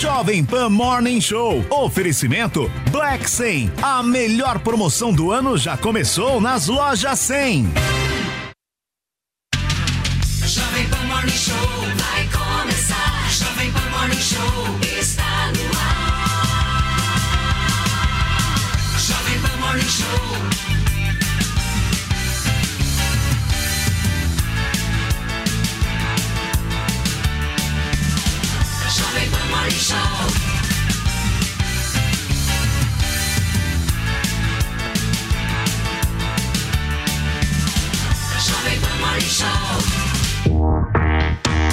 Jovem Pan Morning Show. Oferecimento Black 100. A melhor promoção do ano já começou nas lojas 100. Jovem Pan Morning Show vai começar. Jovem Pan Morning Show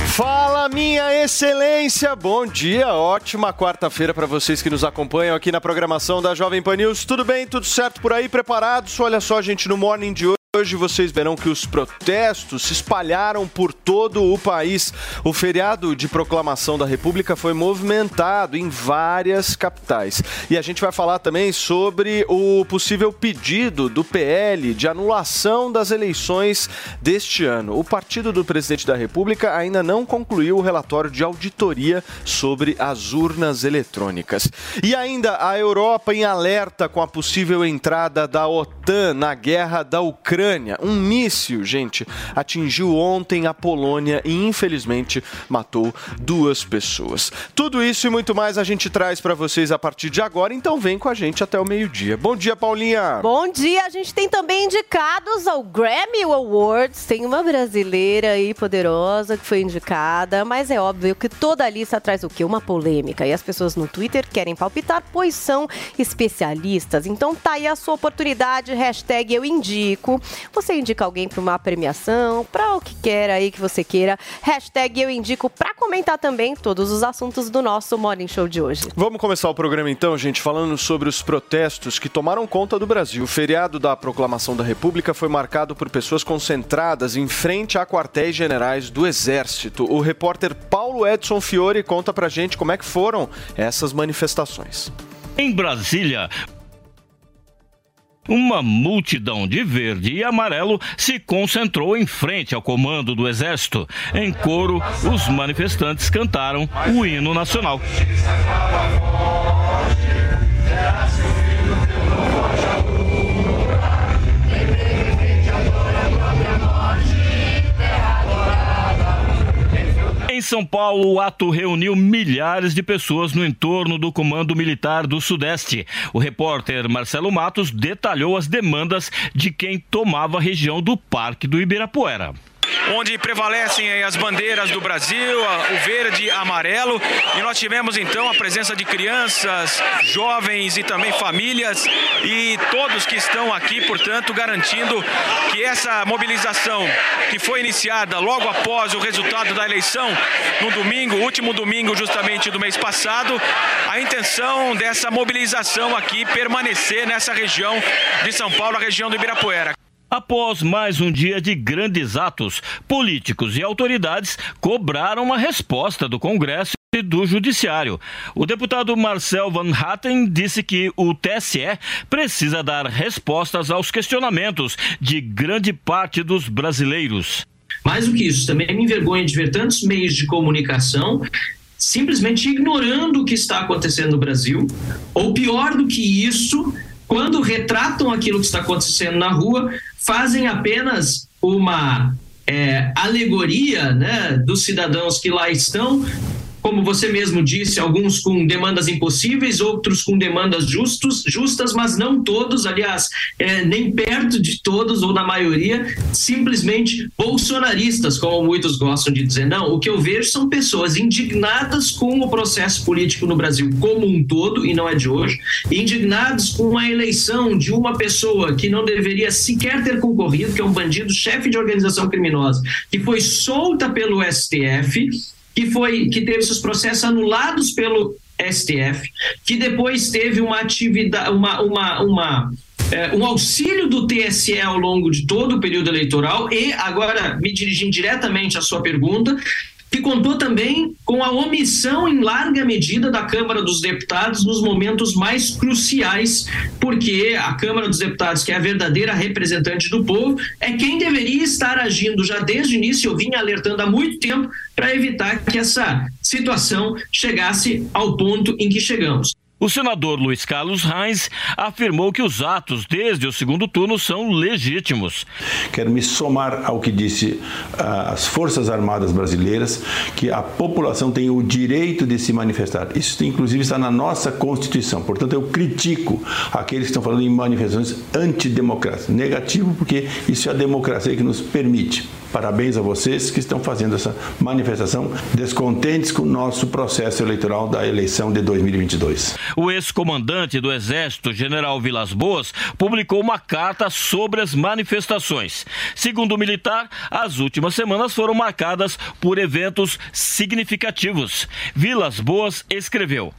Fala, minha excelência! Bom dia, ótima quarta-feira para vocês que nos acompanham aqui na programação da Jovem Pan News. Tudo bem? Tudo certo por aí? Preparados? Olha só, gente, no morning de hoje. Hoje vocês verão que os protestos se espalharam por todo o país. O feriado de proclamação da República foi movimentado em várias capitais. E a gente vai falar também sobre o possível pedido do PL de anulação das eleições deste ano. O partido do presidente da República ainda não concluiu o relatório de auditoria sobre as urnas eletrônicas. E ainda a Europa em alerta com a possível entrada da OTAN na guerra da Ucrânia. Um míssil, gente, atingiu ontem a Polônia e infelizmente matou duas pessoas. Tudo isso e muito mais a gente traz para vocês a partir de agora, então vem com a gente até o meio-dia. Bom dia, Paulinha. Bom dia, a gente tem também indicados ao Grammy Awards. Tem uma brasileira aí poderosa que foi indicada, mas é óbvio que toda lista traz o quê? Uma polêmica. E as pessoas no Twitter querem palpitar, pois são especialistas. Então tá aí a sua oportunidade, hashtag eu indico. Você indica alguém para uma premiação, para o que quer aí que você queira. Hashtag eu indico para comentar também todos os assuntos do nosso Morning Show de hoje. Vamos começar o programa então, gente, falando sobre os protestos que tomaram conta do Brasil. O feriado da proclamação da República foi marcado por pessoas concentradas em frente a quartéis generais do Exército. O repórter Paulo Edson Fiore conta pra gente como é que foram essas manifestações. Em Brasília, uma multidão de verde e amarelo se concentrou em frente ao comando do Exército. Em coro, os manifestantes cantaram o hino nacional. Em São Paulo, o ato reuniu milhares de pessoas no entorno do Comando Militar do Sudeste. O repórter Marcelo Matos detalhou as demandas de quem tomava a região do Parque do Ibirapuera onde prevalecem as bandeiras do Brasil, o verde e amarelo. E nós tivemos então a presença de crianças, jovens e também famílias e todos que estão aqui, portanto, garantindo que essa mobilização que foi iniciada logo após o resultado da eleição, no domingo, último domingo justamente do mês passado, a intenção dessa mobilização aqui permanecer nessa região de São Paulo, a região do Ibirapuera. Após mais um dia de grandes atos, políticos e autoridades cobraram uma resposta do Congresso e do Judiciário. O deputado Marcel Van Hatten disse que o TSE precisa dar respostas aos questionamentos de grande parte dos brasileiros. Mais do que isso, também me envergonha de ver tantos meios de comunicação simplesmente ignorando o que está acontecendo no Brasil, ou pior do que isso, quando retratam aquilo que está acontecendo na rua, fazem apenas uma é, alegoria né, dos cidadãos que lá estão. Como você mesmo disse, alguns com demandas impossíveis, outros com demandas justos, justas, mas não todos, aliás, é, nem perto de todos ou da maioria, simplesmente bolsonaristas, como muitos gostam de dizer. Não, o que eu vejo são pessoas indignadas com o processo político no Brasil como um todo, e não é de hoje, indignados com a eleição de uma pessoa que não deveria sequer ter concorrido, que é um bandido, chefe de organização criminosa, que foi solta pelo STF que foi que teve seus processos anulados pelo STF, que depois teve uma atividade, uma, uma, uma é, um auxílio do TSE ao longo de todo o período eleitoral. E agora me dirigindo diretamente à sua pergunta que contou também com a omissão em larga medida da Câmara dos Deputados nos momentos mais cruciais, porque a Câmara dos Deputados, que é a verdadeira representante do povo, é quem deveria estar agindo já desde o início, eu vinha alertando há muito tempo, para evitar que essa situação chegasse ao ponto em que chegamos. O senador Luiz Carlos Reis afirmou que os atos desde o segundo turno são legítimos. Quero me somar ao que disse uh, as Forças Armadas Brasileiras, que a população tem o direito de se manifestar. Isso, inclusive, está na nossa Constituição. Portanto, eu critico aqueles que estão falando em manifestações antidemocráticas. Negativo, porque isso é a democracia que nos permite. Parabéns a vocês que estão fazendo essa manifestação, descontentes com o nosso processo eleitoral da eleição de 2022. O ex-comandante do Exército, general Vilas Boas, publicou uma carta sobre as manifestações. Segundo o militar, as últimas semanas foram marcadas por eventos significativos. Vilas Boas escreveu: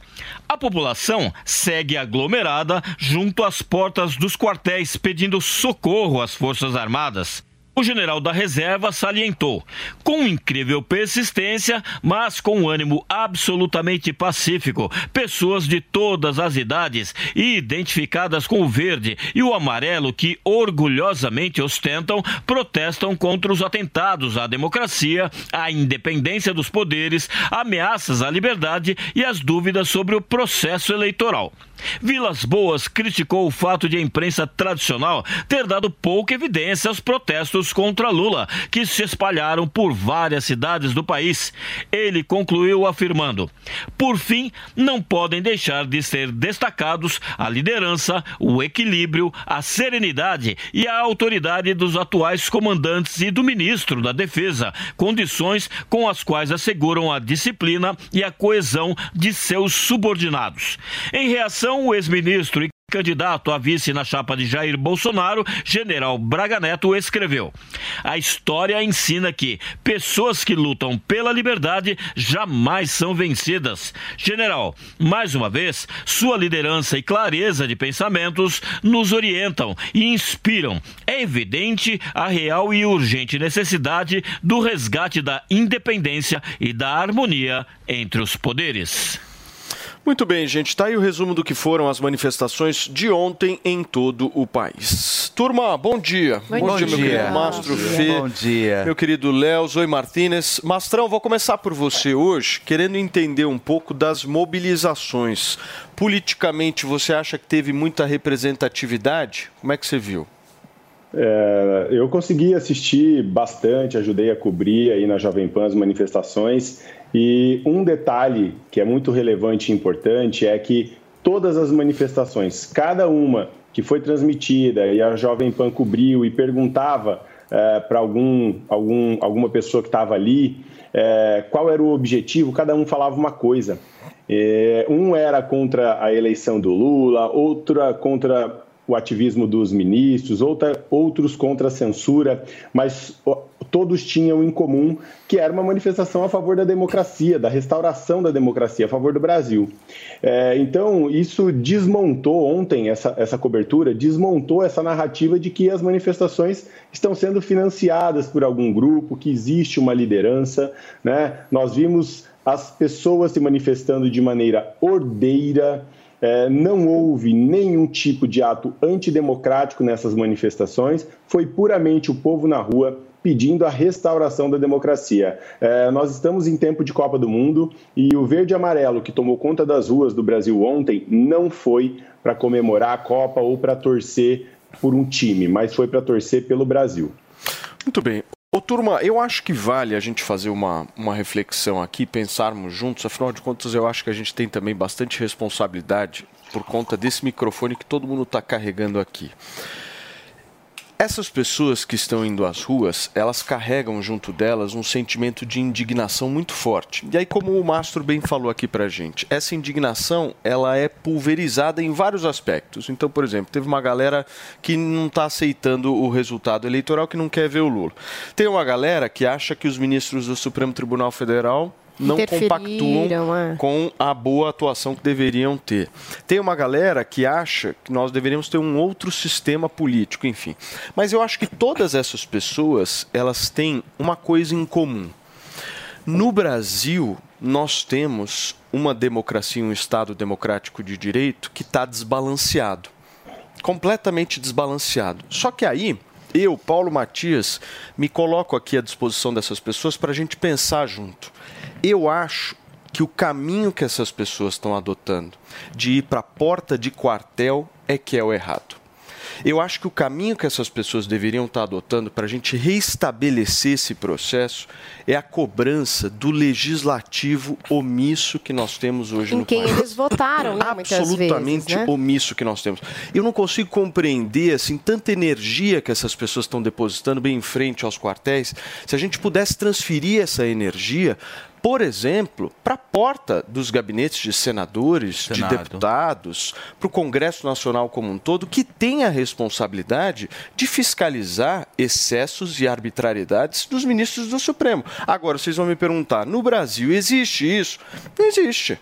A população segue aglomerada junto às portas dos quartéis pedindo socorro às Forças Armadas. O general da reserva salientou, com incrível persistência, mas com ânimo absolutamente pacífico, pessoas de todas as idades e identificadas com o verde e o amarelo que orgulhosamente ostentam, protestam contra os atentados à democracia, à independência dos poderes, ameaças à liberdade e as dúvidas sobre o processo eleitoral. Vilas Boas criticou o fato de a imprensa tradicional ter dado pouca evidência aos protestos contra Lula, que se espalharam por várias cidades do país. Ele concluiu afirmando: por fim, não podem deixar de ser destacados a liderança, o equilíbrio, a serenidade e a autoridade dos atuais comandantes e do ministro da Defesa, condições com as quais asseguram a disciplina e a coesão de seus subordinados. Em reação, o ex-ministro e candidato a vice na chapa de Jair Bolsonaro, general Braga Neto escreveu: A história ensina que pessoas que lutam pela liberdade jamais são vencidas. General, mais uma vez, sua liderança e clareza de pensamentos nos orientam e inspiram. É evidente a real e urgente necessidade do resgate da independência e da harmonia entre os poderes. Muito bem, gente. Tá aí o resumo do que foram as manifestações de ontem em todo o país. Turma, bom dia. Bom Bom, dia. dia, meu querido Mastro Fê. Bom dia. Meu querido Léo, Zoe Martinez. Mastrão, vou começar por você hoje, querendo entender um pouco das mobilizações. Politicamente, você acha que teve muita representatividade? Como é que você viu? É, eu consegui assistir bastante, ajudei a cobrir aí na Jovem Pan as manifestações. E um detalhe que é muito relevante e importante é que todas as manifestações, cada uma que foi transmitida e a Jovem Pan cobriu e perguntava é, para algum, algum, alguma pessoa que estava ali é, qual era o objetivo, cada um falava uma coisa. É, um era contra a eleição do Lula, outra contra o ativismo dos ministros, outra, outros contra a censura, mas todos tinham em comum que era uma manifestação a favor da democracia, da restauração da democracia, a favor do Brasil. É, então, isso desmontou ontem, essa, essa cobertura, desmontou essa narrativa de que as manifestações estão sendo financiadas por algum grupo, que existe uma liderança. Né? Nós vimos as pessoas se manifestando de maneira ordeira, é, não houve nenhum tipo de ato antidemocrático nessas manifestações, foi puramente o povo na rua pedindo a restauração da democracia. É, nós estamos em tempo de Copa do Mundo e o verde e amarelo que tomou conta das ruas do Brasil ontem não foi para comemorar a Copa ou para torcer por um time, mas foi para torcer pelo Brasil. Muito bem. Ô, turma, eu acho que vale a gente fazer uma, uma reflexão aqui, pensarmos juntos. Afinal de contas, eu acho que a gente tem também bastante responsabilidade por conta desse microfone que todo mundo está carregando aqui. Essas pessoas que estão indo às ruas, elas carregam junto delas um sentimento de indignação muito forte. E aí, como o Mastro bem falou aqui pra gente, essa indignação, ela é pulverizada em vários aspectos. Então, por exemplo, teve uma galera que não está aceitando o resultado eleitoral, que não quer ver o Lula. Tem uma galera que acha que os ministros do Supremo Tribunal Federal não compactuam é. com a boa atuação que deveriam ter. Tem uma galera que acha que nós deveríamos ter um outro sistema político, enfim. Mas eu acho que todas essas pessoas, elas têm uma coisa em comum. No Brasil, nós temos uma democracia, um Estado democrático de direito que está desbalanceado completamente desbalanceado. Só que aí, eu, Paulo Matias, me coloco aqui à disposição dessas pessoas para a gente pensar junto. Eu acho que o caminho que essas pessoas estão adotando de ir para a porta de quartel é que é o errado. Eu acho que o caminho que essas pessoas deveriam estar adotando para a gente reestabelecer esse processo é a cobrança do legislativo omisso que nós temos hoje Em no quem país eles votaram, né? Absolutamente vezes, né? omisso que nós temos. Eu não consigo compreender assim tanta energia que essas pessoas estão depositando bem em frente aos quartéis. Se a gente pudesse transferir essa energia por exemplo, para a porta dos gabinetes de senadores, de Senado. deputados, para o Congresso Nacional como um todo, que tem a responsabilidade de fiscalizar excessos e arbitrariedades dos ministros do Supremo. Agora, vocês vão me perguntar: no Brasil existe isso? Não existe.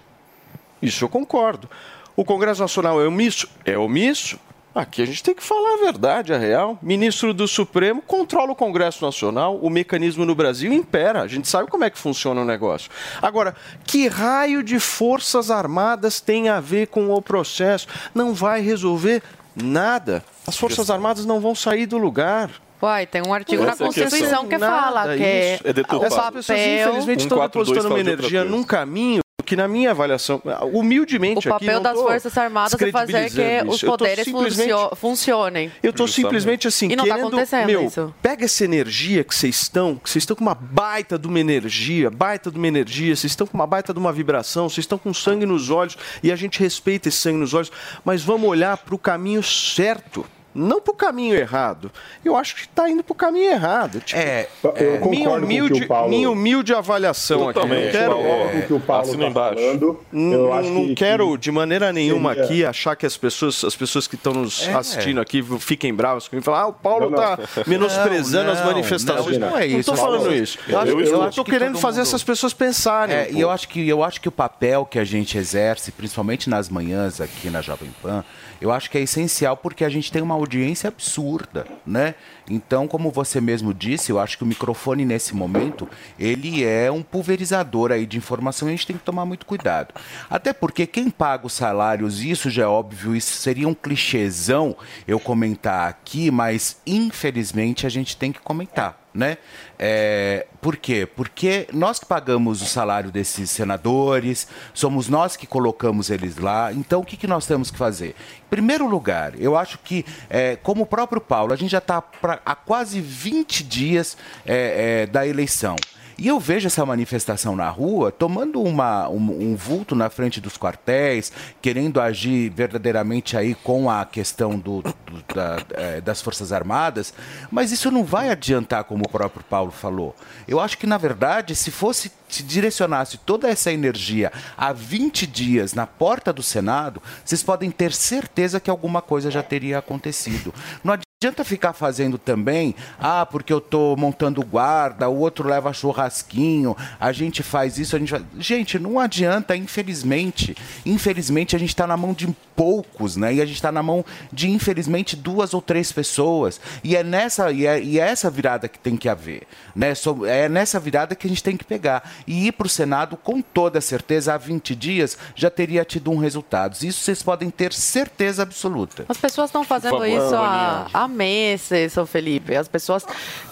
Isso eu concordo. O Congresso Nacional é omisso? É omisso. Aqui a gente tem que falar a verdade, a real. Ministro do Supremo controla o Congresso Nacional, o mecanismo no Brasil impera. A gente sabe como é que funciona o negócio. Agora, que raio de forças armadas tem a ver com o processo? Não vai resolver nada. As Forças Armadas não vão sair do lugar. Uai, tem um artigo na Essa é a questão. Constituição que Nada fala que é isso. É deturpado. o As pessoas, papel... infelizmente, estão 142 depositando uma energia num caminho que, na minha avaliação, humildemente O aqui, papel não das Forças Armadas é fazer que os poderes funcio- funcionem. Eu estou simplesmente assim, E não tá querendo... acontecendo meu, isso. pega essa energia que vocês estão, que vocês estão com uma baita de uma energia, baita de uma energia, vocês estão com uma baita de uma vibração, vocês estão com sangue nos olhos, e a gente respeita esse sangue nos olhos, mas vamos olhar para o caminho certo. Não para o caminho errado. Eu acho que está indo para o caminho errado. Tipo, É, Eu concordo minha, com o que humilde, o Paulo... minha humilde avaliação aqui. Não Totalmente, quero, o que o Paulo está embaixo. falando. Não, Eu acho não que- quero de maneira nenhuma seria- aqui achar que as pessoas, as pessoas que estão nos É. assistindo aqui fiquem bravas comigo e falar, ah, o Paulo Não, não. está menosprezando Não, as não, manifestações. não, não é Não isso, estou falando Paulo. isso. Eu Eu, eu estou que querendo fazer mundo- essas pessoas pensarem. É, um e eu acho que eu acho que o papel que a gente exerce, principalmente nas manhãs aqui na Jovem Pan, eu acho que é essencial porque a gente tem uma audiência absurda, né? Então, como você mesmo disse, eu acho que o microfone nesse momento, ele é um pulverizador aí de informação e a gente tem que tomar muito cuidado. Até porque quem paga os salários, isso já é óbvio, isso seria um clichêzão eu comentar aqui, mas infelizmente a gente tem que comentar né? É, por quê? Porque nós que pagamos o salário desses senadores, somos nós que colocamos eles lá. Então, o que, que nós temos que fazer? Em primeiro lugar, eu acho que, é, como o próprio Paulo, a gente já está há quase 20 dias é, é, da eleição. E eu vejo essa manifestação na rua tomando uma, um, um vulto na frente dos quartéis, querendo agir verdadeiramente aí com a questão do, do- da- eh, das Forças Armadas, mas isso não vai adiantar, como o próprio Paulo falou. Eu acho que, na verdade, se fosse se direcionasse toda essa energia há 20 dias na porta do Senado, vocês podem ter certeza que alguma coisa já teria acontecido. Não adianta ficar fazendo também, ah, porque eu tô montando guarda, o outro leva churrasquinho, a gente faz isso, a gente faz... Gente, não adianta, infelizmente. Infelizmente a gente está na mão de poucos, né? E a gente está na mão de, infelizmente, duas ou três pessoas. E é nessa, e é, e é essa virada que tem que haver. Né? É nessa virada que a gente tem que pegar. E ir para o Senado, com toda certeza, há 20 dias, já teria tido um resultado. Isso vocês podem ter certeza absoluta. As pessoas estão fazendo isso há. Há meses, seu Felipe. As pessoas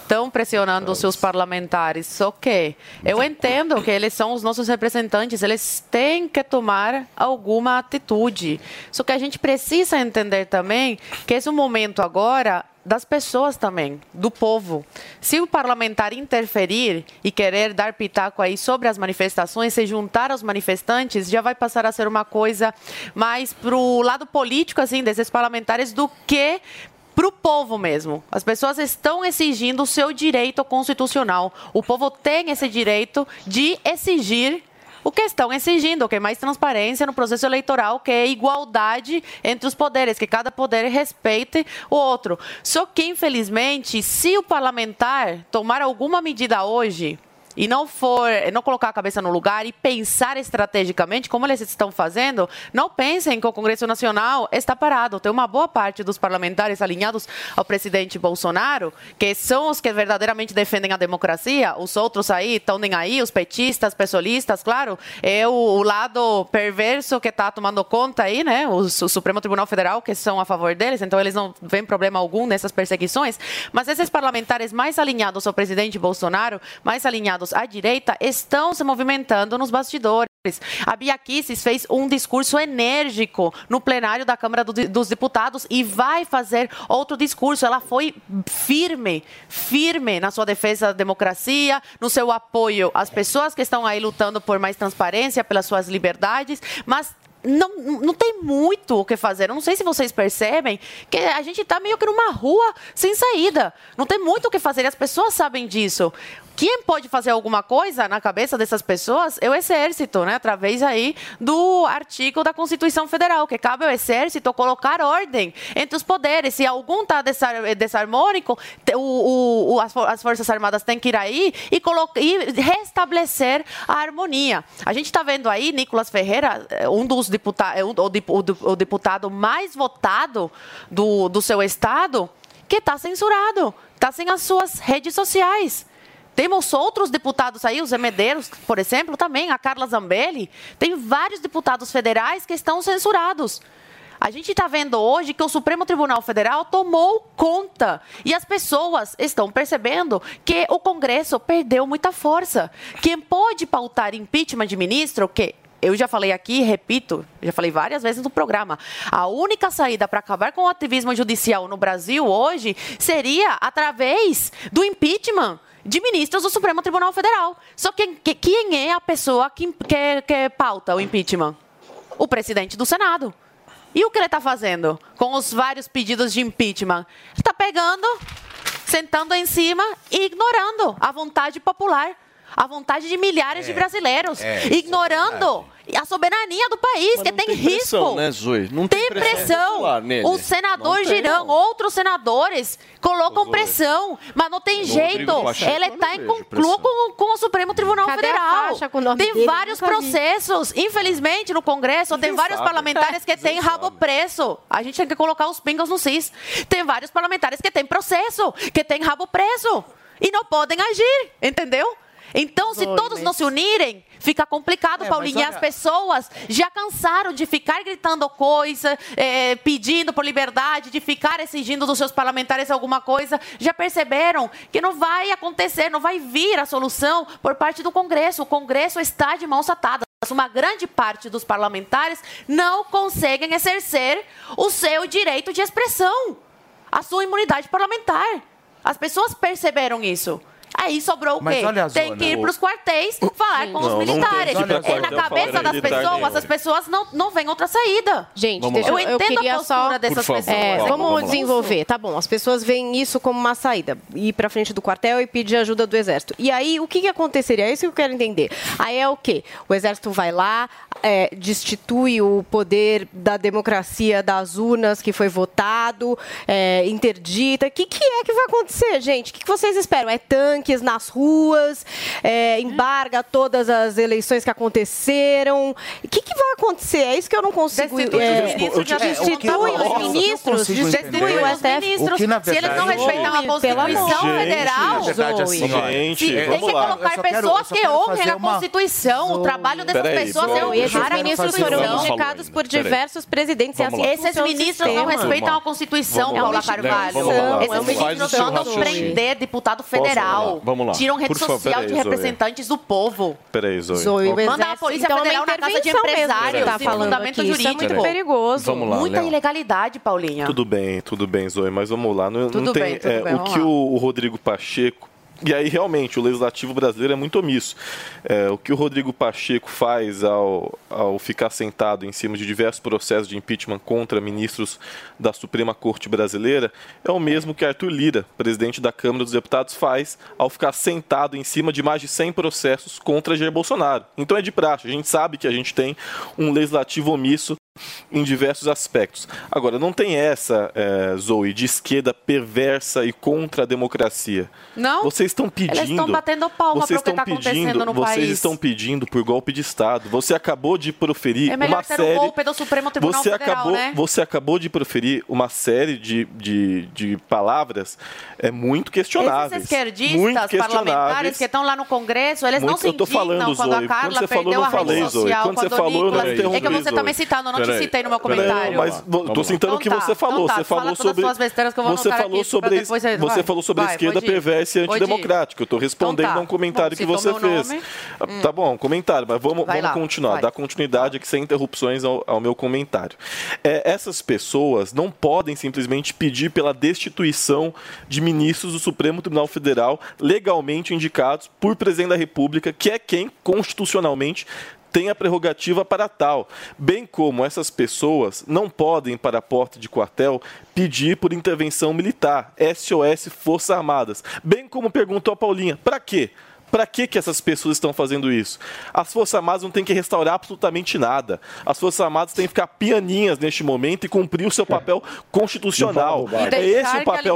estão pressionando os seus parlamentares. Só que eu entendo que eles são os nossos representantes, eles têm que tomar alguma atitude. Só que a gente precisa entender também que esse é momento agora das pessoas também, do povo. Se o parlamentar interferir e querer dar pitaco aí sobre as manifestações, se juntar aos manifestantes, já vai passar a ser uma coisa mais pro lado político assim desses parlamentares do que para o povo mesmo. As pessoas estão exigindo o seu direito constitucional. O povo tem esse direito de exigir o que estão exigindo, que é mais transparência no processo eleitoral, que é igualdade entre os poderes, que cada poder respeite o outro. Só que, infelizmente, se o parlamentar tomar alguma medida hoje, e não for, não colocar a cabeça no lugar e pensar estrategicamente como eles estão fazendo, não pensem que o Congresso Nacional está parado. Tem uma boa parte dos parlamentares alinhados ao presidente Bolsonaro, que são os que verdadeiramente defendem a democracia. Os outros aí estão nem aí, os petistas, pessoalistas, claro. É o, o lado perverso que está tomando conta aí, né? O, Su- Supremo Tribunal Federal, que são a favor deles, então eles não veem problema algum nessas perseguições. Mas esses parlamentares mais alinhados ao presidente Bolsonaro, mais alinhados à direita, estão se movimentando nos bastidores. A Bia Kicis fez um discurso enérgico no plenário da Câmara do- dos Deputados e vai fazer outro discurso. Ela foi firme, firme na sua defesa da democracia, no seu apoio às pessoas que estão aí lutando por mais transparência, pelas suas liberdades, mas não, não tem muito o que fazer. Eu não sei se vocês percebem que a gente está meio que numa rua sem saída. Não tem muito o que fazer e as pessoas sabem disso. Quem pode fazer alguma coisa na cabeça dessas pessoas é o Exército, né? através aí do artigo da Constituição Federal, que cabe ao Exército colocar ordem entre os poderes. Se algum está desarmônico, o, o- as, as Forças Armadas têm que ir aí e, e restabelecer a harmonia. A gente está vendo aí Nicolas Ferreira, eh, um dos deputados, o, dip- o o deputado mais votado do, do seu estado, que está censurado, está sem as suas redes sociais. Temos outros deputados aí, os Medeiros, por exemplo, também, a Carla Zambelli. Tem vários deputados federais que estão censurados. A gente está vendo hoje que o Supremo Tribunal Federal tomou conta e as pessoas estão percebendo que o Congresso perdeu muita força. Quem pode pautar impeachment de ministro, que eu já falei aqui, repito, já falei várias vezes no programa. A única saída para acabar com o ativismo judicial no Brasil hoje seria através do impeachment de ministros do Supremo Tribunal Federal. Só que, que- quem é a pessoa que, que, que pauta o impeachment? O presidente do Senado. E o que ele está fazendo com os vários pedidos de impeachment? Ele está pegando, sentando em cima e ignorando a vontade popular, a vontade de milhares de brasileiros, é, é ignorando a soberania do país, que tem, risco. Pressão, né? Não tem, Tem pressão. nele. O senador Não tem, Girão, outros senadores colocam pressão, mas não tem jeito. Pacheco, Ele eu não está em pressão. com, com o Supremo Tribunal Cadê Federal. faixa com o nome tem dele? vários Nunca vi. processos. Infelizmente, no Congresso, tem vários sabe. parlamentares que têm rabo preso. A gente tem que colocar os pingos no cis. Tem vários parlamentares que têm processo, que têm rabo preso. E não podem agir, entendeu? Então, se todos não se unirem, fica complicado, É, mas Paulinha. olha- As pessoas já cansaram de ficar gritando coisa, eh, pedindo por liberdade, de ficar exigindo dos seus parlamentares alguma coisa. Já perceberam que não vai acontecer, não vai vir a solução por parte do Congresso. O Congresso está de mãos atadas. Uma grande parte dos parlamentares não conseguem exercer o seu direito de expressão, a sua imunidade parlamentar. As pessoas perceberam isso. Aí sobrou o quê? Tem zona. que ir para os quartéis falar com os Não, tem militares. que ir pra E na cabeça das pessoas, nenhum. as pessoas não, não vem outra saída. Gente, deixa Eu eu, eu entendo queria a postura só... dessas favor. pessoas. É, Vamos, vamos, vamos lá. desenvolver. Tá bom, as pessoas veem isso como uma saída. Ir pra frente do quartel e pedir ajuda do exército. E aí, o que, que aconteceria? É isso que eu quero entender. Aí é o quê? O exército vai lá, é, destitui o poder da democracia das urnas que foi votado, é, interdita. O que, que é que vai acontecer, gente? O que, que vocês esperam? É tanques nas ruas? É, embarga todas as eleições que aconteceram? O que, que vai acontecer? É isso que eu não consigo... Destitui é, os ministros de É, o que- destitui os eu ministros, destitui entender. O que, na Se eles não respeitam a Gente, Constituição amor. Federal, verdade, assim, Gente, Sim, tem que lá. colocar quero- pessoas que honrem a uma- Constituição. O trabalho dessas Peraí, pessoas é esses honrar a ministros foram uma- indicados por diversos presidentes. É assim Esses ministros não respeitam a Constituição, Paula. Carvalho. Esses ministros mandam prender deputado Posso federal. Vamos lá. Tiram rede Por favor, social de peraí, Zoe. representantes do povo. Peraí, Zoe. Zoe, o Manda a Polícia então, é uma Federal na casa de empresários tá falando fundamento aqui. Isso é jurídico. muito perigoso. Vamos lá, Muita Léo. ilegalidade, Paulinha. Tudo bem, tudo bem, Zoe, mas vamos lá. Não, não Tudo tem, bem, tudo é, bem, o vamos que lá. o, o Rodrigo Pacheco. E aí, realmente, o legislativo brasileiro é muito omisso. É, o que o Rodrigo Pacheco faz ao, ao ficar sentado em cima de diversos processos de impeachment contra ministros da Suprema Corte Brasileira é o mesmo que Arthur Lira, presidente da Câmara dos Deputados, faz ao ficar sentado em cima de mais de 100 processos contra Jair Bolsonaro. Então é de praxe. A gente sabe que a gente tem um legislativo omisso em diversos aspectos. Agora, não tem essa, eh, Zoe, de esquerda perversa e contra a democracia. Não. Vocês estão pedindo. Eles estão batendo palma vocês para o que estão está acontecendo pedindo, no vocês país. estão pedindo por golpe de Estado. Você acabou de proferir É uma ter série. um golpe do Supremo Tribunal você Federal, acabou, né? você acabou de proferir uma série de, de, de palavras é muito questionáveis. Esses esquerdistas muito parlamentares questionáveis. que estão lá no Congresso, eles não Muito- se eu tô falando, quando Zoe. a Carla Quando você falou, não a rede falei, Zoe. social, Quando você falou, eu não. É que você está me citando, eu te citei no meu comentário. Mas tô citando o que tá, você falou. então tá, você falou sobre. as suas besteiras que eu vou você falou sobre você- falou sobre a esquerda perversa e antidemocrática. Eu estou respondendo Então tá. a um comentário que você fez. Ah. Tá bom, comentário, mas vamos, continuar, dar continuidade aqui sem interrupções ao, ao meu comentário. É, essas pessoas não podem simplesmente pedir pela destituição de ministros do Supremo Tribunal Federal legalmente indicados por presidente da República, que é quem constitucionalmente tem a prerrogativa para tal, bem como essas pessoas não podem, para a porta de quartel, pedir por intervenção militar, SOS Forças Armadas, bem como perguntou a Paulinha, para quê? Para que, que essas pessoas estão fazendo isso? As Forças Armadas não têm que restaurar absolutamente nada. As Forças Armadas têm que ficar pianinhas neste momento e cumprir o seu papel constitucional. E É deixar esse o a papel.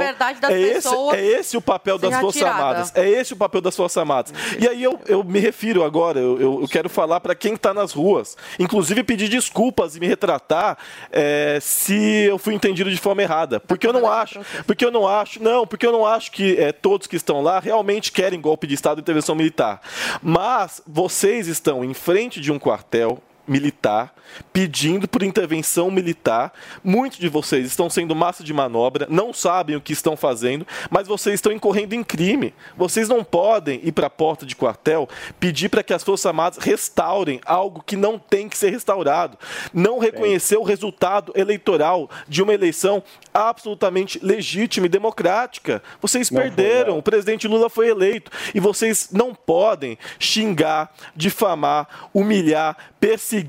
É esse, é esse o papel das Forças. Armadas. É esse o papel das Forças Armadas. E aí eu, eu me refiro agora, eu, eu- eu quero falar para quem está nas ruas, inclusive pedir desculpas e me retratar é, se eu fui entendido de forma errada. Porque eu não acho, porque eu não acho, não, porque eu não acho que é, todos que estão lá realmente querem golpe de Estado e intervenção militar. Mas vocês estão em frente de um quartel militar, pedindo por intervenção militar. Muitos de vocês estão sendo massa de manobra, não sabem o que estão fazendo, mas vocês estão incorrendo em crime. Vocês não podem ir para a porta de quartel pedir para que as Forças Armadas restaurem algo que não tem que ser restaurado. Não reconhecer o resultado eleitoral de uma eleição absolutamente legítima e democrática. Vocês Não perderam. O presidente Lula foi eleito. E vocês não podem xingar, difamar, humilhar, perseguir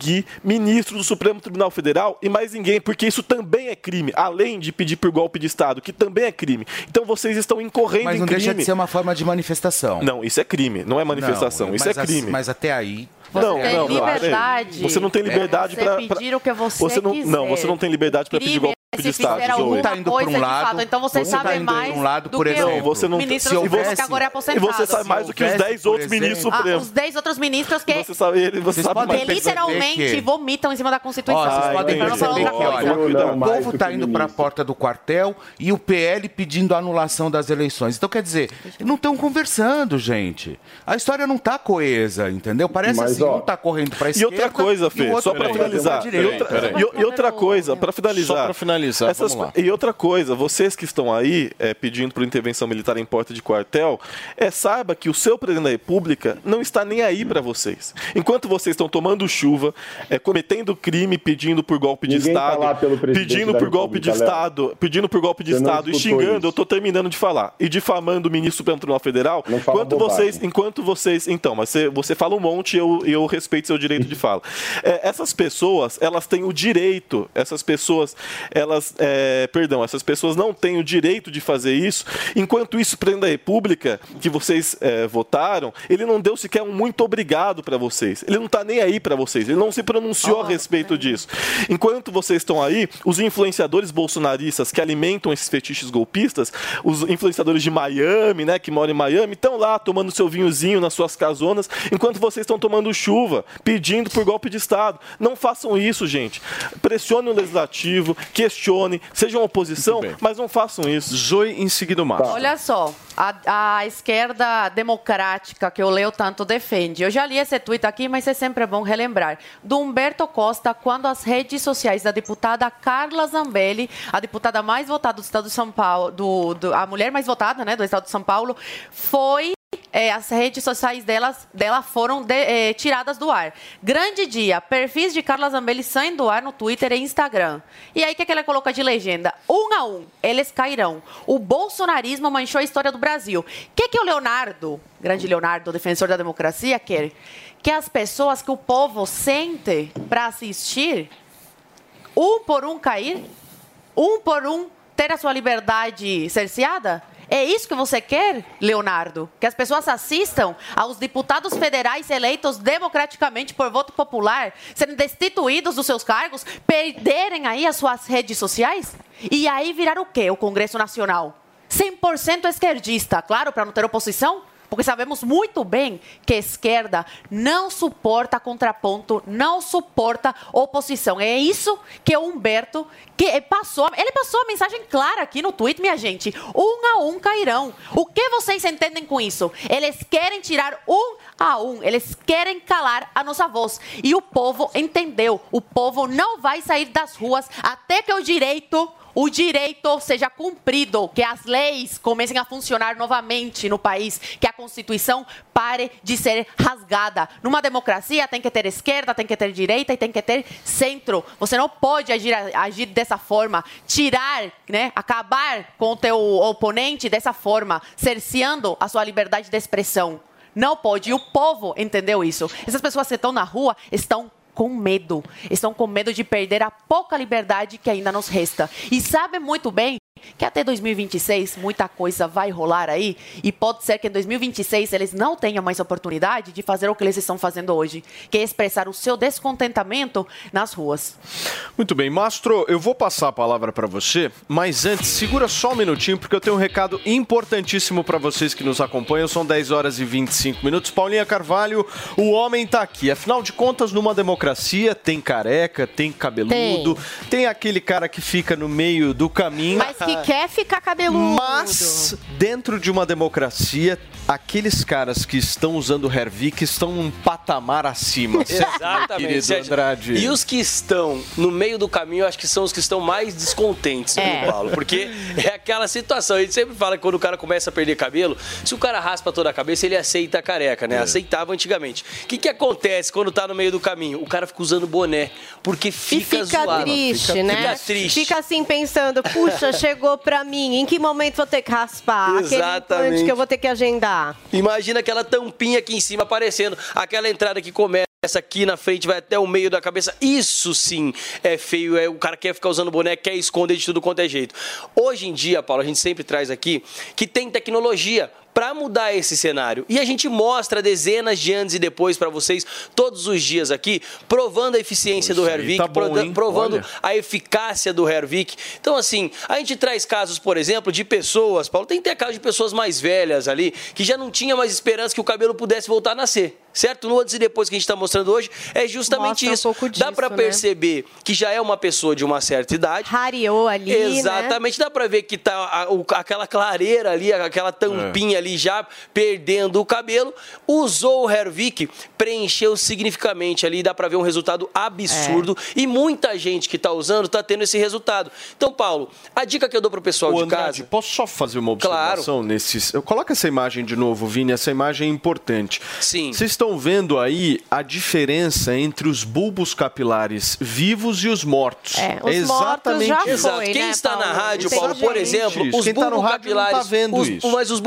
ministro do Supremo Tribunal Federal e mais ninguém, porque isso também é crime, além de pedir por golpe de Estado, que também é crime. Então vocês estão incorrendo Mas em não crime. deixa de ser uma forma de manifestação. Não, isso é crime, não é manifestação, Não, isso mas é as- crime. mas até aí. Você não, tem não, não, liberdade. peraí. Você não tem liberdade Você para pedir o que você não, quiser. não, você não tem liberdade para pedir Crime golpe é de se Estado, Zoe. alguma Tá indo coisa pra um de lado, fato. Então vocês você tá sabem indo mais um lado, do por que exemplo. o Não, você não- ministro se houvesse- que agora é E aposentado. você sabe mais do que os houvesse, 10 por outros ministros exemplo- Ah, supremos. os 10 outros ministros que, Você sabe, ele, você sabe mais literalmente que- vomitam em cima da Constituição. Ó, vocês Ah, podem Pra não falar perceber outra que, coisa. olha, Não, o povo está indo para a porta do quartel e o PL pedindo a anulação das eleições. Então, quer dizer, não estão conversando, gente. A história não está coesa, entendeu? Parece Mas, assim, ó, um está correndo para a E esquerda outra coisa, e Fê, só tá para finalizar. E e- e outra coisa, para finalizar. Finalizar, essas- vamos lá. E outra coisa, vocês que estão aí é, pedindo por intervenção militar em porta de quartel, é, saiba que o seu presidente da República não está nem aí para vocês. Enquanto vocês estão tomando chuva, é, cometendo crime, pedindo por golpe de Ninguém tá Estado, lá pelo presidente pedindo por golpe de. Estado, pedindo por golpe de Você Estado e xingando, isso. eu estou terminando de falar, e difamando o ministro do Supremo Tribunal Federal, enquanto vocês, enquanto vocês, então, mas você, você fala um monte e eu, eu respeito seu direito de fala. É, essas pessoas, elas têm o direito, essas pessoas, elas, é, perdão, essas pessoas não têm o direito de fazer isso, enquanto isso, o presidente da República, que vocês é, votaram, ele não deu sequer um muito obrigado para vocês. Ele não está nem aí para vocês, ele não se pronunciou a respeito disso. Enquanto vocês estão aí, os influenciadores bolsonaristas que alimentam esses fetiches golpistas, os influenciadores de Miami, né, que moram em Miami, estão lá tomando seu vinhozinho nas suas casonas, enquanto vocês estão tomando chuva, pedindo por golpe de Estado. Não façam isso, gente. Pressionem o legislativo, questionem, sejam oposição, mas não façam isso. Zoe em seguida o Márcio. Olha só, a, a esquerda democrática que o Leo tanto defende. Eu já li esse tweet aqui, mas é sempre bom relembrar. Do Humberto Costa, quando as redes sociais da deputada Carla Zambelli, a deputada mais votada do estado de São Paulo, do, do- a mulher mais votada né, do estado de São Paulo, foi é, as redes sociais delas, dela foram de- é, tiradas do ar. Grande dia, perfis de Carla Zambelli saem do ar no Twitter e Instagram. E aí, o que, que ela coloca de legenda? Um a um, eles cairão. O bolsonarismo manchou a história do Brasil. O que, que o Leonardo, grande Leonardo, defensor da democracia, quer? Que as pessoas que o povo sente para assistir, um por um cair, um por um ter a sua liberdade cerceada? É isso que você quer, Leonardo? Que as pessoas assistam aos deputados federais eleitos democraticamente por voto popular serem destituídos dos seus cargos, perderem aí as suas redes sociais? E aí virar o quê? O Congresso Nacional? 100% esquerdista, claro, para não ter oposição? Porque sabemos muito bem que a esquerda não suporta contraponto, não suporta oposição. É isso que o Humberto que passou. Ele passou a mensagem clara aqui no tweet, minha gente. Um a um cairão. O que vocês entendem com isso? Eles querem tirar um a um. Eles querem calar a nossa voz. E o povo entendeu. O povo não vai sair das ruas até que o direito o direito seja cumprido, que as leis comecem a funcionar novamente no país, que a Constituição pare de ser rasgada. Numa democracia tem que ter esquerda, tem que ter direita e tem que ter centro. Você não pode agir, agir dessa forma, tirar, né, acabar com o teu oponente dessa forma, cerceando a sua liberdade de expressão. Não pode. E o povo entendeu isso. Essas pessoas que estão na rua estão com medo. Estão com medo de perder a pouca liberdade que ainda nos resta. E sabem muito bem que até 2026 muita coisa vai rolar aí e pode ser que em 2026 eles não tenham mais oportunidade de fazer o que eles estão fazendo hoje, que é expressar o seu descontentamento nas ruas. Muito bem, Mastro, eu vou passar a palavra para você, mas antes, segura só um minutinho, porque eu tenho um recado importantíssimo para vocês que nos acompanham. São 10 horas e 25 minutos. Paulinha Carvalho, o homem tá aqui. Afinal de contas, numa democracia, tem careca, tem cabeludo, tem, aquele cara que fica no meio do caminho. Mas que quer ficar cabeludo. Mas, dentro de uma democracia, aqueles caras que estão usando o Hervik estão um patamar acima. Exatamente. Querido. Andrade. E os que estão no meio do caminho, eu acho que são os que estão mais descontentes, É. viu, Paulo? Porque é aquela situação. A gente sempre fala que quando o cara começa a perder cabelo, se o cara raspa toda a cabeça, ele aceita a careca, né? Aceitava antigamente. O que, que acontece quando tá no meio do caminho? O cara fica usando boné, porque E fica, fica zoado. triste, fica, né? Fica triste. Fica assim pensando, puxa, chegou pra mim, em que momento vou ter que raspar? Aquele Exatamente. que eu vou ter que agendar. Imagina aquela tampinha aqui em cima aparecendo, aquela entrada que começa aqui na frente, vai até o meio da cabeça. Isso sim é feio. É, o cara quer ficar usando boné, quer esconder de tudo quanto é jeito. Hoje em dia, Paulo, a gente sempre traz aqui que tem tecnologia para mudar esse cenário. E a gente mostra dezenas de antes e depois para vocês todos os dias aqui, provando a eficiência do aí Hervik, tá bom, provando Olha. a eficácia do Hervik. Então, assim, a gente traz casos, por exemplo, de pessoas, Paulo, tem até casos de pessoas mais velhas ali, que já não tinha mais esperança que o cabelo pudesse voltar a nascer. Certo? No antes e depois que a gente está mostrando hoje, é justamente Mostra um isso. pouco Dá disso, para né? perceber que já é uma pessoa de uma certa idade. Rareou ali, né? Exatamente, dá para ver que tá a- o- aquela clareira ali, aquela tampinha ali já perdendo o cabelo. Usou o Hervik, preencheu significativamente ali, dá para ver um resultado absurdo. É. E muita gente que tá usando tá tendo esse resultado. Então, Paulo, a dica que eu dou pro pessoal Ô, de Andrade, casa. posso só fazer uma observação nesses. Eu coloco essa imagem de novo, Vini. Essa imagem é importante. Sim. Vocês estão vendo aí a diferença entre os bulbos capilares vivos e os mortos. É, os mortos já foi, Exato. Quem né, está na Paulo? rádio, Tem Paulo, por exemplo, Isso. os Quem tá no rádio não bulbocapilares. tá vendo os- isso. Mas os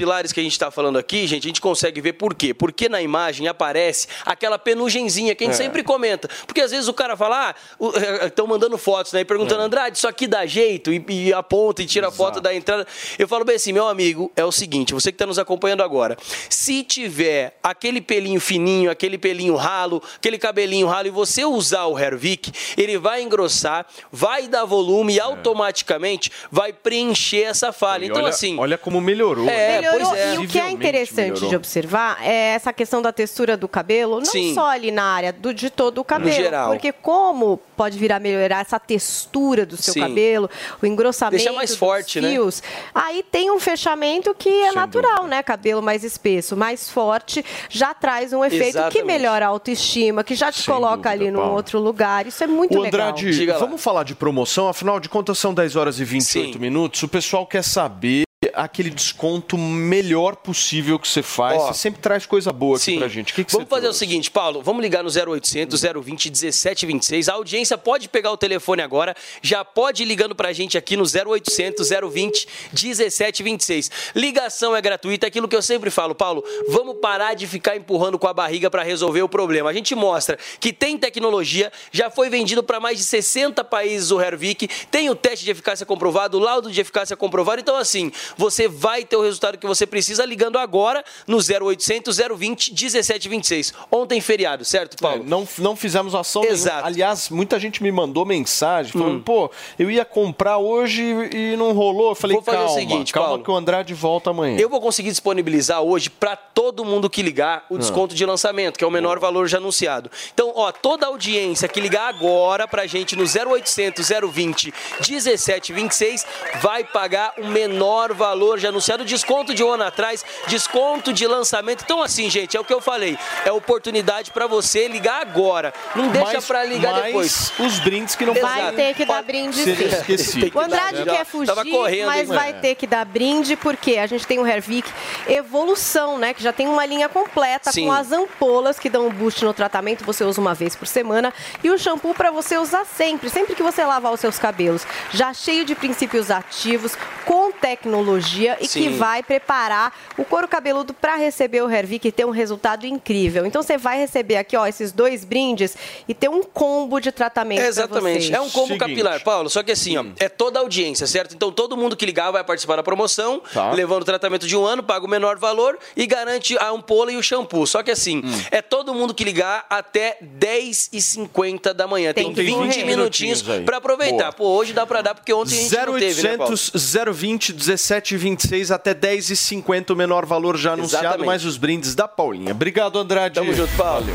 bulbocapilares que a gente está falando aqui, gente, a gente consegue ver por quê? Porque na imagem aparece aquela penugenzinha que a gente É. sempre comenta. Porque às vezes o cara fala, ah, estão mandando fotos, né? E perguntando, É. Andrade, isso aqui dá jeito? E, e aponta e tira a foto da entrada. Eu falo bem assim, meu amigo, é o seguinte, você que está nos acompanhando agora, se tiver aquele pelinho fininho, aquele pelinho ralo, aquele cabelinho ralo, e você usar o Hervik, ele vai engrossar, vai dar volume e automaticamente vai preencher essa falha. E Então, olha, assim. olha como melhorou. É, né? Melhorou. é. E o que é interessante melhorou. de observar é essa questão da textura do cabelo, não Sim. só ali na área do, de todo o cabelo. geral. Porque como pode vir a melhorar essa textura do seu Sim. cabelo, o engrossamento Deixa mais dos forte, né? fios, aí tem um fechamento que é Sem natural, né? Cabelo mais espesso, mais forte, já traz um efeito que Exatamente. melhora a autoestima, que já te Sem coloca dúvida, ali num Paulo. outro lugar. Isso é muito O legal. Andrade, vamos falar de promoção, afinal de contas são 10 horas e 28 Sim. minutos. O pessoal quer saber aquele desconto melhor possível que você faz. Ó, você sempre traz coisa boa aqui Sim. pra gente. O que, que vamos fazer o trouxe? seguinte, Paulo, vamos ligar no 0800 020 1726. A audiência pode pegar o telefone agora, já pode ir ligando pra gente aqui no 0800 020 1726. Ligação é gratuita, aquilo que eu sempre falo, Paulo, vamos parar de ficar empurrando com a barriga para resolver o problema. A gente mostra que tem tecnologia, já foi vendido para mais de 60 países o Hervik, tem o teste de eficácia comprovado, o laudo de eficácia comprovado. Então assim, você vai ter o resultado que você precisa ligando agora no 0800 020 1726. Ontem feriado, certo, Paulo? É, não, não fizemos ação Exato. nenhuma. Aliás, muita gente me mandou mensagem falando, Hum. pô, eu ia comprar hoje e não rolou. Eu falei, Vou fazer o calma, seguinte, calma Paulo. que o Andrade volta amanhã. Eu vou conseguir disponibilizar hoje para todo mundo que ligar o Ah. desconto de lançamento, que é o menor valor já anunciado. Então, ó, toda a audiência que ligar agora pra gente no 0800 020 1726 vai pagar o menor valor já anunciado, desconto de um ano atrás, desconto de lançamento. Então, assim, gente, é o que eu falei, é oportunidade para você ligar agora. Não deixa para ligar mas depois. os brindes que não Vai Exato. ter que dar brinde sim. esquecido. Tem que O Andrade quer fugir, Tava correndo, mas hein? vai É. ter que dar brinde, porque a gente tem o Hervik Evolução, né? Que já tem uma linha completa Sim. com as ampolas que dão um boost no tratamento, você usa uma vez por semana. E o shampoo para você usar sempre, sempre que você lavar os seus cabelos. Já cheio de princípios ativos, com tecnologia e que Sim. vai preparar o couro cabeludo para receber o Hervik e ter um resultado incrível. Então você vai receber aqui, ó, esses dois brindes e ter um combo de tratamento. pra Exatamente. vocês. É um combo Seguinte. capilar, Paulo. Só que assim, ó, é toda a audiência, certo? Então todo mundo que ligar vai participar da promoção, Tá. levando o tratamento de um ano, paga o menor valor e garante a ampola e o shampoo. Só que assim, Hum. é todo mundo que ligar até 10h50 da manhã. Tem, Tem que 20 correr. minutinhos Minutinhos aí. para aproveitar. Boa. Pô, hoje dá pra dar, porque ontem a gente não teve, né, Paulo? 0800 020 1726 até 10h50 o menor valor já anunciado, Exatamente. mais os brindes da Paulinha. Obrigado, Andrade. Tamo junto, Paulo.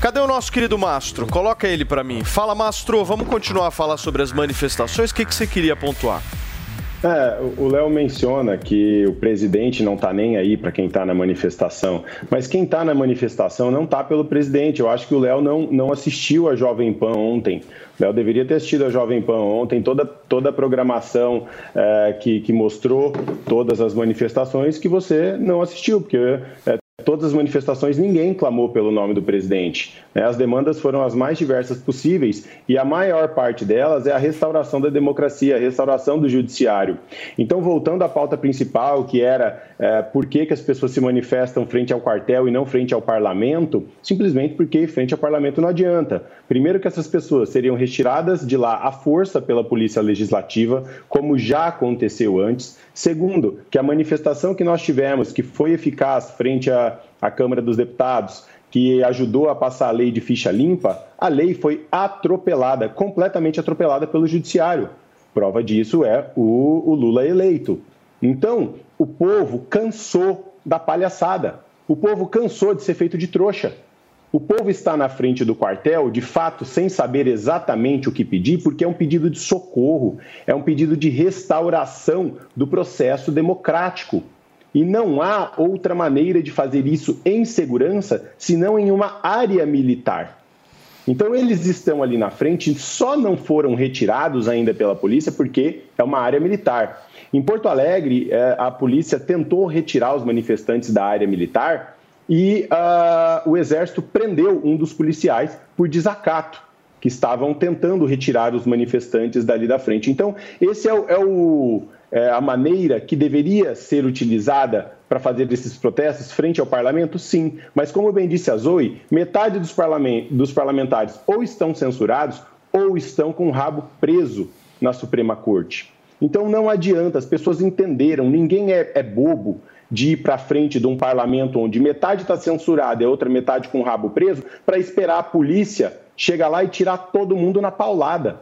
Cadê o nosso querido Mastro? Coloca ele pra mim. Fala, Mastro, vamos continuar a falar sobre as manifestações. O que, que você queria pontuar? É, o Léo menciona que o presidente não está nem aí para quem está na manifestação, mas quem está na manifestação não está pelo presidente. Eu acho que o Léo não, não assistiu a Jovem Pan ontem. O Léo deveria ter assistido a Jovem Pan ontem, toda, toda a programação é, que, que mostrou todas as manifestações que você não assistiu, porque é, todas as manifestações ninguém clamou pelo nome do presidente. né? As demandas foram as mais diversas possíveis e a maior parte delas é a restauração da democracia, a restauração do judiciário. Então, voltando à pauta principal, que era é, por que, que as pessoas se manifestam frente ao quartel e não frente ao parlamento, simplesmente porque frente ao parlamento não adianta. Primeiro que essas pessoas seriam retiradas de lá à força pela polícia legislativa, como já aconteceu antes. Segundo, que a manifestação que nós tivemos, que foi eficaz frente à, à Câmara dos Deputados, que ajudou a passar a lei de ficha limpa, a lei foi atropelada, completamente atropelada pelo Judiciário. Prova disso é o, o Lula eleito. Então, o povo cansou da palhaçada. O povo cansou de ser feito de trouxa. O povo está na frente do quartel, de fato, sem saber exatamente o que pedir, porque é um pedido de socorro, é um pedido de restauração do processo democrático. E não há outra maneira de fazer isso em segurança senão em uma área militar. Então, eles estão ali na frente, só não foram retirados ainda pela polícia porque é uma área militar. Em Porto Alegre, eh, a polícia tentou retirar os manifestantes da área militar e ah, o exército prendeu um dos policiais por desacato, que estavam tentando retirar os manifestantes dali da frente. Então, esse é, o, é, o, é a maneira que deveria ser utilizada para fazer esses protestos frente ao parlamento? Sim. Mas, como bem disse a Zoe, metade dos, parlament, dos parlamentares ou estão censurados ou estão com o rabo preso na Suprema Corte. Então, não adianta, as pessoas entenderam, ninguém é, é bobo de ir para frente de um parlamento onde metade está censurada e a outra metade com o rabo preso, para esperar a polícia chegar lá e tirar todo mundo na paulada.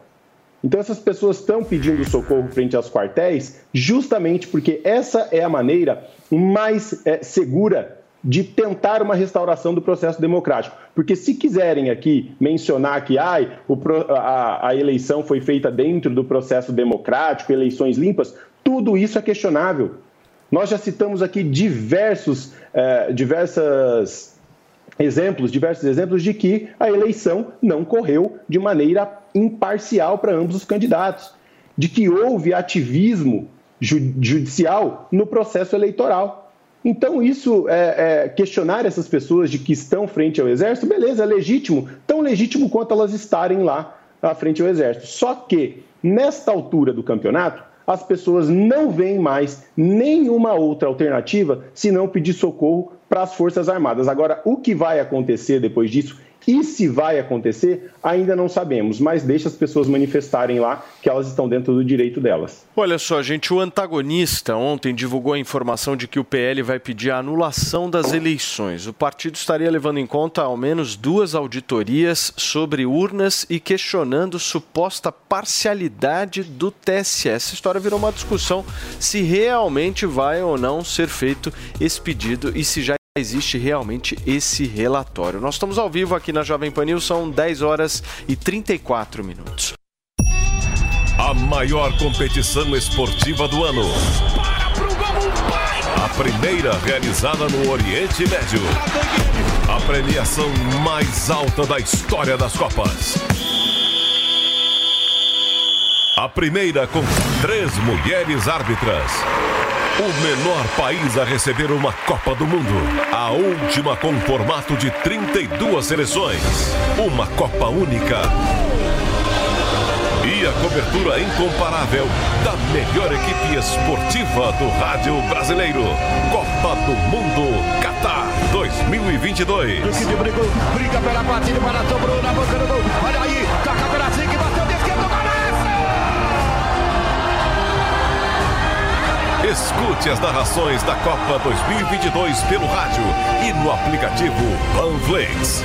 Então essas pessoas estão pedindo socorro frente aos quartéis justamente porque essa é a maneira mais é, segura de tentar uma restauração do processo democrático. Porque se quiserem aqui mencionar que ai, a, a eleição foi feita dentro do processo democrático, eleições limpas, tudo isso é questionável. Nós já citamos aqui diversos, eh, diversas exemplos, diversos exemplos de que a eleição não correu de maneira imparcial para ambos os candidatos, de que houve ativismo judicial no processo eleitoral. Então, isso é, é, questionar essas pessoas de que estão frente ao exército, beleza, é legítimo, tão legítimo quanto elas estarem lá à frente ao exército. Só que, nesta altura do campeonato, as pessoas não veem mais nenhuma outra alternativa senão pedir socorro para as Forças Armadas. Agora, o que vai acontecer depois disso, E se vai acontecer, ainda não sabemos, mas deixa as pessoas manifestarem lá que elas estão dentro do direito delas. Olha só, gente, o antagonista ontem divulgou a informação de que o PL vai pedir a anulação das eleições. O partido estaria levando em conta ao menos duas auditorias sobre urnas e questionando suposta parcialidade do TSE. Essa história virou uma discussão se realmente vai ou não ser feito esse pedido e se já existe realmente esse relatório. Nós estamos ao vivo aqui na Jovem Pan News, são 10 horas e 34 minutos. A maior competição esportiva do ano. A primeira realizada no Oriente Médio. A premiação mais alta da história das Copas. A primeira com três mulheres árbitras. O menor país a receber uma Copa do Mundo. A última com formato de 32 seleções. Uma Copa única. E a cobertura incomparável da melhor equipe esportiva do rádio brasileiro. Copa do Mundo Qatar 2022. Duque de Brigo, briga pela partida para sobrou na boca do gol. Olha aí, Escute as narrações da Copa 2022 pelo rádio e no aplicativo Panflix.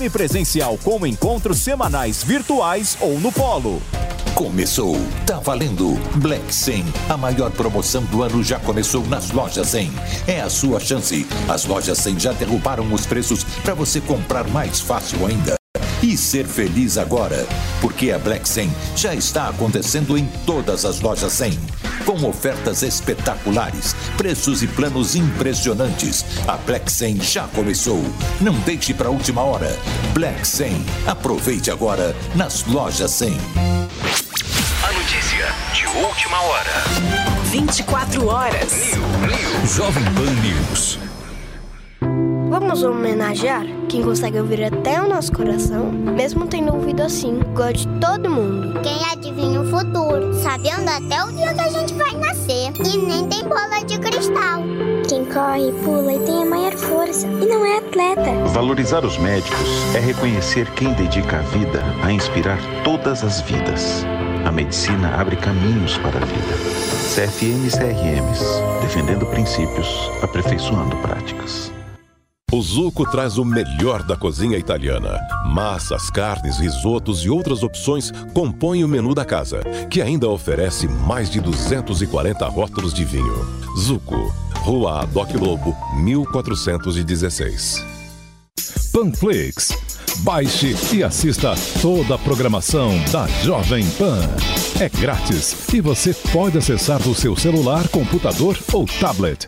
semipresencial com encontros semanais virtuais ou no polo. Começou, tá valendo. Black 100, a maior promoção do ano já começou nas lojas 100. É a sua chance. As lojas 100 já derrubaram os preços para você comprar mais fácil ainda. E ser feliz agora, porque a Black 100 já está acontecendo em todas as lojas 100. Com ofertas espetaculares, preços e planos impressionantes. A Black 100 já começou. Não deixe para a última hora. Black 100. Aproveite agora nas lojas 100. A notícia de última hora. 24 horas. Jovem Pan News. Vamos homenagear quem consegue ouvir até o nosso coração, mesmo tendo ouvido assim, igual de todo mundo. Quem adivinha o futuro, sabendo até o dia que a gente vai nascer. E nem tem bola de cristal. Quem corre, pula e tem a maior força, e não é atleta. Valorizar os médicos é reconhecer quem dedica a vida a inspirar todas as vidas. A medicina abre caminhos para a vida. CFM e CRMs, defendendo princípios, aperfeiçoando práticas. O Zuco traz o melhor da cozinha italiana. Massas, carnes, risotos e outras opções compõem o menu da casa, que ainda oferece mais de 240 rótulos de vinho. Zuco, Rua Doc Lobo, 1416. Panflix. Baixe e assista toda a programação da Jovem Pan. É grátis e você pode acessar do seu celular, computador ou tablet.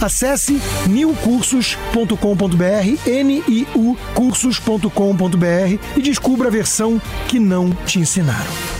Acesse niucursos.com.br, N-I-U cursos.com.br e descubra a versão que não te ensinaram.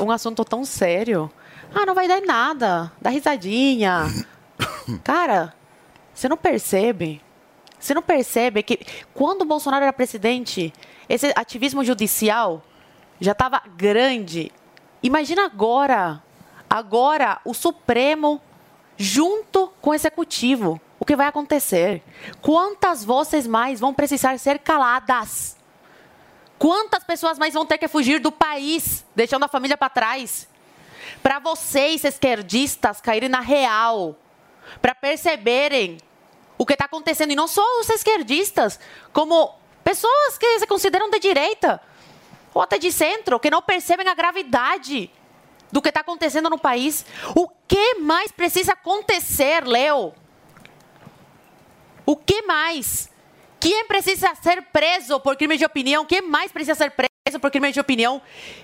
Um assunto tão sério. Ah, não vai dar em nada. Dá risadinha. Cara, você não percebe? Você não percebe que quando o Bolsonaro era presidente, esse ativismo judicial já estava grande Imagina agora, agora o Supremo junto com o Executivo. O que vai acontecer? Quantas vozes mais vão precisar ser caladas? Quantas pessoas mais vão ter que fugir do país, deixando a família para trás? Para vocês, esquerdistas, caírem na real, para perceberem o que está acontecendo, e não só os esquerdistas, como pessoas que se consideram de direita ou até de centro, que não percebem a gravidade do que está acontecendo no país. O que mais precisa acontecer, Leo? O que mais? Quem precisa ser preso por crime de opinião? Quem mais precisa ser preso por crime de opinião?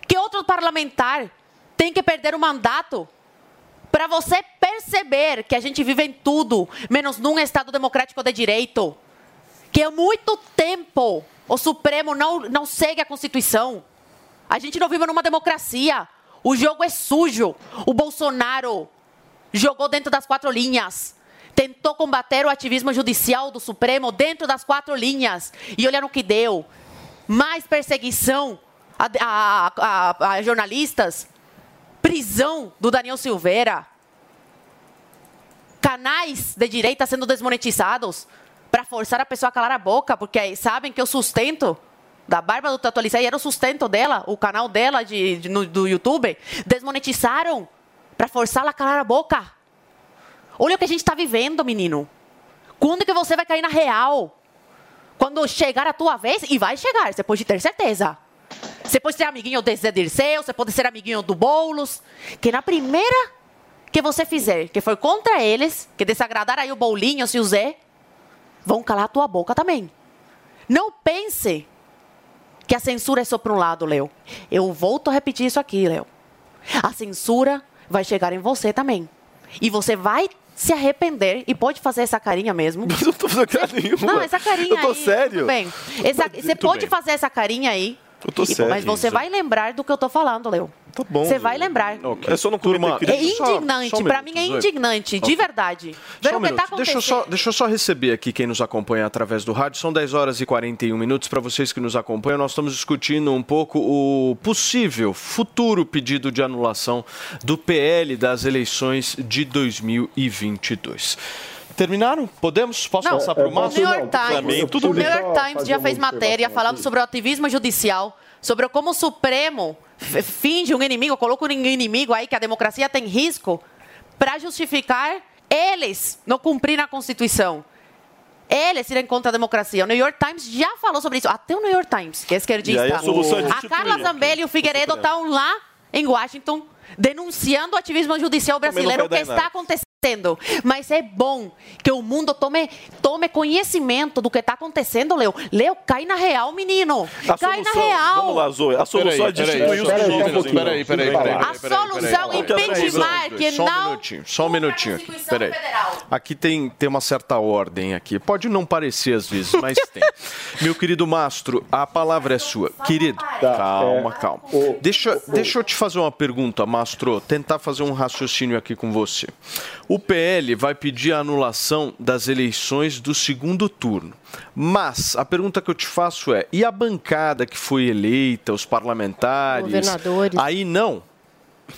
Que outro parlamentar tem que perder o mandato para você perceber que a gente vive em tudo, menos num Estado democrático de direito? Que há muito tempo o Supremo não, não segue a Constituição. A gente não vive numa democracia. O jogo é sujo. O Bolsonaro jogou dentro das quatro linhas. Tentou combater o ativismo judicial do Supremo dentro das quatro linhas. E olha no que deu. Mais perseguição a, a, a, a jornalistas. Prisão do Daniel Silveira. Canais de direita sendo desmonetizados para forçar a pessoa a calar a boca, porque sabem que o sustento da Bárbara do Tatualizei era o sustento dela, o canal dela de, de no, do YouTube. Desmonetizaram para forçá-la a calar a boca. Olha o que a gente está vivendo, menino. Quando que você vai cair na real? Quando chegar a tua vez, e vai chegar, você pode ter certeza. Você pode ser amiguinho do Zé Dirceu, você pode ser amiguinho do Boulos. Que na primeira que você fizer, que foi contra eles, que desagradar aí o Boulinho e o Zé, vão calar a tua boca também. Não pense que a censura é só para um lado, Léo. Eu volto a repetir isso aqui, Léo. A censura vai chegar em você também. E você vai se arrepender e pode fazer essa carinha mesmo. Mas eu não tô fazendo cara nenhuma. Não, essa carinha Eu tô aí. sério. Tudo bem. Essa- você pode bem. fazer essa carinha aí. Eu tô e- sério. Mas você vai lembrar do que eu tô falando, Léo. Tá bom. Você vai lembrar. É só não crime. É indignante, um pra mim é indignante, de Ok. verdade. Ver Só um o que tá. Deixa eu, só, deixa eu só receber aqui quem nos acompanha através do rádio. São 10 horas e 41 minutos. Para vocês que nos acompanham, nós estamos discutindo um pouco o possível futuro pedido de anulação do PL das eleições de 2022. Terminaram? Podemos? Posso Não, passar para o o Márcio? New York Times, o New York Times já fez matéria falando sobre o ativismo judicial, sobre como o Supremo finge um inimigo, coloca um inimigo aí que a democracia tem risco, para justificar eles não cumprirem a Constituição. Eles irem contra a democracia. O New York Times já falou sobre isso. Até o New York Times, que é esquerdista. Aí a a Carla. Zambelli e o Figueiredo estão lá em Washington denunciando o ativismo judicial brasileiro vai que está nada. Acontecendo. Mas é bom que o mundo tome, tome conhecimento do que está acontecendo, Leo. Leo, cai na real, menino. A cai solução, na real. vamos lá, Zoe. A solução é destituir os Peraí, nomes. peraí, peraí, peraí, A solução é impedir que Só um não minutinho, só um minutinho aqui. Peraí. Aqui tem, tem uma certa ordem aqui. Pode não parecer às vezes, mas tem. Meu querido Mastro, a palavra é sua. Querido, calma, calma. Deixa, deixa eu te fazer uma pergunta, Mastro. Tentar fazer um raciocínio aqui com você. O PL vai pedir a anulação das eleições do segundo turno. Mas a pergunta que eu te faço é: e a bancada que foi eleita, os parlamentares? Governadores. Aí não.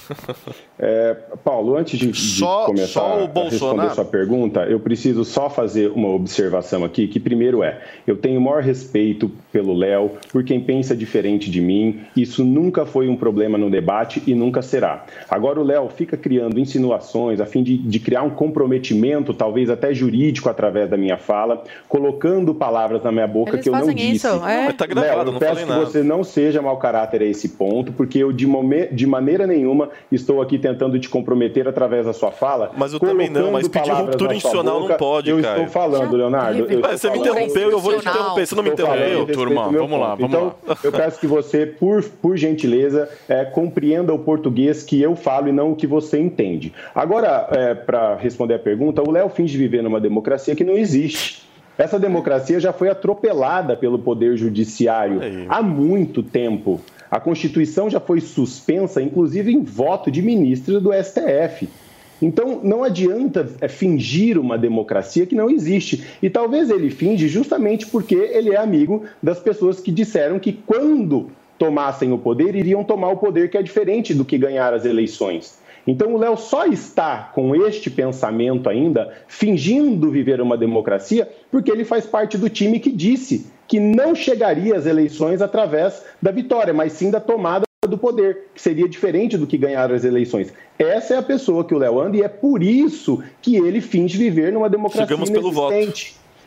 É, Paulo, antes de, de Só- começar só o a responder sua pergunta, eu preciso só fazer uma observação aqui, que primeiro é, eu tenho o maior respeito pelo Léo, por quem pensa diferente de mim, isso nunca foi um problema no debate e nunca será. Agora o Léo fica criando insinuações a fim de, de criar um comprometimento, talvez até jurídico através da minha fala, colocando palavras na minha boca Eles que eu não disse. isso, é. Mas tá gravado, Léo, eu não peço falei que nada. você não seja mau caráter a esse ponto, porque eu de, momen- de maneira nenhuma estou aqui tentando te comprometer através da sua fala. Mas eu também não, mas pedir ruptura institucional não boca. pode, Eu Caio. estou falando, Leonardo. eu você me interrompeu, eu vou te interromper. Você não me interrompeu? turma, vamos lá, vamos então, eu peço que você, por, por gentileza, é, compreenda o português que eu falo e não o que você entende. Agora, para responder a pergunta, o Léo finge viver numa democracia que não existe. Essa democracia já foi atropelada pelo Poder Judiciário há muito tempo. A Constituição já foi suspensa, inclusive em voto de ministros do STF. Então, não adianta é, fingir uma democracia que não existe. E talvez ele finge justamente porque ele é amigo das pessoas que disseram que quando tomassem o poder, iriam tomar o poder que é diferente do que ganhar as eleições. Então o Léo só está com este pensamento ainda, fingindo viver uma democracia, porque ele faz parte do time que disse que não chegaria às eleições através da vitória, mas sim da tomada do poder, que seria diferente do que ganhar as eleições. Essa é a pessoa que o Léo anda e é por isso que ele finge viver numa democracia Chegamos pelo voto.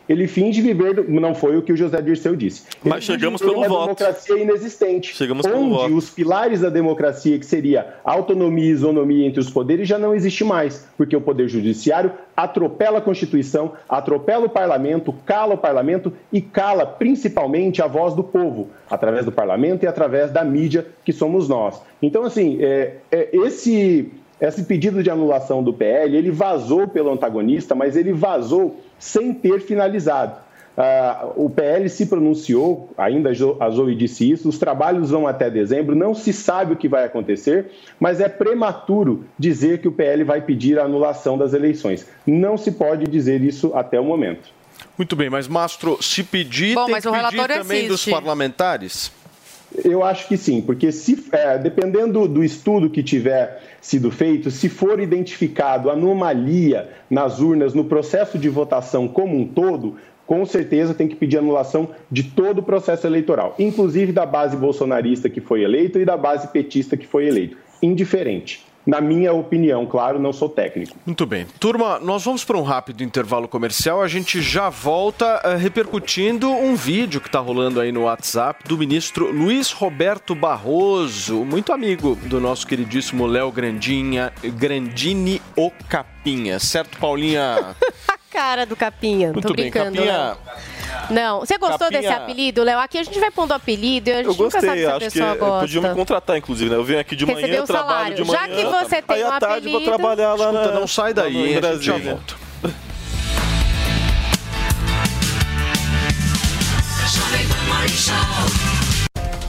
Ele finge viver, não foi o que o José Dirceu disse. Ele Mas chegamos pelo voto. democracia inexistente. Chegamos pelo onde voto. os pilares da democracia, que seria autonomia e isonomia entre os poderes, já não existe mais, porque o poder judiciário atropela a Constituição, atropela o parlamento, cala o parlamento e cala principalmente a voz do povo, através do parlamento e através da mídia, que somos nós. Então, assim, é, é, esse, esse pedido de anulação do PL, ele vazou pelo antagonista, mas ele vazou sem ter finalizado. Ah, o PL se pronunciou, ainda a Zoe disse isso, os trabalhos vão até dezembro, não se sabe o que vai acontecer, mas é prematuro dizer que o PL vai pedir a anulação das eleições. Não se pode dizer isso até o momento. Muito bem, mas Mastro, se pedir, Bom, tem mas que o pedir também dos existe. parlamentares? Eu acho que sim, porque se, é, dependendo do estudo que tiver sido feito, se for identificado anomalia nas urnas, no processo de votação como um todo, com certeza tem que pedir anulação de todo o processo eleitoral, inclusive da base bolsonarista que foi eleito e da base petista que foi eleito. Indiferente. Na minha opinião, claro, não sou técnico. Muito bem. Turma, nós vamos para um rápido intervalo comercial. A gente já volta eh, repercutindo um vídeo que está rolando aí no WhatsApp do ministro Luiz Roberto Barroso, muito amigo do nosso queridíssimo Léo Grandinha, Grandini o Capinha. Certo, Paulinha? A cara do Capinha. Muito Tô bem, brincando, Capinha. Léo. Não, você gostou Capinha- desse apelido, Léo? Aqui a gente vai pondo apelido e a gente Eu nunca sabe gostei, se a acho que pessoa gosta. podiam me contratar, inclusive, né? Eu venho aqui de Receber manhã, um trabalho de manhã. Já que você tem aí um à tarde vou apelido- trabalhar lá Escuta, na, não sai daí, no gente já volta. Jovem Pan Show.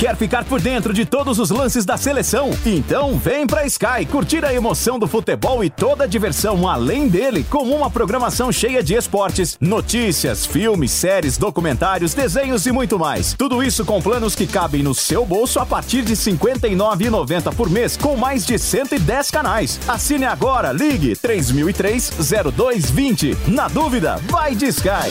Quer ficar por dentro de todos os lances da seleção? Então vem pra Sky curtir a emoção do futebol e toda a diversão além dele, com uma programação cheia de esportes, notícias, filmes, séries, documentários, desenhos e muito mais. Tudo isso com planos que cabem no seu bolso a partir de R$ 59,90 por mês, com mais de 110 canais. Assine agora, ligue 3003-0220. Na dúvida, vai de Sky.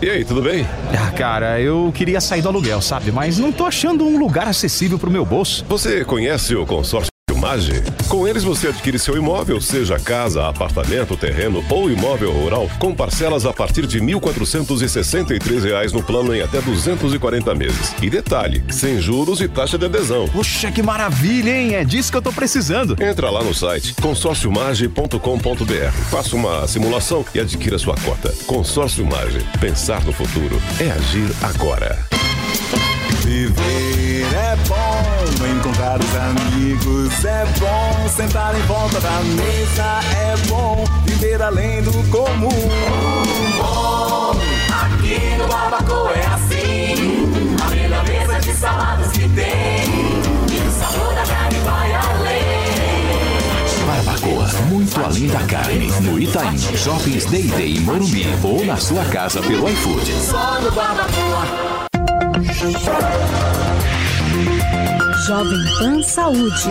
E aí, tudo bem? Ah, cara, eu queria sair do aluguel, sabe? Mas não tô achando um lugar acessível pro meu bolso. Você conhece o consórcio Mage? Com eles você adquire seu imóvel, seja casa, apartamento, terreno ou imóvel rural, com parcelas a partir de 1.463 reais no plano em até 240 meses. E detalhe, sem juros e taxa de adesão. Puxa, que maravilha, hein? É disso que eu tô precisando. Entra lá no site consórciomage.com.br, faça uma simulação e adquira sua cota. Consórcio Mage. Pensar no futuro é agir agora. Viver ver. É bom encontrar os amigos, é bom sentar em volta da mesa, é bom viver além do comum. Um bom, aqui no Barbacoa é assim, A a mesa de saladas que tem, e o sabor da carne vai além. Barbacoa, muito além da carne. No Itaim, Shoppings Day Day em Morumbi ou na sua casa pelo iFood. Só no Barbacoa. Jovem Pan Saúde.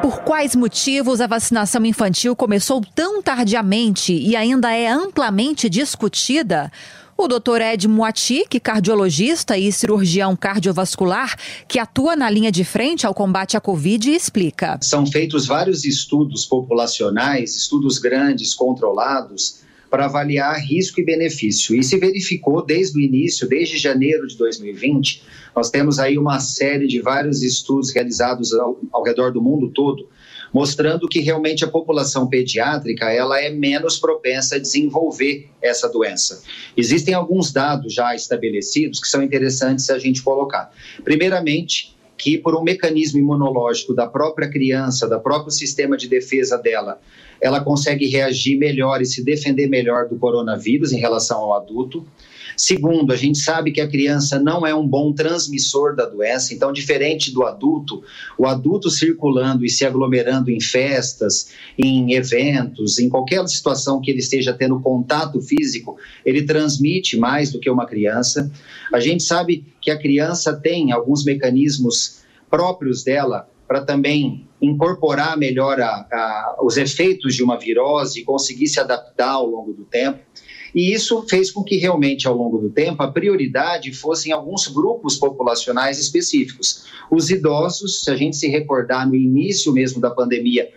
Por quais motivos a vacinação infantil começou tão tardiamente e ainda é amplamente discutida? O Dr. Ed Moati, cardiologista e cirurgião cardiovascular, que atua na linha de frente ao combate à Covid, explica. São feitos vários estudos populacionais, estudos grandes, controlados, para avaliar risco e benefício. E se verificou desde o início, desde janeiro de 2020, nós temos aí uma série de vários estudos realizados ao, ao redor do mundo todo, mostrando que realmente a população pediátrica ela é menos propensa a desenvolver essa doença. Existem alguns dados já estabelecidos que são interessantes a gente colocar. Primeiramente, que por um mecanismo imunológico da própria criança, da próprio sistema de defesa dela, ela consegue reagir melhor e se defender melhor do coronavírus em relação ao adulto. Segundo, a gente sabe que a criança não é um bom transmissor da doença, então, diferente do adulto, o adulto circulando e se aglomerando em festas, em eventos, em qualquer situação que ele esteja tendo contato físico, ele transmite mais do que uma criança. A gente sabe que a criança tem alguns mecanismos próprios dela para também incorporar melhor a, a, os efeitos de uma virose e conseguir se adaptar ao longo do tempo. E isso fez com que realmente, ao longo do tempo, a prioridade fossem alguns grupos populacionais específicos. Os idosos, se a gente se recordar no início mesmo da pandemia,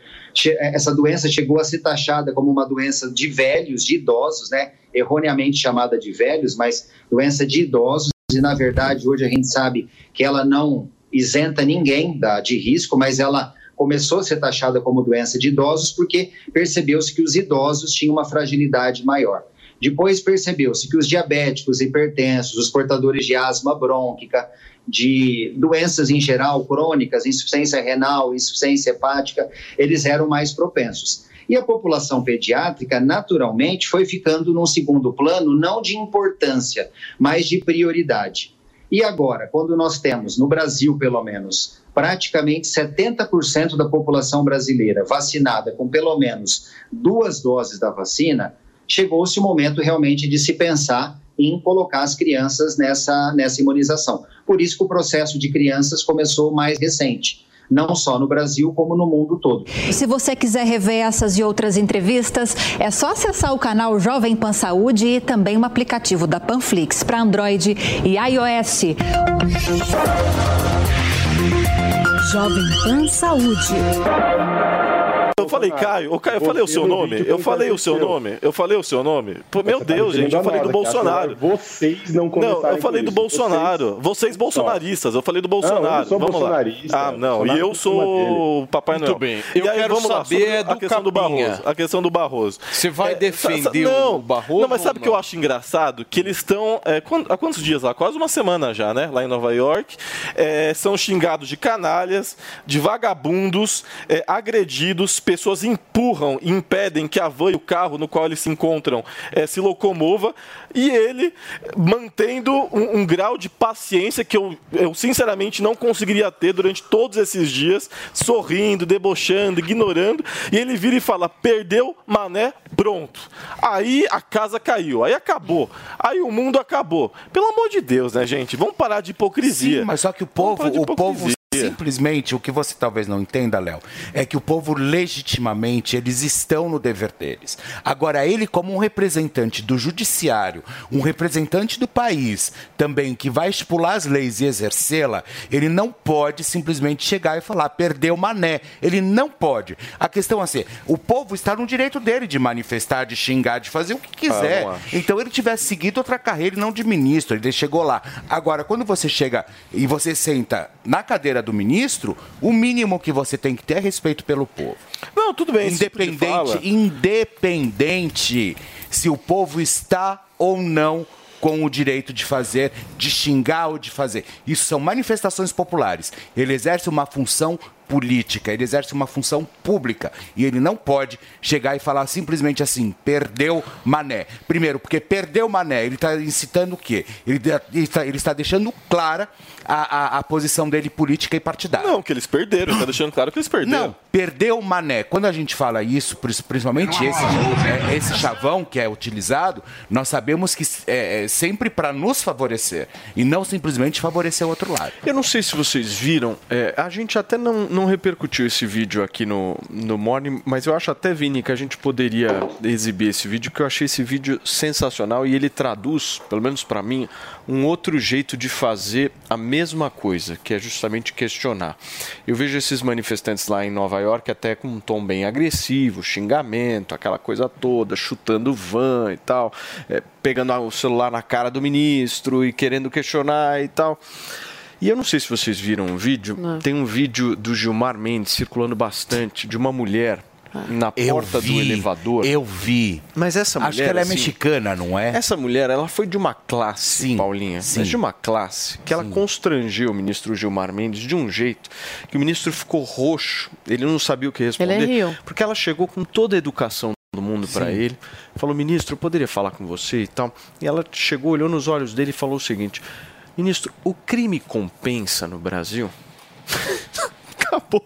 essa doença chegou a ser taxada como uma doença de velhos, de idosos, né? Erroneamente chamada de velhos, mas doença de idosos. E na verdade, hoje a gente sabe que ela não isenta ninguém da, de risco, mas ela começou a ser taxada como doença de idosos porque percebeu-se que os idosos tinham uma fragilidade maior. Depois percebeu-se que os diabéticos, hipertensos, os portadores de asma brônquica, de doenças em geral crônicas, insuficiência renal, insuficiência hepática, eles eram mais propensos. E a população pediátrica, naturalmente, foi ficando num segundo plano, não de importância, mas de prioridade. E agora, quando nós temos, no Brasil pelo menos, praticamente 70% da população brasileira vacinada com pelo menos duas doses da vacina, chegou-se o momento realmente de se pensar em colocar as crianças nessa, nessa imunização. Por isso que o processo de crianças começou mais recente não só no Brasil, como no mundo todo. Se você quiser rever essas e outras entrevistas, é só acessar o canal Jovem Pan Saúde e também o aplicativo da Panflix para Android e iOS. Jovem Pan Saúde. Eu falei, Caio, ô Caio, eu falei o seu nome. Eu falei o seu nome. Eu falei o seu nome. Pô, meu Deus, gente, eu falei do Bolsonaro. Vocês não Não, eu falei do Bolsonaro. Vocês bolsonaristas, eu falei do Bolsonaro. eu sou Vamos lá. bolsonarista. Ah, não, e Bolsonaro eu cima sou o Papai Muito Noel. bem. E Eu aí, quero saber a do questão do. Barroso. A questão do Barroso. Você vai É, defender o Barroso? Não, mas sabe o que eu acho engraçado? Que eles estão. é, há quantos dias lá? Quase uma semana já, né? Lá em Nova York. É, são xingados de canalhas, de vagabundos, é, agredidos, pessoas empurram e impedem que a van e o carro no qual eles se encontram é, se locomova. E ele mantendo um, um grau de paciência que eu, eu sinceramente não conseguiria ter durante todos esses dias, sorrindo, debochando, ignorando. E ele vira e fala: perdeu, mané, pronto. Aí a casa caiu, aí acabou. Aí o mundo acabou. Pelo amor de Deus, né, gente? Vamos parar de hipocrisia. Sim, mas só que o povo, o povo. Simplesmente, o que você talvez não entenda, Léo, é que o povo legitimamente, eles estão no dever deles. Agora, ele como um representante do judiciário, um representante do país, também que vai estipular as leis e exercê-la, ele não pode simplesmente chegar e falar, perdeu mané. Ele não pode. A questão é assim, o povo está no direito dele de manifestar, de xingar, de fazer o que quiser. Ah. Então ele tivesse seguido outra carreira e não de ministro, ele chegou lá. Agora, quando você chega e você senta na cadeira do ministro, o mínimo que você tem que ter é respeito pelo povo. Não, tudo bem. tipo de Independente, fala- independente se o povo está ou não com o direito de fazer, de xingar ou de fazer. Isso são manifestações populares. Ele exerce uma função política, ele exerce uma função pública e ele não pode chegar e falar simplesmente assim, perdeu Mané. Primeiro, porque perdeu Mané, ele está incitando o quê? Ele, ele está, ele está deixando clara a, a, a posição dele política e partidária. Não, que eles perderam, está deixando claro que eles perderam. Não, perdeu o Mané. Quando a gente fala isso, principalmente esse, é, esse chavão que é utilizado, nós sabemos que é, é sempre para nos favorecer e não simplesmente favorecer o outro lado. Eu não sei se vocês viram, é, a gente até não, não repercutiu esse vídeo aqui no, no Morning, mas eu acho até, Vini, que a gente poderia exibir esse vídeo, que eu achei esse vídeo sensacional e ele traduz, pelo menos para mim, um outro jeito de fazer a mesma coisa, que é justamente questionar. Eu vejo esses manifestantes lá em Nova York até com um tom bem agressivo, xingamento, aquela coisa toda, chutando van e tal, é, pegando o celular na cara do ministro e querendo questionar e tal. E eu não sei se vocês viram um vídeo, tem um vídeo do Gilmar Mendes circulando bastante, de uma mulher na Eu porta vi, do elevador. Eu vi. Mas essa mulher. Acho que ela é assim, mexicana, não é? Essa mulher, ela foi de uma classe, Paulinha, sim. mas de uma classe que ela constrangeu o ministro Gilmar Mendes de um jeito que o ministro ficou roxo, ele não sabia o que responder. Ele riu. Porque ela chegou com toda a educação do mundo para Sim. ele, falou: ministro, eu poderia falar com você e tal. E ela chegou, olhou nos olhos dele e falou o seguinte: ministro, o crime compensa no Brasil? Acabou.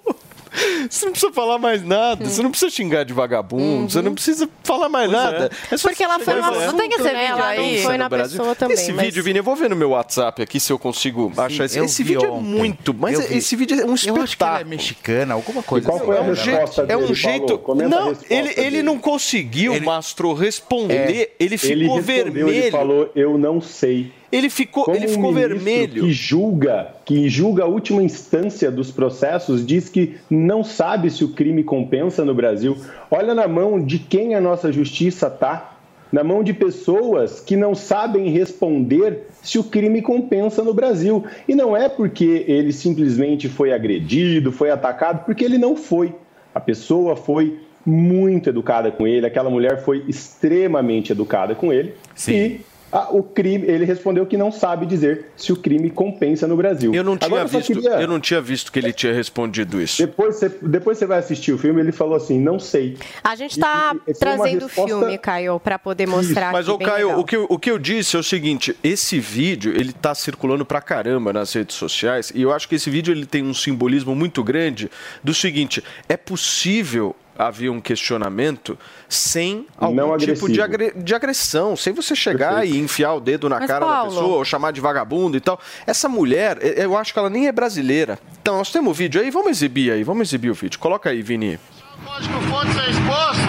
Você não precisa falar mais nada, você não precisa xingar de vagabundo, você não precisa falar mais Pois nada. é. só Porque ela foi no assunto, Tem esse né? vídeo Ela não aí. foi na Brasil. pessoa também, Esse mas- vídeo, Vini, eu vou ver no meu WhatsApp aqui se eu consigo achar esse. eu Esse vídeo é muito, mas Eu vi. esse vídeo é um Eu espetáculo. acho que ela é mexicana, alguma coisa E qual foi a assim. resposta É um jeito. Paulo? Comenta a Não, ele, ele não conseguiu, Mastro, responder. É. Ele ficou respondeu, vermelho. Ele falou, eu não sei. Ele ficou, Como ele um ficou ministro vermelho. Que julga, que julga a última instância dos processos, diz que não sabe se o crime compensa no Brasil. Olha na mão de quem a nossa justiça tá. Na mão de pessoas que não sabem responder se o crime compensa no Brasil. E não é porque ele simplesmente foi agredido, foi atacado, porque ele não foi. A pessoa foi muito educada com ele, aquela mulher foi extremamente educada com ele. E ah, o crime, ele respondeu que não sabe dizer se o crime compensa no Brasil. Eu não tinha Agora, eu visto, queria- eu não tinha visto que ele tinha respondido isso. Depois você, depois você vai assistir o filme, ele falou assim, não sei. A gente tá E- e uma trazendo o resposta- filme, Caio, pra poder mostrar Mas, ô bem Caio, legal. o que, eu, o que eu disse é o seguinte: esse vídeo ele tá circulando pra caramba nas redes sociais e eu acho que esse vídeo ele tem um simbolismo muito grande do seguinte: é possível haver um questionamento sem algum Não tipo de, agre- de agressão, sem você chegar e enfiar o dedo na Mas, cara da Paulo- pessoa ou chamar de vagabundo e tal. Essa mulher, eu acho que ela nem é brasileira. Então, nós temos o vídeo aí, vamos exibir aí, vamos exibir o vídeo. Coloca aí, Vini. Lógico que pode ser exposto.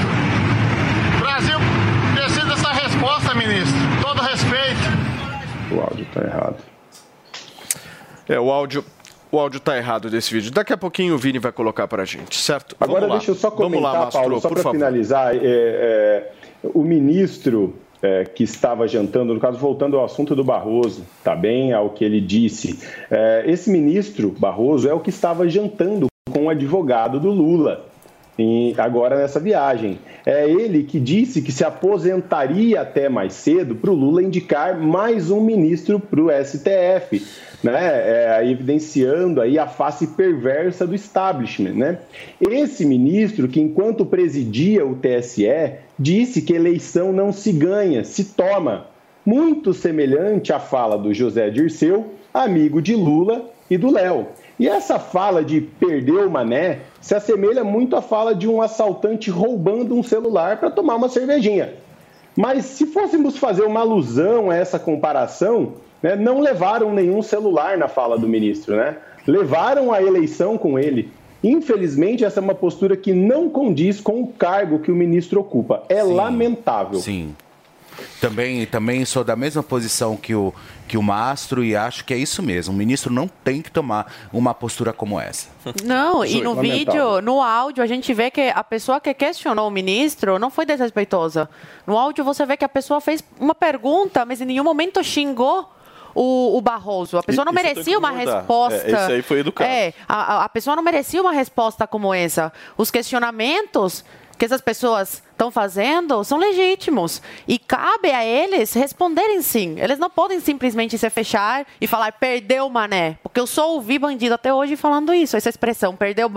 O Brasil precisa dessa resposta, ministro. Todo respeito. O áudio tá errado. É, o áudio. O áudio tá errado desse vídeo. Daqui a pouquinho o Vini vai colocar pra gente, certo? Agora Vamos lá. deixa eu só comentar, Vamos lá, Mastro, Paulo, só para finalizar. é, é, o ministro é, que estava jantando, no caso, voltando ao assunto do Barroso, tá bem, ao que ele disse. é, esse ministro, Barroso, é o que estava jantando com o advogado do Lula. em- agora nessa viagem. É ele que disse que se aposentaria até mais cedo para o Lula indicar mais um ministro para o STF, né? É, evidenciando aí a face perversa do establishment. Né? Esse ministro, que enquanto presidia o TSE, disse que eleição não se ganha, se toma. Muito semelhante à fala do José Dirceu, amigo de Lula e do Léo. E essa fala de perder o mané se assemelha muito à fala de um assaltante roubando um celular para tomar uma cervejinha. Mas se fôssemos fazer uma alusão a essa comparação, né, não levaram nenhum celular na fala do ministro, né? Levaram a eleição com ele. Infelizmente, essa é uma postura que não condiz com o cargo que o ministro ocupa. É lamentável. Sim. Também, também sou da mesma posição que o, que o Mastro e acho que é isso mesmo. O ministro não tem que tomar uma postura como essa. Não, e no vídeo, no áudio, a gente vê que a pessoa que questionou o ministro não foi desrespeitosa. No áudio você vê que a pessoa fez uma pergunta, mas em nenhum momento xingou o, o Barroso. A pessoa não Isso merecia uma resposta. É, esse aí foi educado. É, a, a- pessoa não merecia uma resposta como essa. Os questionamentos que essas pessoas estão fazendo são legítimos e cabe a eles responderem sim. Eles não podem simplesmente se fechar e falar perdeu mané, porque eu só ouvi bandido até hoje falando isso, essa expressão perdeu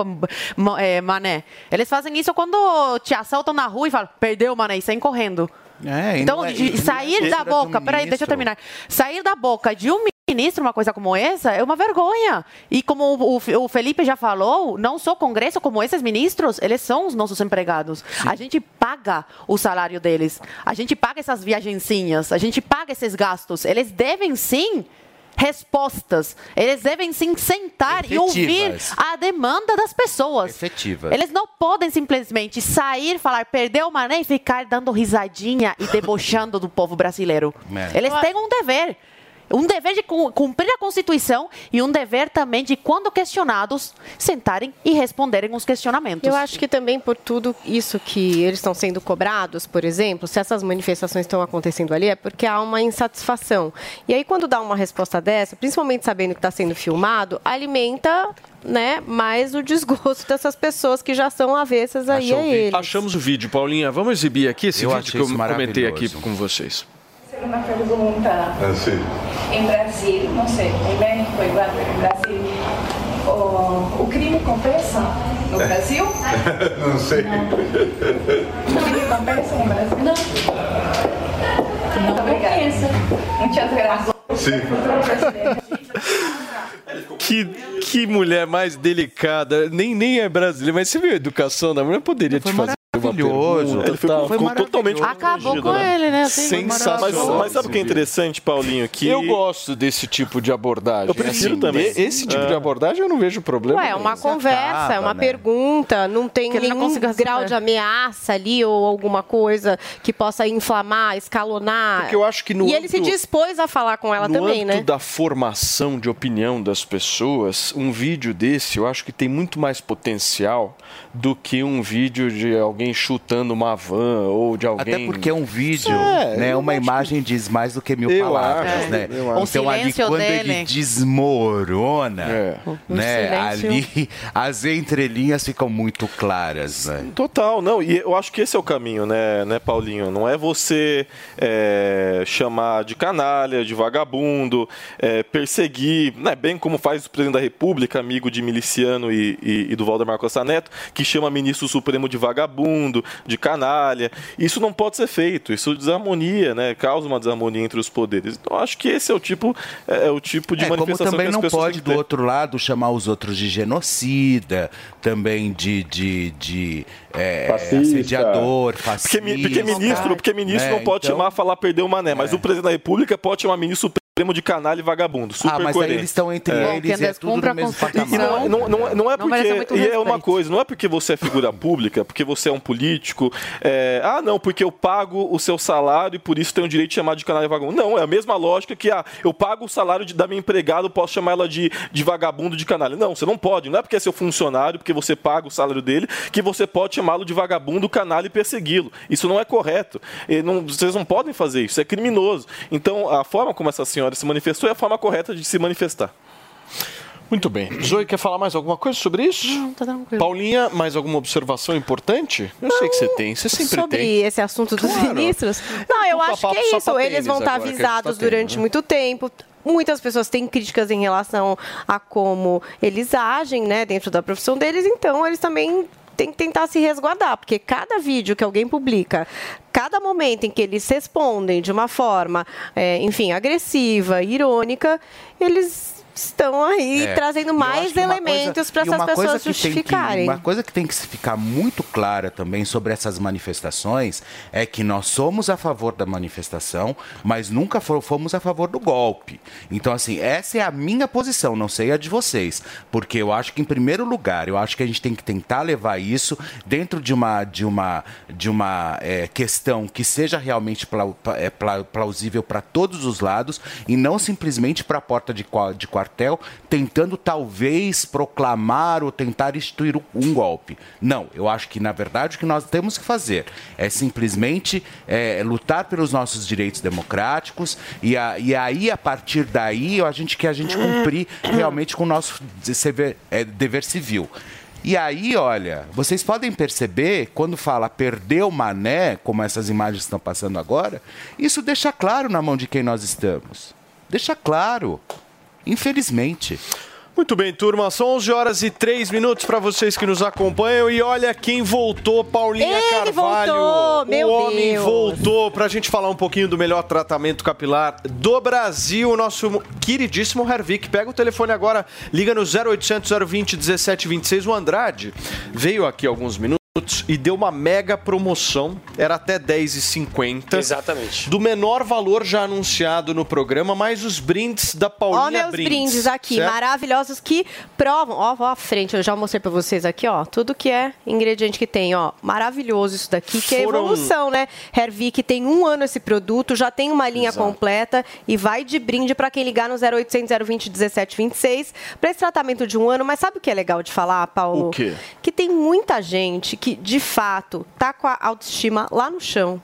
é, mané. Eles fazem isso quando te assaltam na rua e falam perdeu mané e saem correndo. É, Então, é- de sair da boca, peraí, deixa eu terminar. Sair da boca de um ministro uma coisa como essa é uma vergonha. E como o, o- Felipe já falou, não só o Congresso, como esses ministros, eles são os nossos empregados. A gente paga o salário deles. A gente paga essas viagencinhas. A gente paga esses gastos. Eles devem sim respostas. Eles devem sim sentar e ouvir Efetivas. a demanda das pessoas. Efetivas. Eles não podem simplesmente sair, falar, perdeu o mané e ficar dando risadinha e debochando do povo brasileiro. É. Eles têm um dever. Um dever de cu- cumprir a Constituição e um dever também de, quando questionados, sentarem e responderem os questionamentos. Eu acho que também por tudo isso que eles estão sendo cobrados, por exemplo, se essas manifestações estão acontecendo ali, é porque há uma insatisfação. E aí, quando dá uma resposta dessa, principalmente sabendo que está sendo filmado, alimenta né, mais o desgosto dessas pessoas que já são avessas aí a ele. Achamos o vídeo, Paulinha. Vamos exibir aqui esse Eu vídeo que eu comentei aqui com vocês. Segunda pergunta. Em Brasil, não sei, em México igual, em Brasil, o, o crime compensa no Brasil? Não sei. O crime compensa no Brasil? Não. Não compensa. Muitas graças. Que, que mulher mais delicada. Nem, nem é brasileira, mas você viu a educação da mulher? Poderia te fazer uma maravilhoso. Ele ficou- tal. ficou totalmente Acabou com né? ele, né? Assim, Sensacional. Mas, mas sabe o que é interessante, Paulinho? Que Eu gosto desse tipo de abordagem. Eu prefiro Assim, também. Esse tipo É. de abordagem eu não vejo problema. Ué, é uma conversa, é uma né? pergunta, não tem Que ele não nenhum consiga grau de ameaça ali ou alguma coisa que possa inflamar, escalonar. Porque eu acho que no E ele se âmbito- dispôs a falar com ela no também, âmbito né? da formação de opinião das pessoas, um vídeo desse eu acho que tem muito mais potencial do que um vídeo de alguém chutando uma van ou de alguém. Até porque um vídeo, É, né, uma imagem diz mais do que mil Eu palavras, acho, né? eu acho. O Então ali quando dele. ele desmorona, né, silêncio. ali as entrelinhas ficam muito claras, né? Total, não, e eu acho que esse é o caminho, né, né Paulinho? Não é você é, chamar de canalha, de vagabundo, é, perseguir, né, bem como faz o presidente da República, amigo de miliciano e, e, e do Valdemar Costa Neto, que chama ministro supremo de vagabundo, de canalha. Isso não pode ser feito, isso desarmonia, né, causa uma desarmonia entre os poderes. Então, acho que esse é o tipo, é, é o tipo de É, como manifestação também que as não pessoas pode, do outro lado, chamar os outros de genocida, também de, de, de é, Fascista. assediador, fascista. Porque, porque ministro, porque ministro né? não pode Então- chamar falar perder o mané, mas o presidente da República pode chamar ministro supremo de canalha e vagabundo. Super Ah, mas aí coerente. eles estão entre É. eles e é tudo no mesmo E patamar. não, é- não, não, não é Não merece porque. E é uma coisa, não é porque você é figura pública, porque você é um político. é, ah, não, porque eu pago o seu salário e por isso tenho o direito de chamar de canalha e vagabundo. Não, é a mesma lógica que ah, eu pago o salário de- da minha empregada, eu posso chamar ela de, de vagabundo de canalha. Não, você não pode. Não é porque é seu funcionário, porque você paga o salário dele, que você pode chamá-lo de vagabundo, canalha e persegui-lo. Isso não é correto. E não- vocês não podem fazer isso, é criminoso. Então, a forma como essa senhora se manifestou é a forma correta de se manifestar. Muito bem. Zoe, quer falar mais alguma coisa sobre isso? Não, tá tranquilo. Paulinha, mais alguma observação importante? Eu sei que você tem, você sempre Sobre tem. esse assunto dos Claro. ministros? Não, eu Puta acho que é isso. Eles vão estar tá avisados tendo, durante né? muito tempo. Muitas pessoas têm críticas em relação a como eles agem, né, dentro da profissão deles, então eles também têm que tentar se resguardar, porque cada vídeo que alguém publica, cada momento em que eles respondem de uma forma, é, enfim, agressiva, irônica, eles estão aí É. trazendo mais elementos para essas pessoas que tem que- justificarem. uma coisa que tem que ficar muito clara também sobre essas manifestações é que nós somos a favor da manifestação, mas nunca fo- fomos a favor do golpe. Então, assim, essa é a minha posição, não sei a de vocês. Porque eu acho que, em primeiro lugar, eu acho que a gente tem que tentar levar isso dentro de uma, de uma, de uma é, questão que seja realmente é, pla- plausível para todos os lados e não simplesmente para a porta de, de quartel, tentando talvez proclamar ou tentar instituir um- golpe. Não, eu acho que na verdade o que nós temos que fazer é simplesmente é, lutar pelos nossos direitos democráticos e, a- e aí a partir daí a gente que a gente cumprir realmente com o nosso dever, é, dever civil. E aí, olha, vocês podem perceber, quando fala perdeu Mané, como essas imagens estão passando agora, isso deixa claro na mão de quem nós estamos. Deixa claro. Infelizmente. Muito bem, turma. São 11 horas e 3 minutos para vocês que nos acompanham. E olha quem voltou, Paulinha Ele Carvalho. voltou, meu o homem Deus. voltou para a gente falar um pouquinho do melhor tratamento capilar do Brasil. O nosso queridíssimo Hervik. Pega o telefone agora, liga no 0800 020 1726. O Andrade veio aqui alguns minutos. E deu uma mega promoção, era até 10,50. Exatamente. Do menor valor já anunciado no programa, mais os brindes da Paulinha Ó, meus Brindes. brindes aqui, certo? maravilhosos, que provam. Ó, ó, à frente, eu já mostrei pra vocês aqui, ó. Tudo que é ingrediente que tem, ó. Maravilhoso isso daqui, que é Foram- evolução, né? Hervik tem um ano esse produto, já tem uma linha Exato. completa e vai de brinde pra quem ligar no 0800 020 1726 pra esse tratamento de um ano. Mas sabe o que é legal de falar, Paulo? O quê? Que tem muita gente que, de fato, tá com a autoestima lá no chão.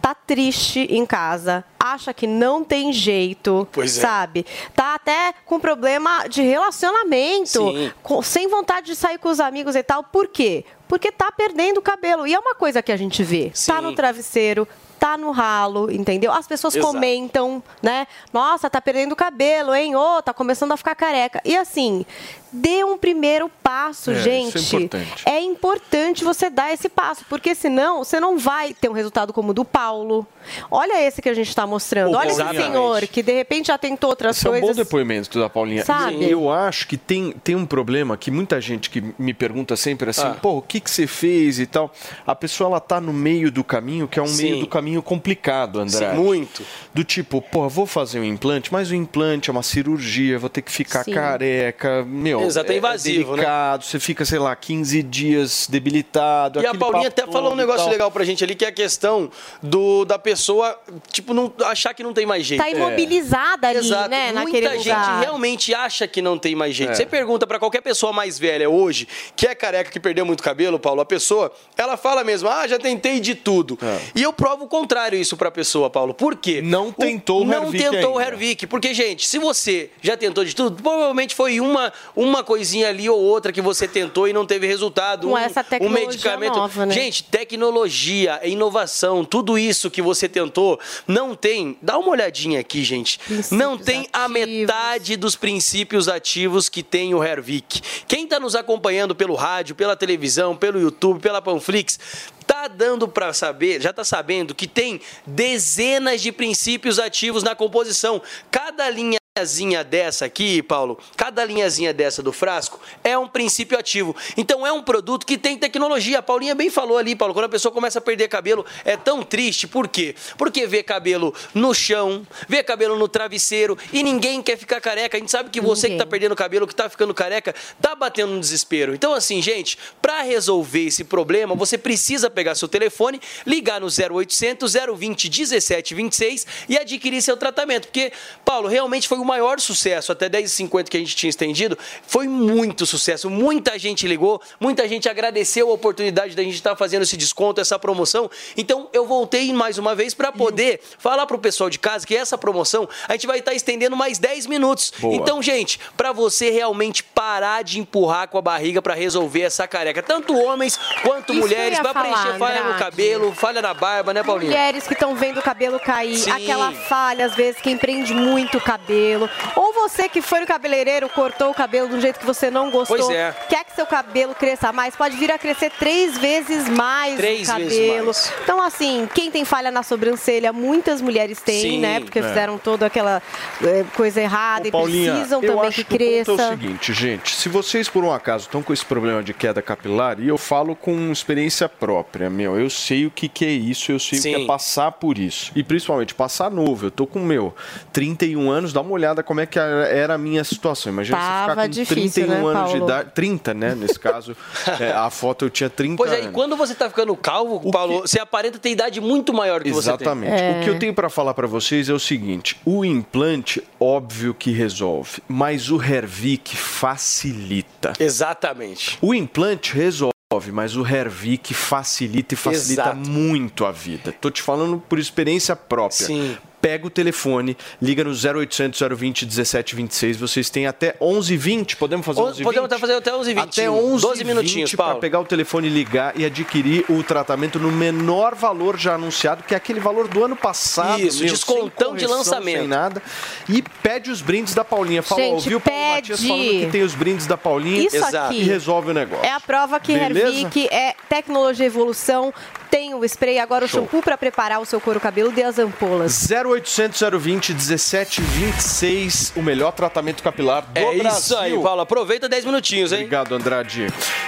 Tá triste em casa, acha que não tem jeito, Pois é. sabe? Tá até com problema de relacionamento, com- sem vontade de sair com os amigos e tal. Por quê? Porque tá perdendo o cabelo. E é uma coisa que a gente vê. Tá Sim. no travesseiro, tá no ralo, entendeu? As pessoas Exato. comentam, né? Nossa, tá perdendo o cabelo, hein? Ô, tá começando a ficar careca. E assim, dê um primeiro passo, É, isso é gente. importante. É importante você dar esse passo, porque senão você não vai ter um resultado como o do Paulo. Olha esse que a gente está mostrando. Olha esse Exatamente. senhor que de repente já tentou outras Esse é um bom coisas. depoimento da Paulinha. Sabe? E Eu acho que tem, tem um problema que muita gente que me pergunta sempre assim, Ah. pô, o que, que você fez e tal. A pessoa ela tá no meio do caminho, que é um Sim. meio do caminho complicado, André. Sim, muito. Do tipo, pô, vou fazer um implante, mas o implante é uma cirurgia, vou ter que ficar Sim. careca, meu. Exato, é é invasivo, né? delicado, Você fica, sei lá, 15 dias debilitado. E a Paulinha até falou um negócio tal. legal pra gente ali, que é a questão do, da pessoa, tipo, não, achar que não tem mais jeito. Tá imobilizada ali, Exato. né? Muita naquele gente lugar. realmente acha que não tem mais jeito. É. Você pergunta pra qualquer pessoa mais velha hoje, que é careca, que perdeu muito cabelo, Paulo, a pessoa, ela fala mesmo, ah, já tentei de tudo. E eu provo o contrário isso pra pessoa, Paulo. Por quê? Não tentou o Não Hervik tentou o ainda. Hervik. Porque, gente, se você já tentou de tudo, provavelmente foi uma, uma coisinha ali ou outra que você tentou e não teve resultado. Com um, essa um tecnologia medicamento. nova, né? Gente, tecnologia, inovação, tudo isso que você tentou, não tem. Dá uma olhadinha aqui, gente. não tem a metade dos princípios ativos que tem o Hervik. Quem está nos acompanhando pelo rádio, pela televisão, pelo YouTube, pela Panflix, tá dando para saber, já tá sabendo que tem dezenas de princípios ativos na composição. Cada linha linhazinha dessa aqui, Paulo, cada linhazinha dessa do frasco é um princípio ativo. Então é um produto que tem tecnologia. A Paulinha bem falou ali, Paulo, quando a pessoa começa a perder cabelo, é tão triste. Por quê? Porque vê cabelo no chão, vê cabelo no travesseiro e ninguém quer ficar careca. A gente sabe que você que tá perdendo cabelo, que tá ficando careca, tá batendo no desespero. Então assim, gente, para resolver esse problema, você precisa pegar seu telefone, ligar no 0800 020 1726 e adquirir seu tratamento. Porque, Paulo, realmente foi o maior sucesso, até 10h50 que a gente tinha estendido, foi muito sucesso. Muita gente ligou, muita gente agradeceu a oportunidade da gente estar fazendo esse desconto, essa promoção. Então, eu voltei mais uma vez para poder falar pro pessoal de casa que essa promoção a gente vai estar estendendo mais 10 minutos. Boa. Então, gente, para você realmente parar de empurrar com a barriga para resolver essa careca, tanto homens quanto Isso mulheres, para preencher falar, falha no cabelo, falha na barba, né, Paulinha? Mulheres que estão vendo o cabelo cair, Sim. aquela falha, às vezes, quem prende muito o cabelo. Ou você que foi no cabeleireiro, cortou o cabelo de um jeito que você não gostou, Pois é. quer que seu cabelo cresça mais, pode vir a crescer três vezes mais Três o vezes cabelo. mais. Então, assim, quem tem falha na sobrancelha, muitas mulheres têm, Sim, né? Porque é. fizeram toda aquela eh, coisa errada e Paulinha, precisam eu também acho que que o ponto cresça. é o seguinte, gente, se vocês por um acaso estão com esse problema de queda capilar, e eu falo com experiência própria, meu, eu sei o que, que é isso, eu sei o que Sim. é passar por isso. E principalmente passar novo, eu tô com, meu, 31 anos, dá uma olhada como é que era a minha situação. Imagina você Tava ficar com difícil, 31 né, anos de Paulo? idade, 30, né, nesse caso, é, a foto eu tinha 30 Pois é, e quando você tá ficando calvo, Paulo, você aparenta ter idade muito maior que você tem. Exatamente. É. O que eu tenho para falar para vocês é o seguinte: o implante, óbvio que resolve, mas o Hervik facilita. Exatamente. O implante resolve. Mas o Hervik facilita e facilita Exato. muito a vida. Tô te falando por experiência própria. Sim. Pega o telefone, liga no 0800 020 1726. Vocês têm até 11h20. Podemos fazer 11h20? Podemos até fazer até 11h20. Até 11 12 minutinhos, para pegar o telefone, ligar e adquirir o tratamento no menor valor já anunciado, que é aquele valor do ano passado. Isso, meu, descontão sem de correção, lançamento. Sem nada. E pede os brindes da Paulinha. Fala, Gente, ouviu o Paulo Matias pede. falando que tem os brindes da Paulinha Isso aqui e resolve o negócio. É a prova que Beleza? Hervik é tecnologia e evolução. Tem o spray, agora o Show. shampoo para preparar o seu couro cabeludo e as ampolas. 0800 020 1726, o melhor tratamento capilar do É Brasil. isso aí, Paulo. Aproveita 10 minutinhos, hein? Obrigado, Andrade.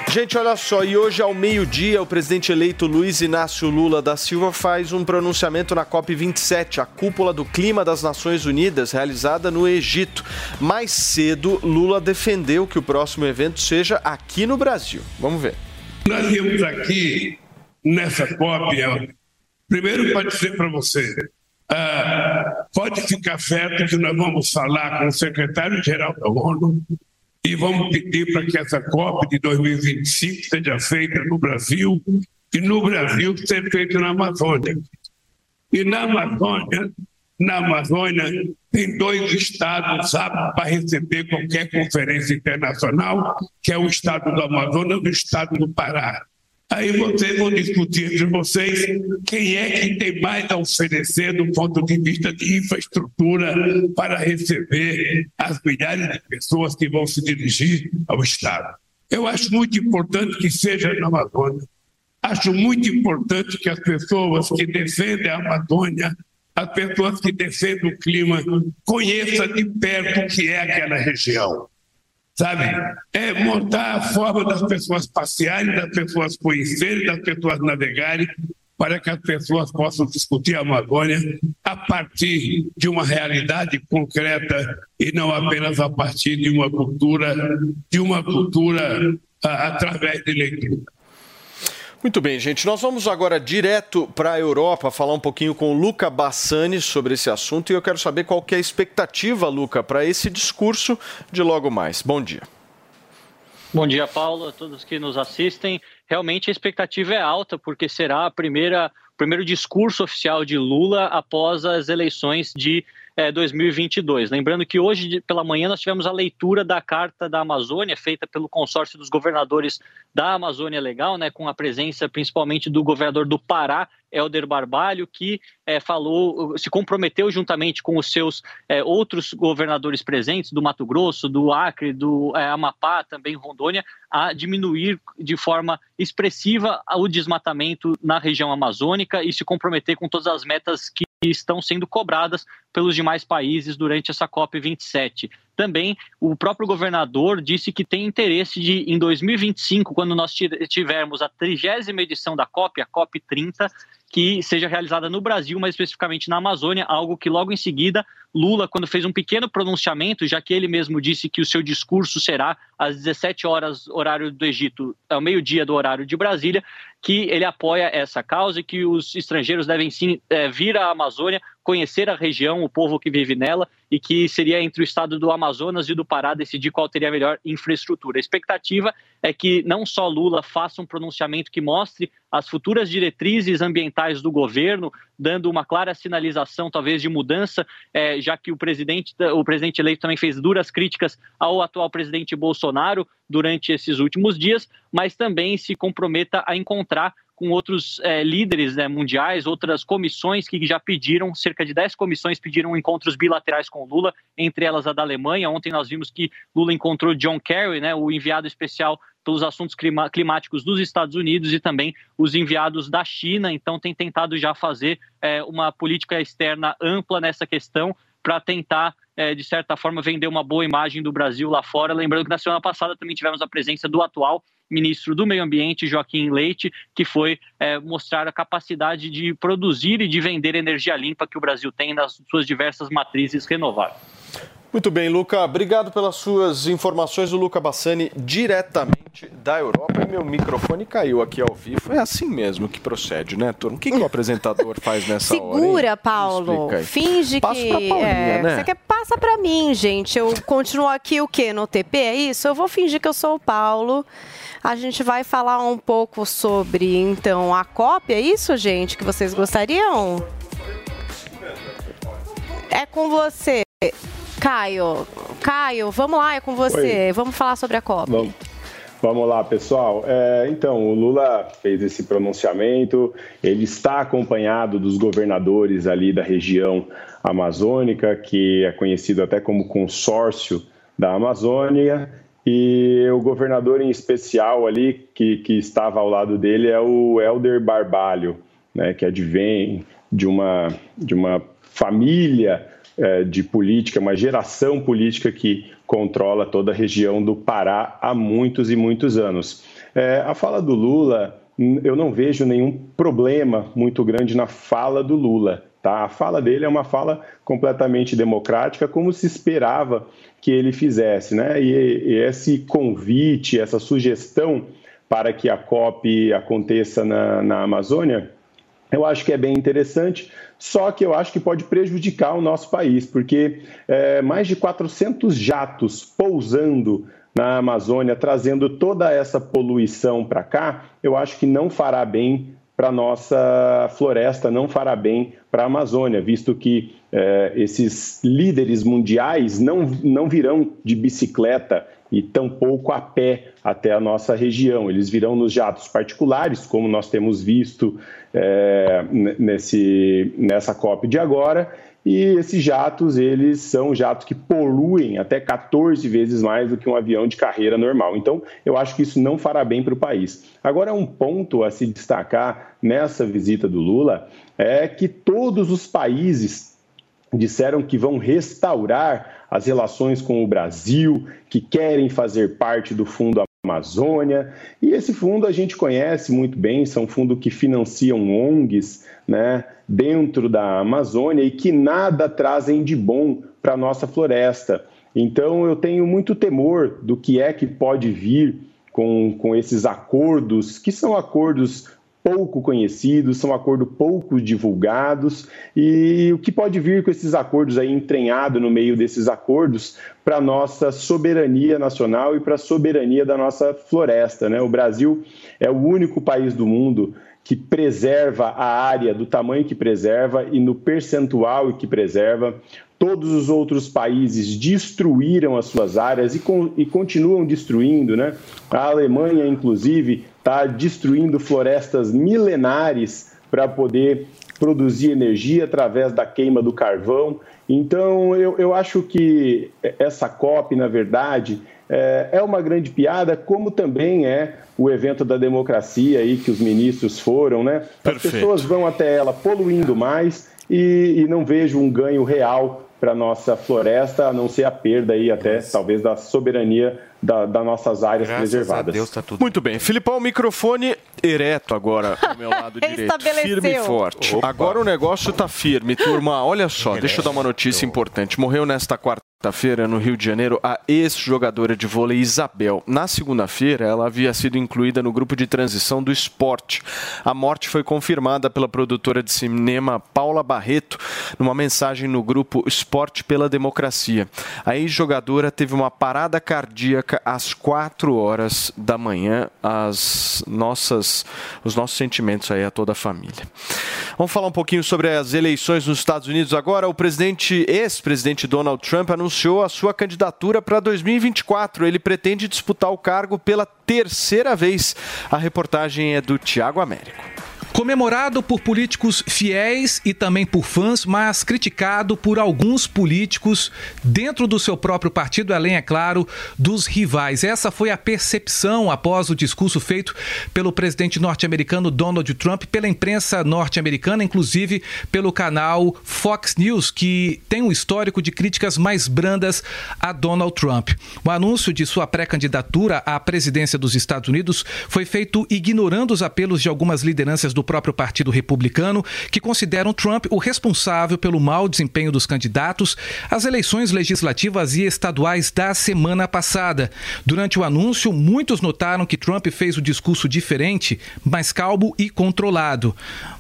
Gente, olha só, e hoje ao meio-dia, o presidente eleito Luiz Inácio Lula da Silva faz um pronunciamento na COP27, a cúpula do clima das Nações Unidas, realizada no Egito. Mais cedo, Lula defendeu que o próximo evento seja aqui no Brasil. Vamos ver. Nós viemos aqui nessa COP. Primeiro, pode dizer para você, ah, pode ficar certo que nós vamos falar com o secretário-geral da ONU e vamos pedir para que essa COP de 2025 seja feita no Brasil e no Brasil seja feita na Amazônia. E na Amazônia, na Amazônia tem dois estados aptos para receber qualquer conferência internacional, que é o estado do Amazonas e o estado do Pará. Aí vocês vão discutir entre vocês quem é que tem mais a oferecer do ponto de vista de infraestrutura para receber as milhares de pessoas que vão se dirigir ao Estado. Eu acho muito importante que seja na Amazônia. Acho muito importante que as pessoas que defendem a Amazônia, as pessoas que defendem o clima, conheçam de perto o que é aquela região sabe? É montar a forma das pessoas passearem, das pessoas conhecerem, das pessoas navegarem, para que as pessoas possam discutir a Amazônia a partir de uma realidade concreta e não apenas a partir de uma cultura, de uma cultura ah, através de leitura. Muito bem, gente. Nós vamos agora direto para a Europa falar um pouquinho com o Luca Bassani sobre esse assunto e eu quero saber qual que é a expectativa, Luca, para esse discurso de logo mais. Bom dia. Bom dia, Paulo, a todos que nos assistem. Realmente a expectativa é alta, porque será a primeira, o primeiro discurso oficial de Lula após as eleições de eh, 2022. Lembrando que hoje pela manhã nós tivemos a leitura da Carta da Amazônia, feita pelo consórcio dos governadores da Amazônia Legal, né, com a presença principalmente do governador do Pará, Helder Barbalho, que eh, falou, se comprometeu juntamente com os seus eh, outros governadores presentes, do Mato Grosso, do Acre, do eh, Amapá, também Rondônia, a diminuir de forma expressiva o desmatamento na região amazônica e se comprometer com todas as metas que estão sendo cobradas pelos demais países durante essa COP27. Também o próprio governador disse que tem interesse de, em 2025, quando nós ti- tivermos a trigésima edição da COP, a COP 30, que seja realizada no Brasil, mas especificamente na Amazônia, algo que logo em seguida Lula, quando fez um pequeno pronunciamento, já que ele mesmo disse que o seu discurso será às 17 horas horário do Egito, ao meio-dia do horário de Brasília, que ele apoia essa causa e que os estrangeiros devem sim eh, vir à Amazônia, conhecer a região, o povo que vive nela, e que seria entre o estado do Amazonas e do Pará decidir qual teria a melhor infraestrutura. A expectativa é que não só Lula faça um pronunciamento que mostre as futuras diretrizes ambientais do governo, dando uma clara sinalização, talvez, de mudança, eh, já que o presidente, o presidente eleito também fez duras críticas ao atual presidente Bolsonaro durante esses últimos dias, mas também se comprometa a encontrar com outros eh, líderes né, mundiais, outras comissões que já pediram, cerca de 10 comissões pediram encontros bilaterais com Lula, entre elas a da Alemanha. Ontem nós vimos que Lula encontrou John Kerry, né, o enviado especial pelos assuntos climáticos dos Estados Unidos e também os enviados da China. Então tem tentado já fazer eh, uma política externa ampla nessa questão para tentar, eh, de certa forma, vender uma boa imagem do Brasil lá fora. Lembrando que na semana passada também tivemos a presença do atual ministro do Meio Ambiente, Joaquim Leite, que foi eh, mostrar a capacidade de produzir e de vender energia limpa que o Brasil tem nas suas diversas matrizes renováveis. Muito bem, Luca. Obrigado pelas suas informações. O Luca Bassani, diretamente da Europa. E meu microfone caiu aqui ao vivo. É assim mesmo que procede, né, turma? O que, que o apresentador faz nessa hora? hein? Segura, Paulo. Finge Passa que. pra Paulinha, é, né? Você quer passa pra mim, gente. Eu continuo aqui o quê? No TP? É isso? Eu vou fingir que eu sou o Paulo. A gente vai falar um pouco sobre, então, a cópia. É isso, gente, que vocês gostariam? é com você. Caio, Caio, vamos lá, é com você. Oi. Vamos falar sobre a COP. Vamos, vamos lá, pessoal. É, então, o Lula fez esse pronunciamento, ele está acompanhado dos governadores ali da região amazônica, que é conhecido até como consórcio da Amazônia, e o governador em especial ali, que, que estava ao lado dele, é o Helder Barbalho, né, que advém de uma, de uma família de política, uma geração política que controla toda a região do Pará há muitos e muitos anos. Eh, a fala do Lula, eu não vejo nenhum problema muito grande na fala do Lula. Tá? A fala dele é uma fala completamente democrática, como se esperava que ele fizesse. Né? E, e esse convite, essa sugestão para que a COP aconteça na, na Amazônia, eu acho que é bem interessante, só que eu acho que pode prejudicar o nosso país, porque é, mais de 400 jatos pousando na Amazônia, trazendo toda essa poluição para cá, eu acho que não fará bem para a nossa floresta, não fará bem para a Amazônia, visto que eh, esses líderes mundiais não, não virão de bicicleta e tampouco a pé até a nossa região. Eles virão nos jatos particulares, como nós temos visto n- nesse, nessa COP de agora, e esses jatos, eles são jatos que poluem até 14 vezes mais do que um avião de carreira normal. Então, eu acho que isso não fará bem para o país. Agora, um ponto a se destacar nessa visita do Lula é que todos os países disseram que vão restaurar as relações com o Brasil, que querem fazer parte do Fundo Amazônia. E esse fundo a gente conhece muito bem, são fundos que financiam ONGs né, dentro da Amazônia e que nada trazem de bom para a nossa floresta. Então eu tenho muito temor do que é que pode vir com, com esses acordos, que são acordos pouco conhecidos, são acordos pouco divulgados, e o que pode vir com esses acordos aí entranhado no meio desses acordos para nossa soberania nacional e para a soberania da nossa floresta. Né? O Brasil é o único país do mundo que preserva a área do tamanho que preserva e no percentual que preserva. Todos os outros países destruíram as suas áreas e, e continuam destruindo, né? A Alemanha, inclusive, está destruindo florestas milenares para poder produzir energia através da queima do carvão. Então, eu, eu acho que essa COP, na verdade, é, é uma grande piada, como também é o evento da democracia aí que os ministros foram, né? As Perfeito. pessoas vão até ela poluindo mais e, e não vejo um ganho real para nossa floresta, a não ser a perda aí até talvez da soberania da, das nossas áreas preservadas. tá tudo Muito bem. Filipão, microfone ereto agora do meu lado direito. Firme e forte. Agora o negócio tá firme, turma. Olha só, deixa eu dar uma notícia importante. Morreu nesta quarta-feira no Rio de Janeiro a ex-jogadora de vôlei Isabel. Na segunda-feira, ela havia sido incluída no grupo de transição do esporte. A morte foi confirmada pela produtora de cinema Paula Barreto numa mensagem no grupo Esporte pela Democracia. A ex-jogadora teve uma parada cardíaca às 4 horas da manhã. As nossas, os nossos sentimentos aí a toda a família. Vamos falar um pouquinho sobre as eleições nos Estados Unidos agora. O presidente, ex-presidente Donald Trump anunciou a sua candidatura para 2024. Ele pretende disputar o cargo pela terceira vez. A reportagem é do Tiago Américo. Comemorado por políticos fiéis e também por fãs, mas criticado por alguns políticos dentro do seu próprio partido, além, é claro, dos rivais. Essa foi a percepção após o discurso feito pelo presidente norte-americano Donald Trump pela imprensa norte-americana, inclusive pelo canal Fox News, que tem um histórico de críticas mais brandas a Donald Trump. O anúncio de sua pré-candidatura à presidência dos Estados Unidos foi feito ignorando os apelos de algumas lideranças do próprio Partido Republicano, que consideram Trump o responsável pelo mau desempenho dos candidatos às eleições legislativas e estaduais da semana passada. Durante o anúncio, muitos notaram que Trump fez o discurso diferente, mais calmo e controlado.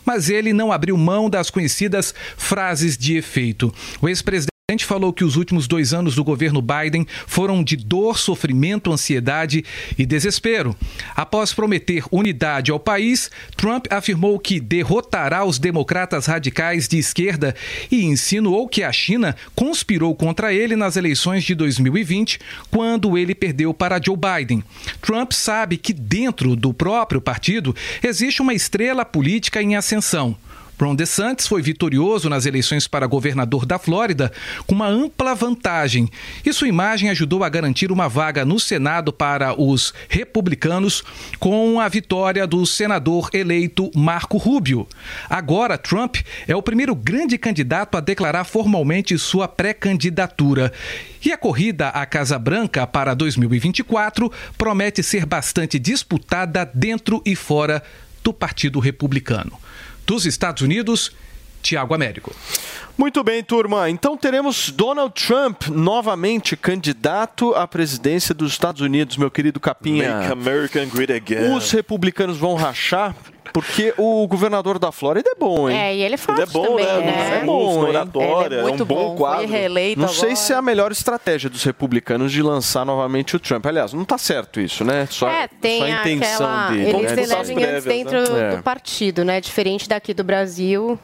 Mas ele não abriu mão das conhecidas frases de efeito. O ex-presidente A gente falou que os últimos dois anos do governo Biden foram de dor, sofrimento, ansiedade e desespero. Após prometer unidade ao país, Trump afirmou que derrotará os democratas radicais de esquerda e insinuou que a China conspirou contra ele nas eleições de 2020, quando ele perdeu para Joe Biden. Trump sabe que dentro do próprio partido existe uma estrela política em ascensão. Ron DeSantis foi vitorioso nas eleições para governador da Flórida com uma ampla vantagem e sua imagem ajudou a garantir uma vaga no Senado para os republicanos com a vitória do senador eleito Marco Rubio. Agora, Trump é o primeiro grande candidato a declarar formalmente sua pré-candidatura. E a corrida à Casa Branca para 2024 promete ser bastante disputada dentro e fora do Partido Republicano dos Estados Unidos, Tiago Américo. Muito bem, turma. Então teremos Donald Trump novamente candidato à presidência dos Estados Unidos, meu querido Capinha. Make America Great Again. Os republicanos vão rachar porque o governador da Flórida é bom, hein? É, e ele é forte Ele é bom, também, né? né? É bom, oratória, é muito um bom, bom, quadro. reeleito Não sei agora. se é a melhor estratégia dos republicanos de lançar novamente o Trump. Aliás, não tá certo isso, né? Só, É, tem só a intenção aquela... dele. Eles né? elegem antes dentro É. do partido, né? Diferente daqui do Brasil.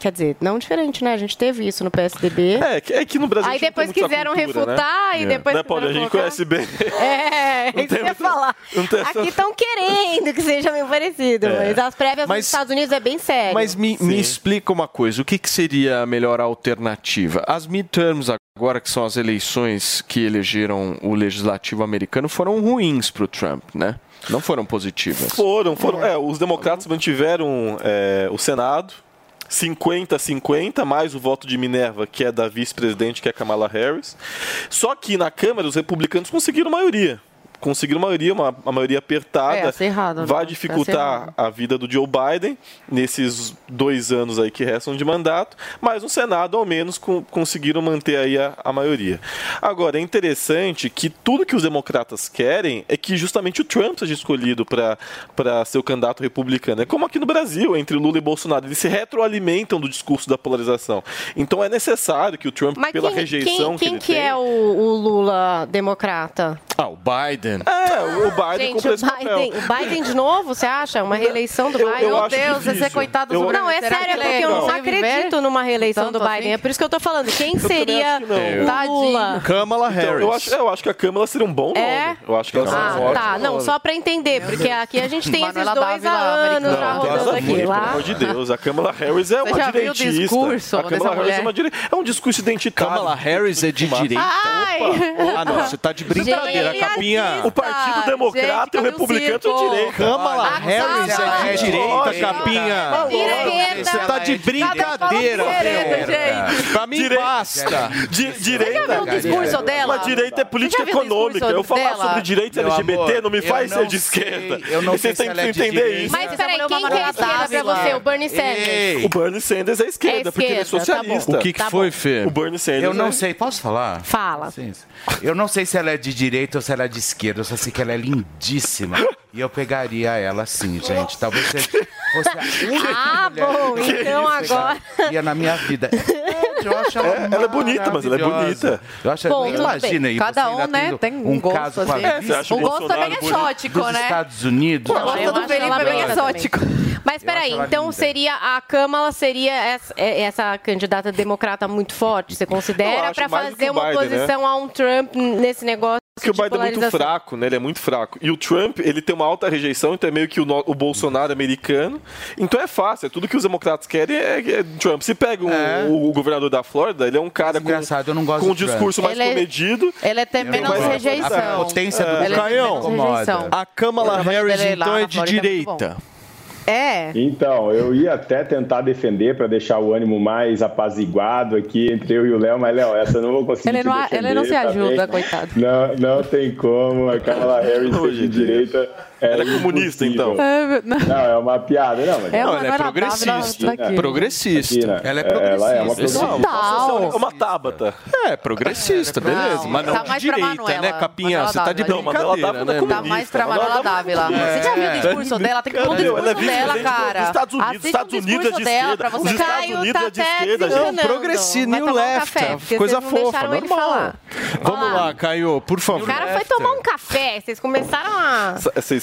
Quer dizer, não diferente, né? A gente teve isso no PSDB. É, é que no Brasil Aí a gente não depois tem muita quiseram cultura, refutar né? e depois Né, Paulo? A gente colocar. conhece bem. É, Não tem ia falar. não tem essa- Aqui estão querendo que seja meio parecido, É. mas as prévias Mas- nos Estados Unidos é bem sério. Mas me, me explica uma coisa, o que, que seria a melhor alternativa? As midterms agora, que são as eleições que elegeram o legislativo americano, foram ruins para o Trump, né? Não foram positivas. Foram, foram. É, os democratas mantiveram é, o Senado. 50-50, mais o voto de Minerva, que é da vice-presidente, que é Kamala Harris. Só que na Câmara os republicanos conseguiram maioria. Conseguiram maioria, uma, uma maioria apertada. É, acirrado, né? vai É dificultar a vida do Joe Biden nesses dois anos aí que restam de mandato, mas no Senado, ao menos, com- conseguiram manter aí a, a maioria. Agora, é interessante que tudo que os democratas querem é que justamente o Trump seja escolhido para ser o candidato republicano. É como aqui no Brasil, entre Lula e Bolsonaro. Eles se retroalimentam do discurso da polarização. Então é necessário que o Trump, Mas pela quem, rejeição quem, que quem ele que tem... é o, o Lula democrata? Ah, o Biden. É, o Biden Gente, o esse papel. Biden, o Biden de novo, você acha? Uma reeleição do Eu- Biden? eu Meu acho Deus, difícil. esse coitado Eu- do Não, é sério, ele porque eu não vai acredito numa reeleição do Biden. assim? É por isso que eu tô falando. Quem seria o Lula? Kamala Então, Harris. eu, acho, eu acho que a Câmara seria um bom nome. É? Eu acho que ela seria um Ah, tá. Não, só pra entender, porque aqui a gente tem Manuela esses dois há anos já Não, rodando Deus aqui. pelo amor de Deus, a Kamala Harris é uma direitista. discurso a Kamala Harris é uma dire... é um discurso identitário. Kamala Harris é de direita. Ai! Ah, não, você tá de brincadeira, Capinha. O Partido Democrata e o Republicano são direita. Kamala Ah, Harris Kamala é de é direita, Capinha. Direita. Você tá de brincadeira. Direita, gente. Pra mim Direita. basta. Di- direita. Você discurso dela? Mas direita é política econômica. Eu falar sobre direita LGBT não me faz ser de esquerda. eu não E sei Você tem que é de entender direita. isso. Mas peraí, é quem uma que é esquerda pra você? O Bernie Sanders? O Bernie Sanders é esquerda, É porque ele é tá socialista. O que, Tá foi. Fê? O Bernie Sanders eu não é- sei, posso falar? Fala. Eu não sei se ela é de direita ou se ela é de esquerda, eu só sei que ela é lindíssima. E eu pegaria ela sim, gente. Talvez seja- fosse a única Ah, mulher bom, que eu então agora. pegaria na minha vida. É, eu acho ela, É, ela é bonita, mas ela é bonita. Eu acho, Bom, tudo imagina aí, Cada um, né, tem um um gosto, caso assim. É, você acha O gosto também é exótico, dos né? Estados Unidos. O gosto eu do acho Felipe ela é bem exótico. Mas peraí, ela então linda. seria a Câmara seria essa, é- essa candidata democrata muito forte? Você considera para fazer o uma Biden, né? oposição a um Trump nesse negócio Porque o de Biden é muito fraco, né? Ele é muito fraco. E o Trump, ele tem uma alta rejeição, então é meio que o, no- o Bolsonaro americano. Então é fácil, é tudo que os democratas querem é, é Trump. Se pega o, É. o- o governador da Flórida, ele é um cara com, engraçado, eu não gosto com um discurso mais Ele é- comedido. Ele é até menos mais- rejeição. A potência do É, é Caião. A Kamala Harris, então, é de é direita. É. Então, eu ia até tentar defender para deixar o ânimo mais apaziguado aqui entre eu e o Léo, mas Léo, essa eu não vou conseguir Ele não, defender, ele não se tá ajuda, bem? coitado. Não, não tem como. A Kamala Harris ser de direita Ela é impossível. comunista, então. Não, é uma piada, não. Mas É uma- Não, ela é não era progressista. Dávila daqui. Progressista. Ela é progressista. Ela é uma progressista. É uma tábata. É, progressista, beleza. Mas não Tá de mais direita, Manuela. né, Capinha? Manuela Você tá de Dávila. Não, Manuela brincadeira, Dávila né? é? Tá mais pra Manuela Dávila. Você já viu o discurso dela? Tem que pôr o? Ela é discurso dela, cara. dos Estados Unidos. Assiste Estados o Unidos é de esquerda. Os Estados Caio Unidos tá é de até esquerda, gente. Progressista, new left. coisa não fofa, normal. falar. Vamos lá, Caio, por O favor. cara foi tomar um café, vocês começaram a.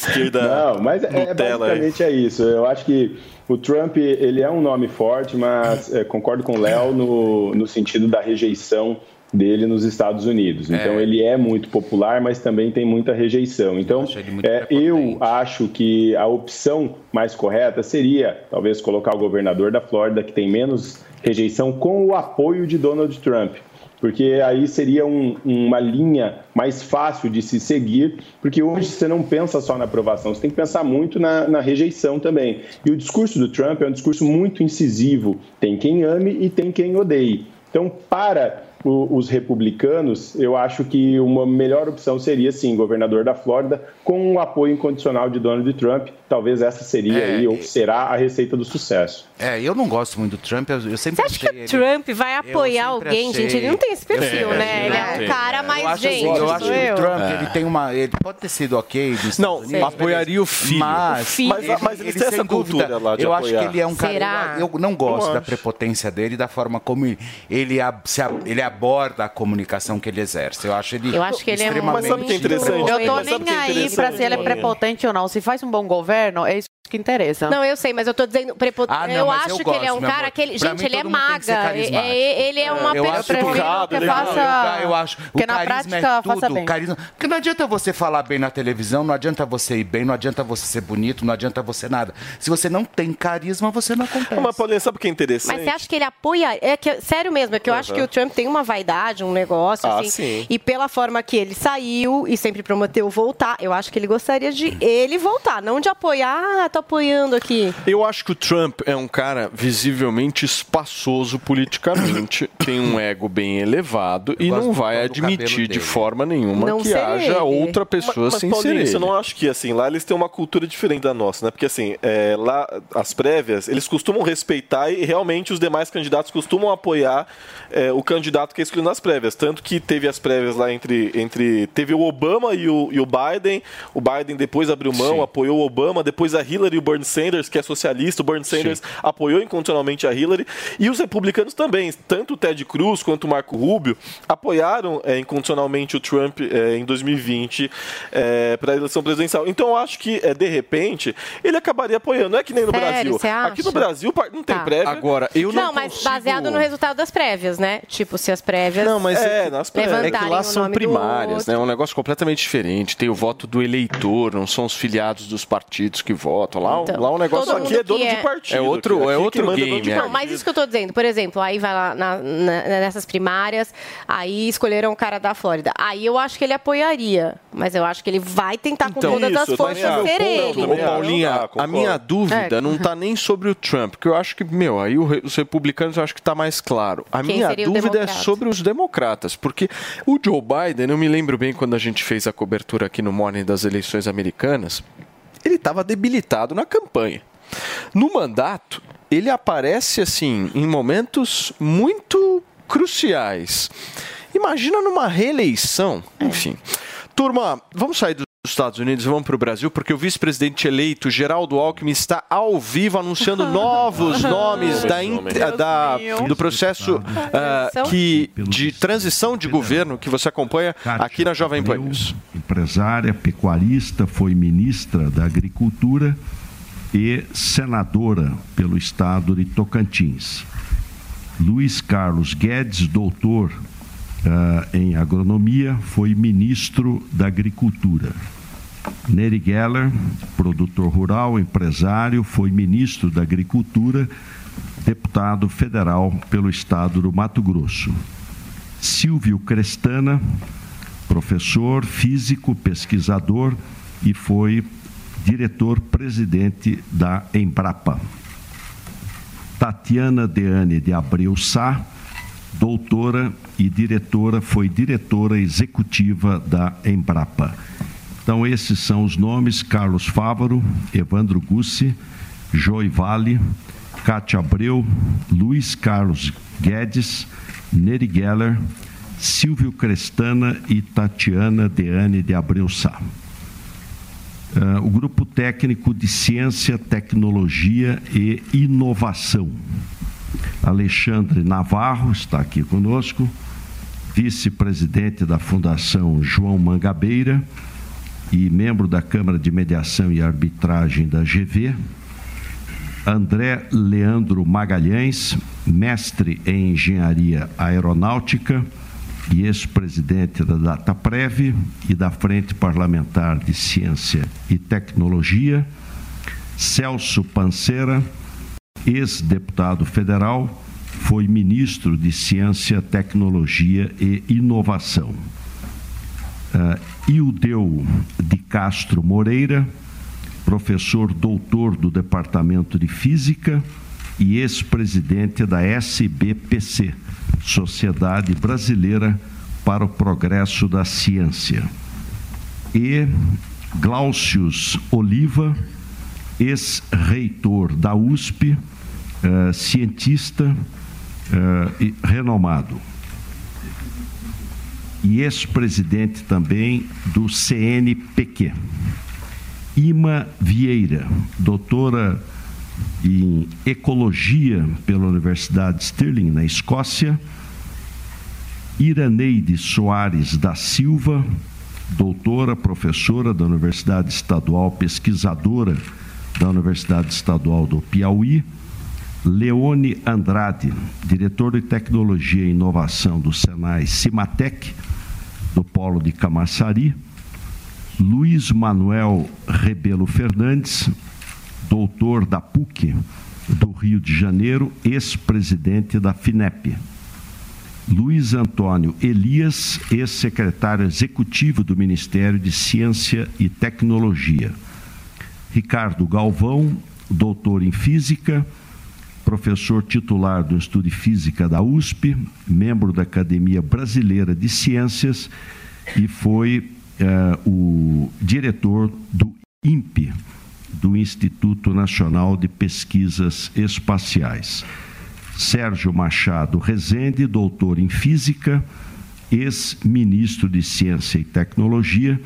esquerda Não, mas é, é aí. basicamente é isso. Eu acho que o Trump ele é um nome forte, mas é, concordo com o Léo no, no sentido da rejeição dele nos Estados Unidos. Então ele é muito popular, mas também tem muita rejeição. Então é, eu acho que a opção mais correta seria talvez colocar o governador da Flórida que tem menos rejeição com o apoio de Donald Trump porque aí seria um- uma linha mais fácil de se seguir, porque hoje você não pensa só na aprovação, você tem que pensar muito na, na rejeição também. E o discurso do Trump é um discurso muito incisivo, tem quem ame e tem quem odeie. Então, para os republicanos, eu acho que uma melhor opção seria, sim, governador da Flórida, com o apoio incondicional de Donald Trump. Talvez essa seria É, aí, ou será a receita do sucesso. É, eu não gosto muito do Trump, eu, eu sempre Você acha que o ele- Trump vai apoiar alguém, achei- gente? Ele não tem esse perfil, É, né? Ele é um tem. cara mais gente. assim, eu acho que o Trump, É. ele tem uma. Ele pode ter sido ok Não, Unidos, apoiaria o filho. Mas, O filho. Mas- mas eles têm sem essa cultura dúvida, lá de Eu acho que apoiar. ele é um cara. Será? Eu, eu não gosto Eu da prepotência dele e da forma como ele, ele, ab- se ab- ele aborda a comunicação que ele exerce. Eu acho ele. Eu acho que ele é extremamente Mas sabe que é interessante? Eu tô nem é aí interessante, se ele é prepotente ou não. Se faz um bom governo, é isso que interessa. Não, eu sei, mas eu tô dizendo. Prepo... Ah, não, eu acho eu que ele é gosto, um cara amor. que ele. Pra Gente, mim, ele é maga. É- Ele é uma eu pessoa. acho que educado, que ele é faça... eu acho. que o na carisma prática é faça tudo, bem. o carisma. Porque não adianta você falar bem na televisão, não adianta você ir bem, não adianta você ser bonito, não adianta você nada. Se você não tem carisma, você não acontece. Mas, Paulinha, sabe o que é interessante? Mas você acha que ele apoia? É que, sério mesmo, é que eu acho Aham. que o Trump tem uma vaidade, um negócio, Ah, assim. sim. E pela forma que ele saiu e sempre prometeu voltar, eu acho que ele gostaria de ele voltar, não de apoiar, tô apoiando aqui. Eu acho que o Trump é um cara visivelmente espaçoso politicamente, tem um ego bem elevado e gosto não vai admitir de forma nenhuma Não que ser haja ele. outra pessoa mas, sem mas ser Paulinho, ele. você não acha que assim, lá eles têm uma cultura diferente da nossa, né? Porque assim, é, lá as prévias, eles costumam respeitar e realmente os demais candidatos costumam apoiar é, o candidato que é escolhido nas prévias. Tanto que teve as prévias lá entre. entre teve o Obama e o, e o Biden. O Biden depois abriu mão, Sim. apoiou o Obama, depois a Hillary e o Bernie Sanders, que é socialista, o Bernie Sanders apoiou incondicionalmente a Hillary. E os republicanos também, tanto o Ted Cruz quanto o Marco Rubio, apoiaram é, incondicionalmente o Trump é, em 2020 para a eleição presidencial. Então eu acho que, é, de repente, ele acabaria apoiando. Não é que nem no Sério, Brasil. Aqui no Brasil não tem Tá. prévia. Agora, eu não, Não, mas consigo- baseado no resultado das prévias, né? Tipo, se as prévias. Não, mas É, é, que, nas é prévias. que levantarem lá são primárias, né? É um negócio completamente diferente. Tem o voto do eleitor, não são os filiados dos partidos que votam. Lá, Então, lá é um negócio todo Aqui é dono que de é- partido. É outro- aqui. é outro é dono game, de é. Não, mas isso que eu tô dizendo, por exemplo, aí vai lá na- na- nessas primárias, aí escolheram o cara da Flórida. Aí eu acho que ele apoiaria, mas eu acho que ele vai tentar com Então, todas isso, as forças ser ele. Ô. Paulinha, a minha dúvida É. não tá nem sobre o Trump, porque eu acho que, meu, aí o os republicanos eu acho que tá mais claro. A Quem minha o dúvida é sobre os democratas, porque o Joe Biden, eu me lembro bem quando a gente fez a cobertura aqui no Morning das eleições americanas, ele estava debilitado na campanha. No mandato, ele aparece assim em momentos muito cruciais. Imagina numa reeleição, enfim. Turma, vamos sair dos Estados Unidos vamos para o Brasil, porque o vice-presidente eleito, Geraldo Alckmin, está ao vivo anunciando novos nomes da, in- da- do processo ah, que, de transição de governo que você acompanha aqui na Jovem Pan News. empresária, pecuarista, foi ministra da Agricultura e senadora pelo estado de Tocantins. Luiz Carlos Guedes, doutor em agronomia, foi ministro da Agricultura. Neri Geller, produtor rural, empresário, foi ministro da Agricultura, deputado federal pelo estado do Mato Grosso. Silvio Crestana, professor, físico, pesquisador e foi diretor-presidente da Embrapa. Tatiana Deane de Abreu Sá, doutora e diretora, foi diretora executiva da Embrapa. Então, esses são os nomes: Carlos Fávaro, Evandro Gussi, Joy Vale, Cátia Abreu, Luiz Carlos Guedes, Neri Geller, Silvio Crestana e Tatiana Deane de Abreu Sá. Uh, o Grupo Técnico de Ciência, Tecnologia e Inovação. Alexandre Navarro está aqui conosco, vice-presidente da Fundação João Mangabeira e membro da Câmara de Mediação e Arbitragem da GV. André Leandro Magalhães, mestre em Engenharia Aeronáutica e ex-presidente da Dataprev e da Frente Parlamentar de Ciência e Tecnologia. Celso Panceira, ex-deputado federal, foi ministro de Ciência, Tecnologia e Inovação. Uh, Ildeu de Castro Moreira, professor doutor do Departamento de Física e ex-presidente da SBPC, Sociedade Brasileira para o Progresso da Ciência. E Glaucius Oliva, ex-reitor da USP, uh, cientista uh, e renomado. E ex-presidente também do CNPq. Ima Vieira, doutora em Ecologia pela Universidade de Stirling, na Escócia. Iraneide Soares da Silva, doutora, professora da Universidade Estadual, pesquisadora da Universidade Estadual do Piauí. Leone Andrade, diretor de Tecnologia e Inovação do Senai Cimatec, do Polo de Camaçari. Luiz Manuel Rebelo Fernandes, doutor da PUC do Rio de Janeiro, ex-presidente da FINEP. Luiz Antônio Elias, ex-secretário executivo do Ministério de Ciência e Tecnologia. Ricardo Galvão, doutor em Física, professor titular do Instituto de Física da USP, membro da Academia Brasileira de Ciências e foi eh, o diretor do INPE, do Instituto Nacional de Pesquisas Espaciais. Sérgio Machado Rezende, doutor em Física, ex-ministro de Ciência e Tecnologia,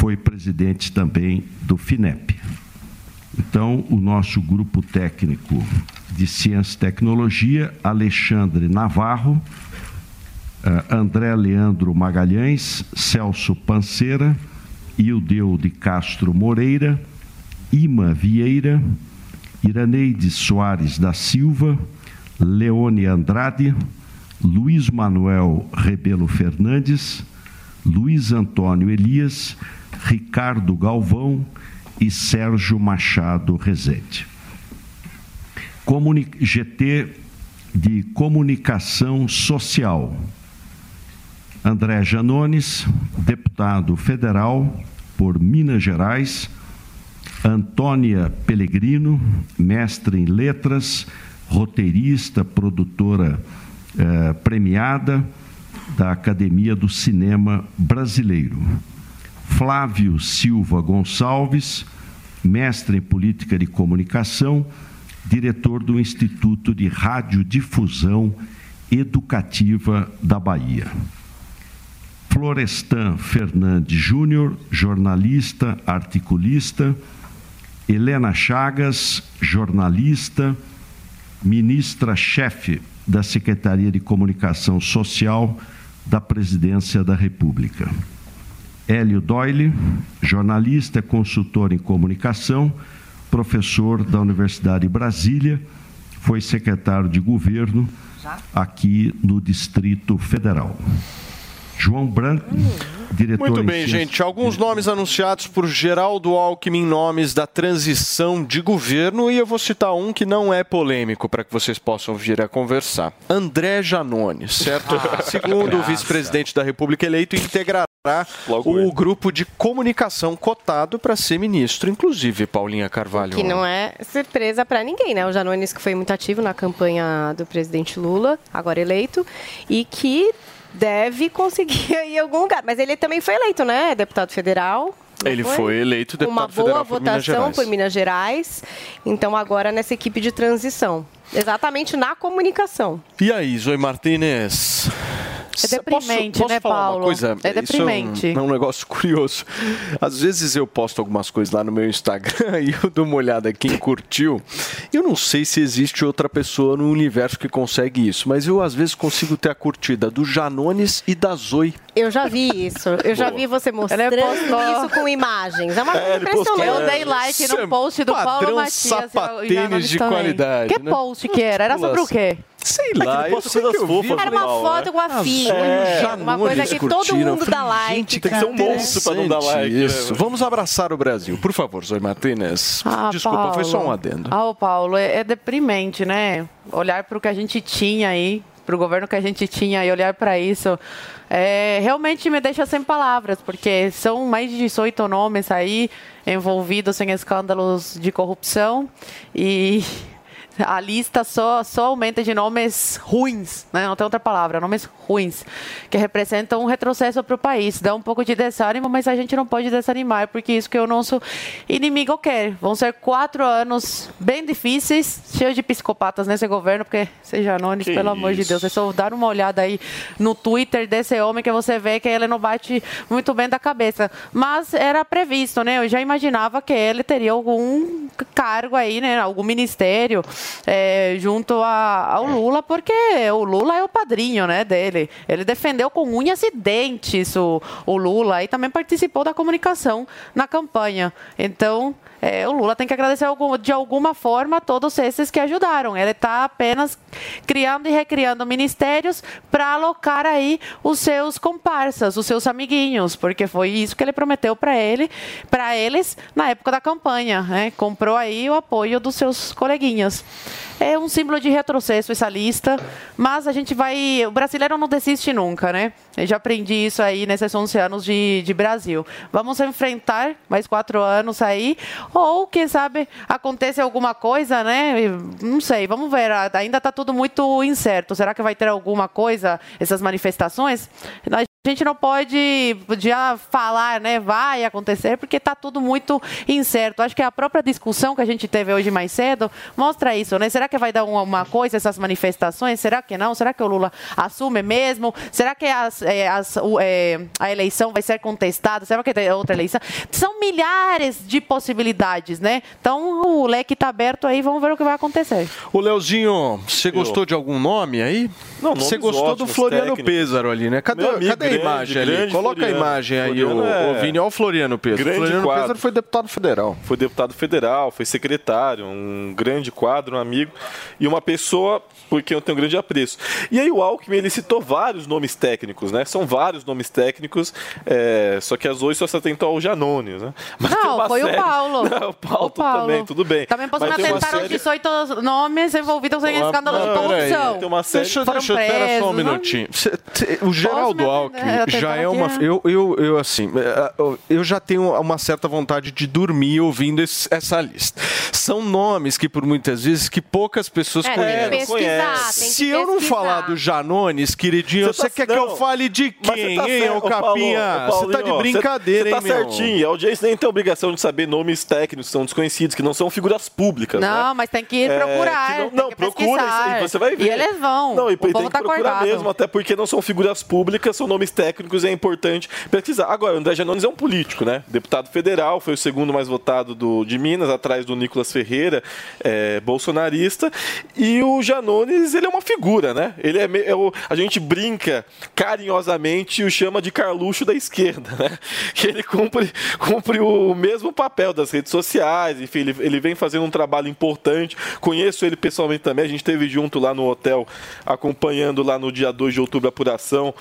foi presidente também do FINEP. Então, o nosso grupo técnico de Ciência e Tecnologia, Alexandre Navarro, uh, André Leandro Magalhães, Celso Panceira, Ildeu de Castro Moreira, Ima Vieira, Iraneide Soares da Silva, Leone Andrade, Luiz Manuel Rebelo Fernandes, Luiz Antônio Elias, Ricardo Galvão e Sérgio Machado Rezende. Comuni GT de Comunicação Social. André Janones, deputado federal por Minas Gerais. Antônia Pellegrino, mestre em letras, roteirista, produtora eh, premiada da Academia do Cinema Brasileiro. Flávio Silva Gonçalves, mestre em política de comunicação, diretor do Instituto de Radiodifusão Educativa da Bahia. Florestan Fernandes Júnior, jornalista, articulista. Helena Chagas, jornalista, ministra-chefe da Secretaria de Comunicação Social da Presidência da República. Hélio Doyle, jornalista, consultor em comunicação, professor da Universidade de Brasília, foi secretário de governo aqui no Distrito Federal. João Branco, diretor Muito em bem, ciência- gente. Alguns nomes anunciados por Geraldo Alckmin, nomes da transição de governo, e eu vou citar um que não é polêmico para que vocês possam vir a conversar. André Janones, certo? Segundo o vice-presidente da República eleito, integrará o grupo de comunicação cotado para ser ministro, inclusive, Paulinha Carvalho. Que não é surpresa para ninguém, né? O Janones que foi muito ativo na campanha do presidente Lula, agora eleito, e que deve conseguir aí algum lugar. Mas ele também foi eleito, né? Deputado federal. Ele foi eleito deputado Uma boa federal por Minas votação Gerais. por Minas Gerais. Então, agora nessa equipe de transição. Exatamente na comunicação. E aí, Zoe Martinez? É deprimente, posso, posso né, falar Paulo? Uma coisa? É Isso deprimente. É um, é um negócio curioso. Às vezes eu posto algumas coisas lá no meu Instagram e eu dou uma olhada quem curtiu. Eu não sei se existe outra pessoa no universo que consegue isso, mas eu às vezes consigo ter a curtida do Janones e da Zoe. Eu já vi isso. Eu já vi você mostrando Ele postou- isso com imagens. É uma coisa É, ele postou- impressionante. Eu dei like Isso é no post do padrão Paulo Matias. sapatênis de qualidade, Que né? post que era? Era sobre o quê? Sei lá, eu sei que eu vi. Era uma foto com a filha. É, uma coisa que todo curtiram. mundo dá like. Gente, Tem que ser um monstro pra não dar like, né, Isso. Vamos abraçar o Brasil. Por favor, Zoe Martinez. Ah, Desculpa, foi só um Paulo. adendo. Ah, ô Paulo, é, é deprimente, né? Olhar para o que a gente tinha aí, para o governo que a gente tinha e olhar para isso, é, realmente me deixa sem palavras, porque são mais de 18 nomes aí envolvidos em escândalos de corrupção e a lista só, só aumenta de nomes ruins, né? não tem outra palavra, nomes ruins, que representam um retrocesso para o país. Dá um pouco de desânimo, mas a gente não pode desanimar, porque isso que o nosso inimigo quer. Vão ser quatro anos bem difíceis, cheios de psicopatas nesse governo, porque, seja Que pelo amor de Deus, é só dar uma olhada aí no Twitter desse homem que você vê que ele não bate muito bem da cabeça. Mas era previsto, né? Eu já imaginava que ele teria algum cargo aí, né? Algum ministério é, junto a- ao Lula, porque o Lula é o padrinho, né, dele. Ele defendeu com unhas e dentes o, o Lula e também participou da comunicação na campanha. Então, é, o Lula tem que agradecer de alguma forma a todos esses que ajudaram. Ele está apenas criando e recriando ministérios para alocar aí os seus comparsas, os seus amiguinhos, porque foi isso que ele prometeu para ele, para eles na época da campanha. né? Comprou aí o apoio dos seus coleguinhas. É um símbolo de retrocesso essa lista, mas a gente vai. O brasileiro não desiste nunca, né? Eu já aprendi isso aí nesses 11 anos de, de Brasil. Vamos enfrentar mais quatro anos aí, ou quem sabe acontece alguma coisa, né? Não sei, vamos ver. Ainda está tudo muito incerto. Será que vai ter alguma coisa, essas manifestações? A gente não pode já falar, né? Vai acontecer, porque está tudo muito incerto. Acho que a própria discussão que a gente teve hoje mais cedo mostra isso, né? Será que vai dar uma, uma coisa essas manifestações? Será que não? Será que o Lula assume mesmo? Será que as, eh, as- o, eh, a eleição vai ser contestada? Será que tem outra eleição? São milhares de possibilidades, né? Então o leque está aberto aí, vamos ver o que vai acontecer. Ô, Leozinho, você gostou de algum nome aí? Não, Você gostou do ótimos, Floriano técnicos. Pêsaro ali, né? Cadê, Meu amigo, cadê a grande, imagem ali? Coloca Floriano. a imagem aí, ô, é- ô Vini. Olha o Floriano Pêsaro. Grande Floriano quadro. Foi deputado federal. Foi deputado federal, foi secretário, um grande quadro, um amigo e uma pessoa por quem eu tenho um grande apreço. E aí o Alckmin, ele citou vários nomes técnicos, né? São vários nomes técnicos, é, só que as hoje só se atentam ao Janones, né? Mas Não, foi o série- Paulo. Não, o Paulo, O Paulo. também, tudo bem. Também posso atentar aos série- 18 nomes envolvidos em escândalos de corrupção. tem uma série- Deixa, deixa, pera só um presos, minutinho. O Geraldo Alckmin Eu já é uma. né? Eu, eu, eu, assim, eh, eu já tenho uma certa vontade de dormir ouvindo esse- essa lista. São nomes que, por muitas vezes, que poucas pessoas É, tem que conhecem. pesquisar, tem que Se eu não falar do Janones, queridinho, Você você, tá- quer que eu não, fale de Mas quem, tá hein, ô Capinha? Você tá de brincadeira, Você hein, tá meu? certinho. A audiência nem tem obrigação de saber nomes técnicos que são desconhecidos, que não são figuras públicas. Não, né? mas tem que É, procurar. que não, não que procura e você vai ver. E eles vão. Não, e o tem povo que tá procurar acordado. mesmo, até porque não são figuras públicas, são nomes técnicos e é importante pesquisar. Agora, o André Janones é um político, né? Deputado federal, foi o segundo mais votado do, de Minas, atrás do Nicolas Ferreira, é, bolsonarista. E o Janones, ele é uma figura, né? Ele é, é o- a gente brinca carinhosamente e o chama de Carluxo da esquerda, né? Que ele cumpre, cumpre o mesmo papel das redes sociais, enfim, ele, ele vem fazendo um trabalho importante. Conheço ele pessoalmente também, a gente esteve junto lá no hotel, acompanhando lá no dia 2 de outubro a apuração,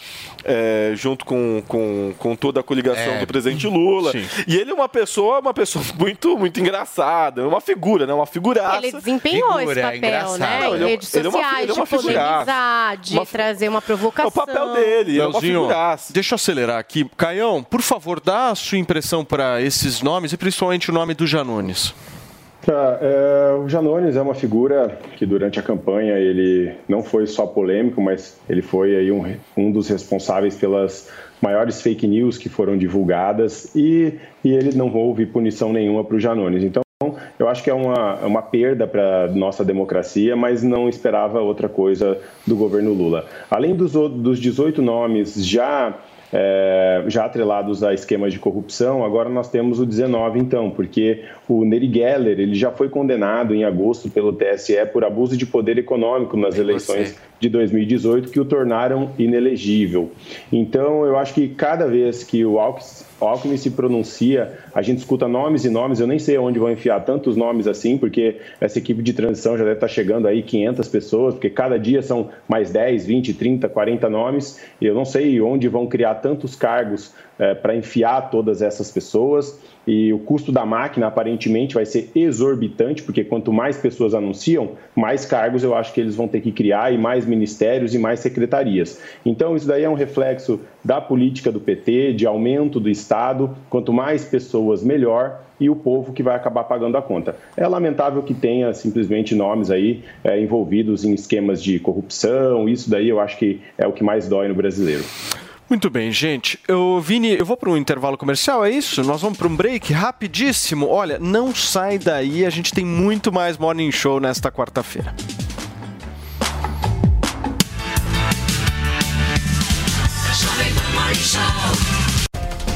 é, junto com, com, com toda a coligação É, do presidente Lula. sim. E ele é uma pessoa, uma pessoa muito, muito engraçada, é uma figura, né? Uma figuraça. Ele desempenhou esse papel, né? Não, em ele é redes ele é uma- sociais, ele é uma de polemizar, de Uma- trazer uma provocação. É o papel dele, ele é uma Leozinho, figuraça. deixa eu acelerar aqui. Caião, por favor, dá a sua impressão para esses nomes e principalmente o nome do Janones. Tá, é, o Janones é uma figura que durante a campanha ele não foi só polêmico, mas ele foi aí um, um dos responsáveis pelas maiores fake news que foram divulgadas e, e ele não houve punição nenhuma para o Janones. Então, eu acho que é uma, uma perda para nossa democracia, mas não esperava outra coisa do governo Lula. Além dos, dos 18 nomes já é, já atrelados a esquemas de corrupção, agora nós temos o 19 então, porque o Neri Geller ele já foi condenado em agosto pelo TSE por abuso de poder econômico nas eleições de 2018 que o tornaram inelegível. Então eu acho que cada vez que o Alckmin se pronuncia, a gente escuta nomes e nomes, eu nem sei onde vão enfiar tantos nomes assim, porque essa equipe de transição já deve estar chegando aí 500 pessoas, porque cada dia são mais 10, 20, 30, 40 nomes, e eu não sei onde vão criar tantos cargos é, para enfiar todas essas pessoas e o custo da máquina aparentemente vai ser exorbitante, porque quanto mais pessoas anunciam, mais cargos eu acho que eles vão ter que criar e mais ministérios e mais secretarias. Então isso daí é um reflexo da política do PT, de aumento do Estado, quanto mais pessoas melhor e o povo que vai acabar pagando a conta. É lamentável que tenha simplesmente nomes aí é, envolvidos em esquemas de corrupção, isso daí eu acho que é o que mais dói no brasileiro. Muito bem, gente. Eu, Vini, eu vou para um intervalo comercial, é isso? Nós vamos para um break rapidíssimo. Olha, não sai daí, a gente tem muito mais Morning Show nesta quarta-feira.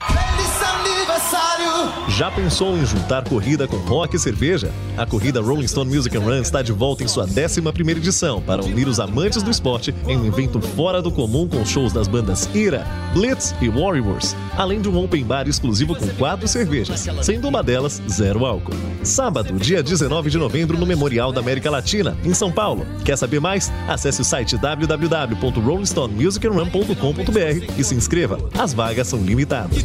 Well, Já pensou em juntar corrida com rock e cerveja? A corrida Rolling Stone Music and Run está de volta em sua 11ª edição para unir os amantes do esporte em um evento fora do comum com shows das bandas Ira, Blitz e Warriors, além de um open bar exclusivo com quatro cervejas, sendo uma delas zero álcool. Sábado, dia 19 de novembro, no Memorial da América Latina, em São Paulo. Quer saber mais? Acesse o site www.rollingstonemusicandrun.com.br e se inscreva. As vagas são limitadas.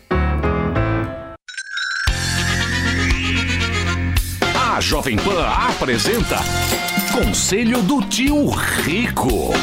Jovem Pan apresenta Conselho do Tio Rico.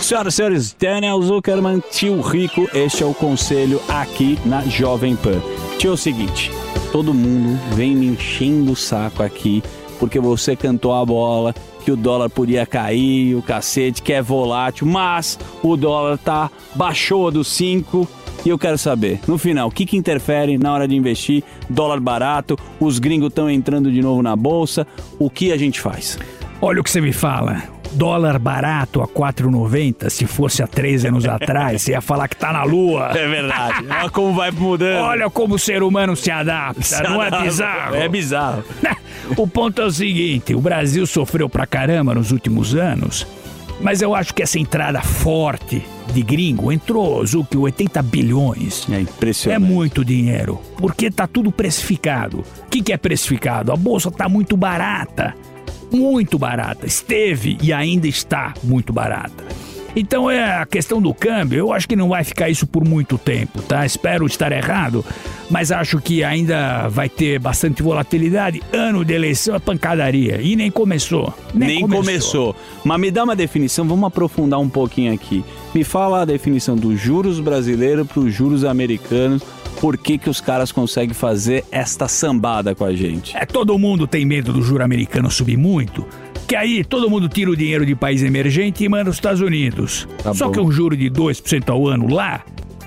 Senhoras e senhores, Daniel Zuckerman, tio rico, este é o conselho aqui na Jovem Pan. Tio, é o seguinte, todo mundo vem me enchendo o saco aqui porque você cantou a bola que o dólar podia cair, o cacete, que é volátil, mas o dólar tá baixou dos 5 e eu quero saber, no final, o que, que interfere na hora de investir? Dólar barato, os gringos estão entrando de novo na bolsa, o que a gente faz? Olha o que você me fala. Dólar barato a 4,90, se fosse há três anos atrás, você ia falar que tá na lua. É verdade. Olha como vai mudando. Olha como o ser humano se adapta, Se não é adapta. bizarro? É bizarro. O ponto é o seguinte: o Brasil sofreu pra caramba nos últimos anos, mas eu acho que essa entrada forte de gringo entrou, Zuki, 80 bilhões. É impressionante. É muito dinheiro, porque tá tudo precificado. O que, que é precificado? A bolsa tá muito barata. Muito barata. Esteve e ainda está muito barata. Então é a questão do câmbio, eu acho que não vai ficar isso por muito tempo, tá? Espero estar errado, mas acho que ainda vai ter bastante volatilidade. Ano de eleição é pancadaria e nem começou. Nem, começou. Mas me dá uma definição, vamos aprofundar um pouquinho aqui. Me fala a definição dos juros brasileiros para os juros americanos. Por que, que os caras conseguem fazer esta sambada com a gente? É, todo mundo tem medo do juro americano subir muito, que aí todo mundo tira o dinheiro de país emergente e manda os Estados Unidos. Tá Só bom. que um juro de 2% ao ano lá,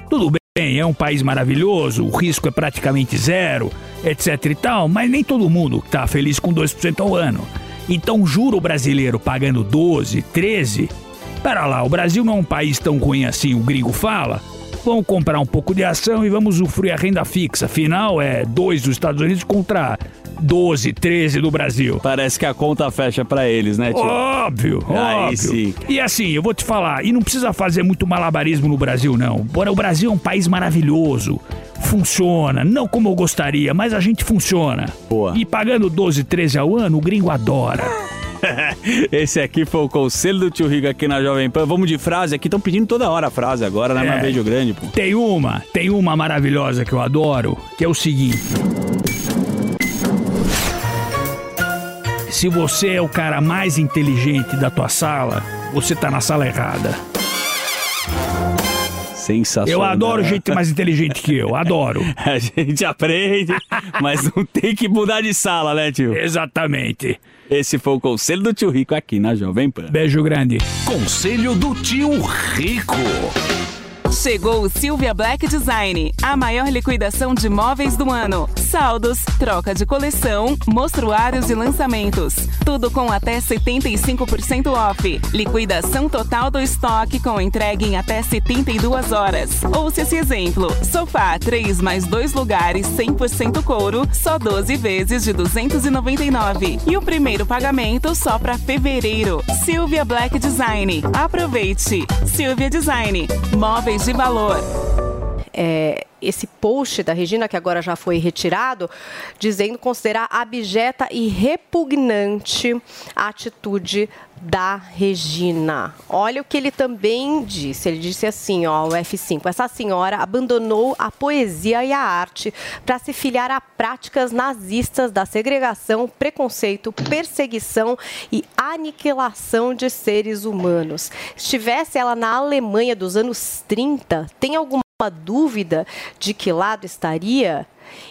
tudo bem, é um país maravilhoso, o risco é praticamente zero, etc e tal, mas nem todo mundo tá feliz com 2% ao ano. Então, juro brasileiro pagando 12, 13, pera lá, o Brasil não é um país tão ruim assim, o gringo fala. Vamos comprar um pouco de ação e vamos usufruir a renda fixa. Afinal, é 2 dos Estados Unidos contra 12, 13 do Brasil. Parece que a conta fecha pra eles, né, tio? Óbvio, Aí óbvio. sim. E assim, eu vou te falar, e não precisa fazer muito malabarismo no Brasil, não. Bora, o Brasil é um país maravilhoso. Funciona, não como eu gostaria, mas a gente funciona. Boa. E pagando 12, 13 ao ano, o gringo adora. Esse aqui foi o conselho do tio Rico aqui na Jovem Pan. Vamos de frase aqui, estão pedindo toda hora a frase agora, né? É. Mas beijo grande, pô. Tem uma, tem uma maravilhosa que eu adoro, que é o seguinte. Se você é o cara mais inteligente da tua sala, você tá na sala errada. Sensacional. Eu adoro gente mais inteligente que eu, adoro. A gente aprende, mas não tem que mudar de sala, né, tio? Exatamente. Esse foi o conselho do tio Rico aqui na Jovem Pan. Beijo grande. Conselho do tio Rico. Chegou o Silvia Black Design, a maior liquidação de móveis do ano. Saldos, troca de coleção, mostruários e lançamentos. Tudo com até 75% off. Liquidação total do estoque com entrega em até 72 horas. Ouça esse exemplo. Sofá 3 mais 2 lugares 100% couro, só 12 vezes de 299. E o primeiro pagamento só para fevereiro. Silvia Black Design. Aproveite. Silvia Design. Móveis de valor. É, esse post da Regina, que agora já foi retirado, dizendo considerar abjeta e repugnante a atitude da Regina. Olha o que ele também disse. Ele disse assim, ó, o F5. Essa senhora abandonou a poesia e a arte para se filiar a práticas nazistas da segregação, preconceito, perseguição e aniquilação de seres humanos. Estivesse ela na Alemanha dos anos 30, tem alguma dúvida de que lado estaria?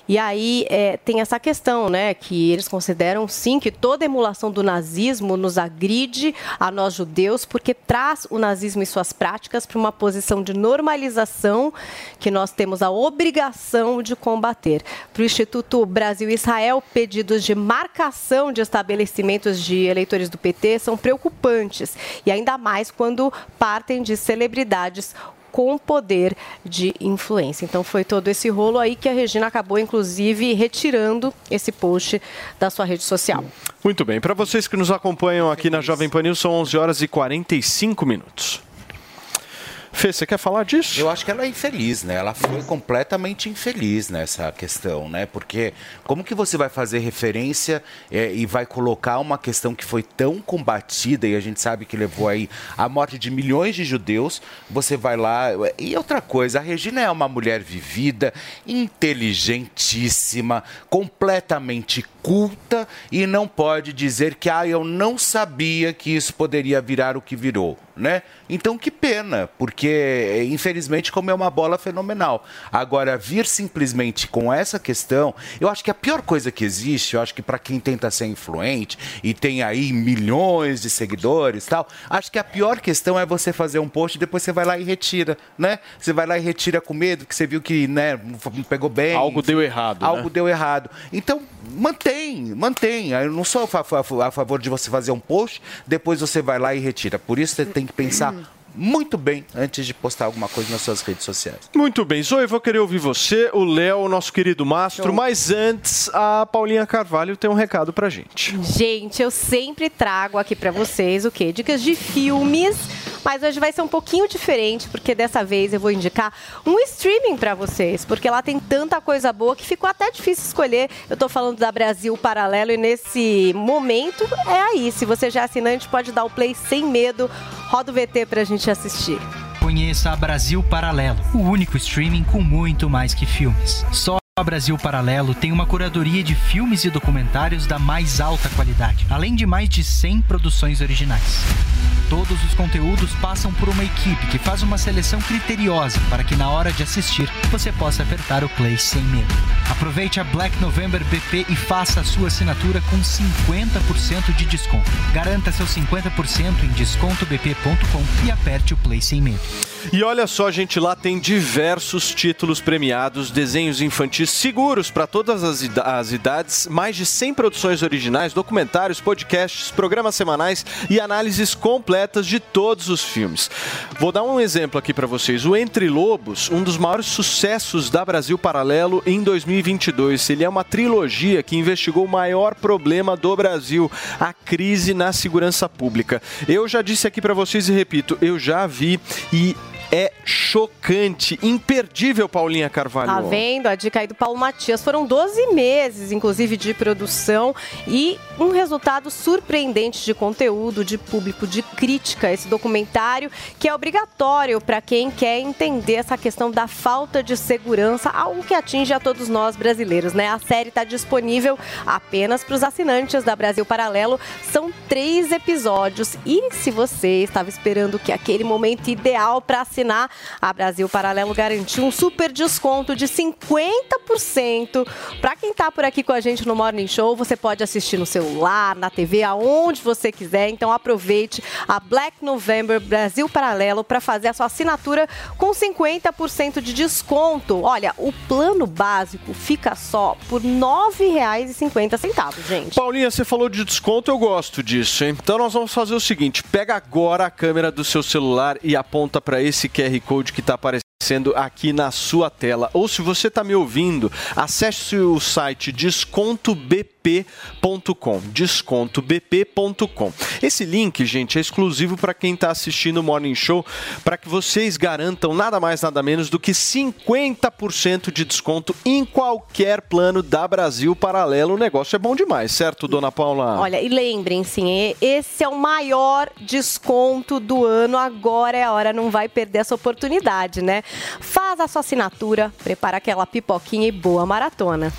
E aí é, tem essa questão, né, que eles consideram sim que toda emulação do nazismo nos agride a nós judeus, porque traz o nazismo e suas práticas para uma posição de normalização que nós temos a obrigação de combater. Para o Instituto Brasil e Israel, pedidos de marcação de estabelecimentos de eleitores do PT são preocupantes, e ainda mais quando partem de celebridades com poder de influência. Então foi todo esse rolo aí que a Regina acabou, inclusive, retirando esse post da sua rede social. Muito bem, para vocês que nos acompanham aqui na Jovem Pan News, são 11 horas e 45 minutos. Fê, você quer falar disso? Eu acho que ela é infeliz, né? Ela foi completamente infeliz nessa questão, né? Porque como que você vai fazer referência é, e vai colocar uma questão que foi tão combatida e a gente sabe que levou aí à morte de milhões de judeus, você vai lá... E outra coisa, a Regina é uma mulher vivida, inteligentíssima, completamente culta e não pode dizer que, ah, eu não sabia que isso poderia virar o que virou, né? Então, que pena, porque infelizmente como é uma bola fenomenal. Agora, vir simplesmente com essa questão, eu acho que a pior coisa que existe, eu acho que para quem tenta ser influente e tem aí milhões de seguidores tal, acho que a pior questão é você fazer um post e depois você vai lá e retira, né? Você vai lá e retira com medo, que você viu que, né, não pegou bem. Algo deu errado, Algo né? deu errado. Então, mantém, mantém. Eu não sou a favor de você fazer um post, depois você vai lá e retira. Por isso você tem que pensar muito bem antes de postar alguma coisa nas suas redes sociais. Muito bem, Zoe, vou querer ouvir você, o Léo, o nosso querido Mastro, mas antes a Paulinha Carvalho tem um recado pra gente. Gente, eu sempre trago aqui pra vocês o quê? Dicas de filmes Mas hoje vai ser um pouquinho diferente, porque dessa vez eu vou indicar um streaming para vocês, porque lá tem tanta coisa boa que ficou até difícil escolher. Eu tô falando da Brasil Paralelo e nesse momento é aí. Se você já é assinante, pode dar o play sem medo. Roda o VT pra gente assistir. Conheça a Brasil Paralelo, o único streaming com muito mais que filmes. Só a Brasil Paralelo tem uma curadoria de filmes e documentários da mais alta qualidade, além de mais de 100 produções originais. Todos os conteúdos passam por uma equipe que faz uma seleção criteriosa para que na hora de assistir você possa apertar o play sem medo. Aproveite a Black November BP e faça a sua assinatura com 50% de desconto. Garanta seu 50% em descontobp.com e aperte o play sem medo. E olha só, gente, lá tem diversos títulos premiados, desenhos infantis seguros para todas as, ida- as idades, mais de 100 produções originais, documentários, podcasts, programas semanais e análises completas de todos os filmes. Vou dar um exemplo aqui para vocês. O Entre Lobos, um dos maiores sucessos da Brasil Paralelo em 2022. Ele é uma trilogia que investigou o maior problema do Brasil, a crise na segurança pública. Eu já disse aqui para vocês e repito, eu já vi e é chocante, imperdível, Paulinha Carvalho. Tá vendo? A dica aí do Paulo Matias. Foram 12 meses, inclusive, de produção e um resultado surpreendente de conteúdo, de público, de crítica. Esse documentário que é obrigatório para quem quer entender essa questão da falta de segurança, algo que atinge a todos nós brasileiros, né? A série está disponível apenas para os assinantes da Brasil Paralelo. São três episódios e se você estava esperando que aquele momento ideal para assinar, a Brasil Paralelo garantiu um super desconto de 50% para quem está por aqui com a gente no Morning Show. Você pode assistir no celular, na TV, aonde você quiser. Então aproveite a Black November Brasil Paralelo para fazer a sua assinatura com 50% de desconto. Olha, o plano básico fica só por R$ 9,50, gente. Paulinha, você falou de desconto, eu gosto disso, hein? Então nós vamos fazer o seguinte: pega agora a câmera do seu celular e aponta para esse QR Code que está aparecendo aqui na sua tela. Ou se você está me ouvindo, acesse o site descontobp.com. Descontobp.com. Esse link, gente, é exclusivo para quem está assistindo o Morning Show, para que vocês garantam nada mais, nada menos do que 50% de desconto em qualquer plano da Brasil Paralelo. O negócio é bom demais, certo, dona Paula? Olha, e lembrem-se, esse é o maior desconto do ano. Agora é a hora, não vai perder essa oportunidade, né? Faz a sua assinatura, prepara aquela pipoquinha e boa maratona.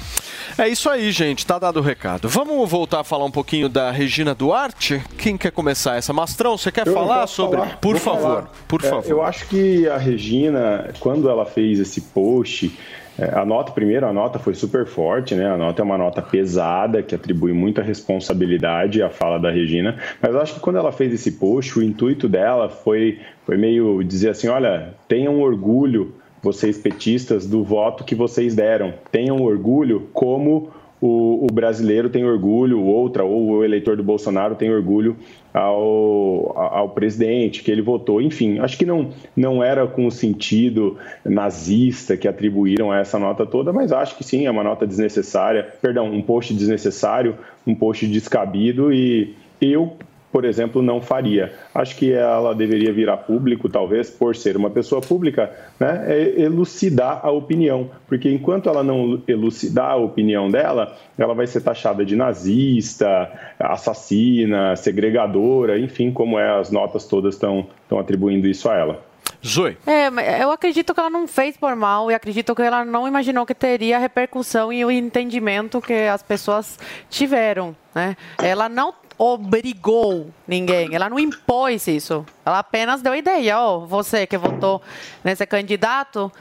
É isso aí, gente. Tá dado o recado. Vamos voltar a falar um pouquinho da Regina Duarte? Quem quer começar essa? Mastrão, você quer Eu falar sobre. falar, Por vou favor, falar. por É, favor. eu acho que a Regina, quando ela fez esse post, a nota, primeiro, a nota foi super forte, né? A nota é uma nota pesada, que atribui muita responsabilidade à fala da Regina. Mas eu acho que quando ela fez esse post, o intuito dela foi, foi meio dizer assim: olha, tenham orgulho, vocês petistas, do voto que vocês deram. Tenham orgulho como o, o brasileiro tem orgulho, outra, ou o eleitor do Bolsonaro tem orgulho ao, ao presidente que ele votou. Enfim, acho que não, não era com o sentido nazista que atribuíram a essa nota toda, mas acho que sim, é uma nota desnecessária, perdão, um post desnecessário, um post descabido e eu por exemplo, não faria. Acho que ela deveria virar público, talvez, por ser uma pessoa pública, né, é elucidar a opinião, porque enquanto ela não elucidar a opinião dela, ela vai ser taxada de nazista, assassina, segregadora, enfim, como é, as notas todas estão atribuindo isso a ela. Zoe. É, eu acredito que ela não fez por mal e acredito que ela não imaginou que teria a repercussão e o entendimento que as pessoas tiveram, né? Ela não obrigou ninguém, ela não impôs isso. Ela apenas deu ideia, ó, você que votou nesse candidato,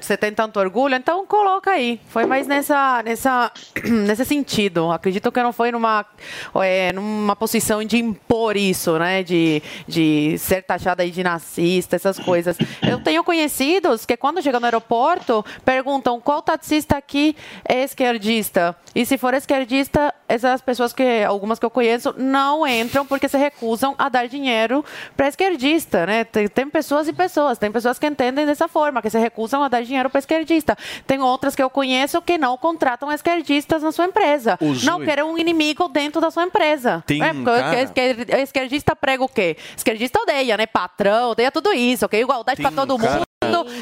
você tem tanto orgulho, então coloca aí. Foi mais nessa, nessa, nesse sentido. Acredito que não foi numa, é, numa posição de impor isso, né? De, de ser taxada aí de nazista, essas coisas. Eu tenho conhecidos que quando chegam no aeroporto perguntam qual taxista aqui é esquerdista. E se for esquerdista, essas pessoas que algumas que eu conheço não entram porque se recusam a dar dinheiro para esquerdista, né? Tem, tem pessoas e pessoas. Tem pessoas que entendem dessa forma, que se recusam a dar dinheiro para esquerdista. Tem outras que eu conheço que não contratam esquerdistas na sua empresa. Não querem um inimigo dentro da sua empresa. Tem é, um porque cara- esquer- esquerdista prega o quê? Esquerdista odeia, né? Patrão, odeia tudo isso, ok? Igualdade para todo um cara-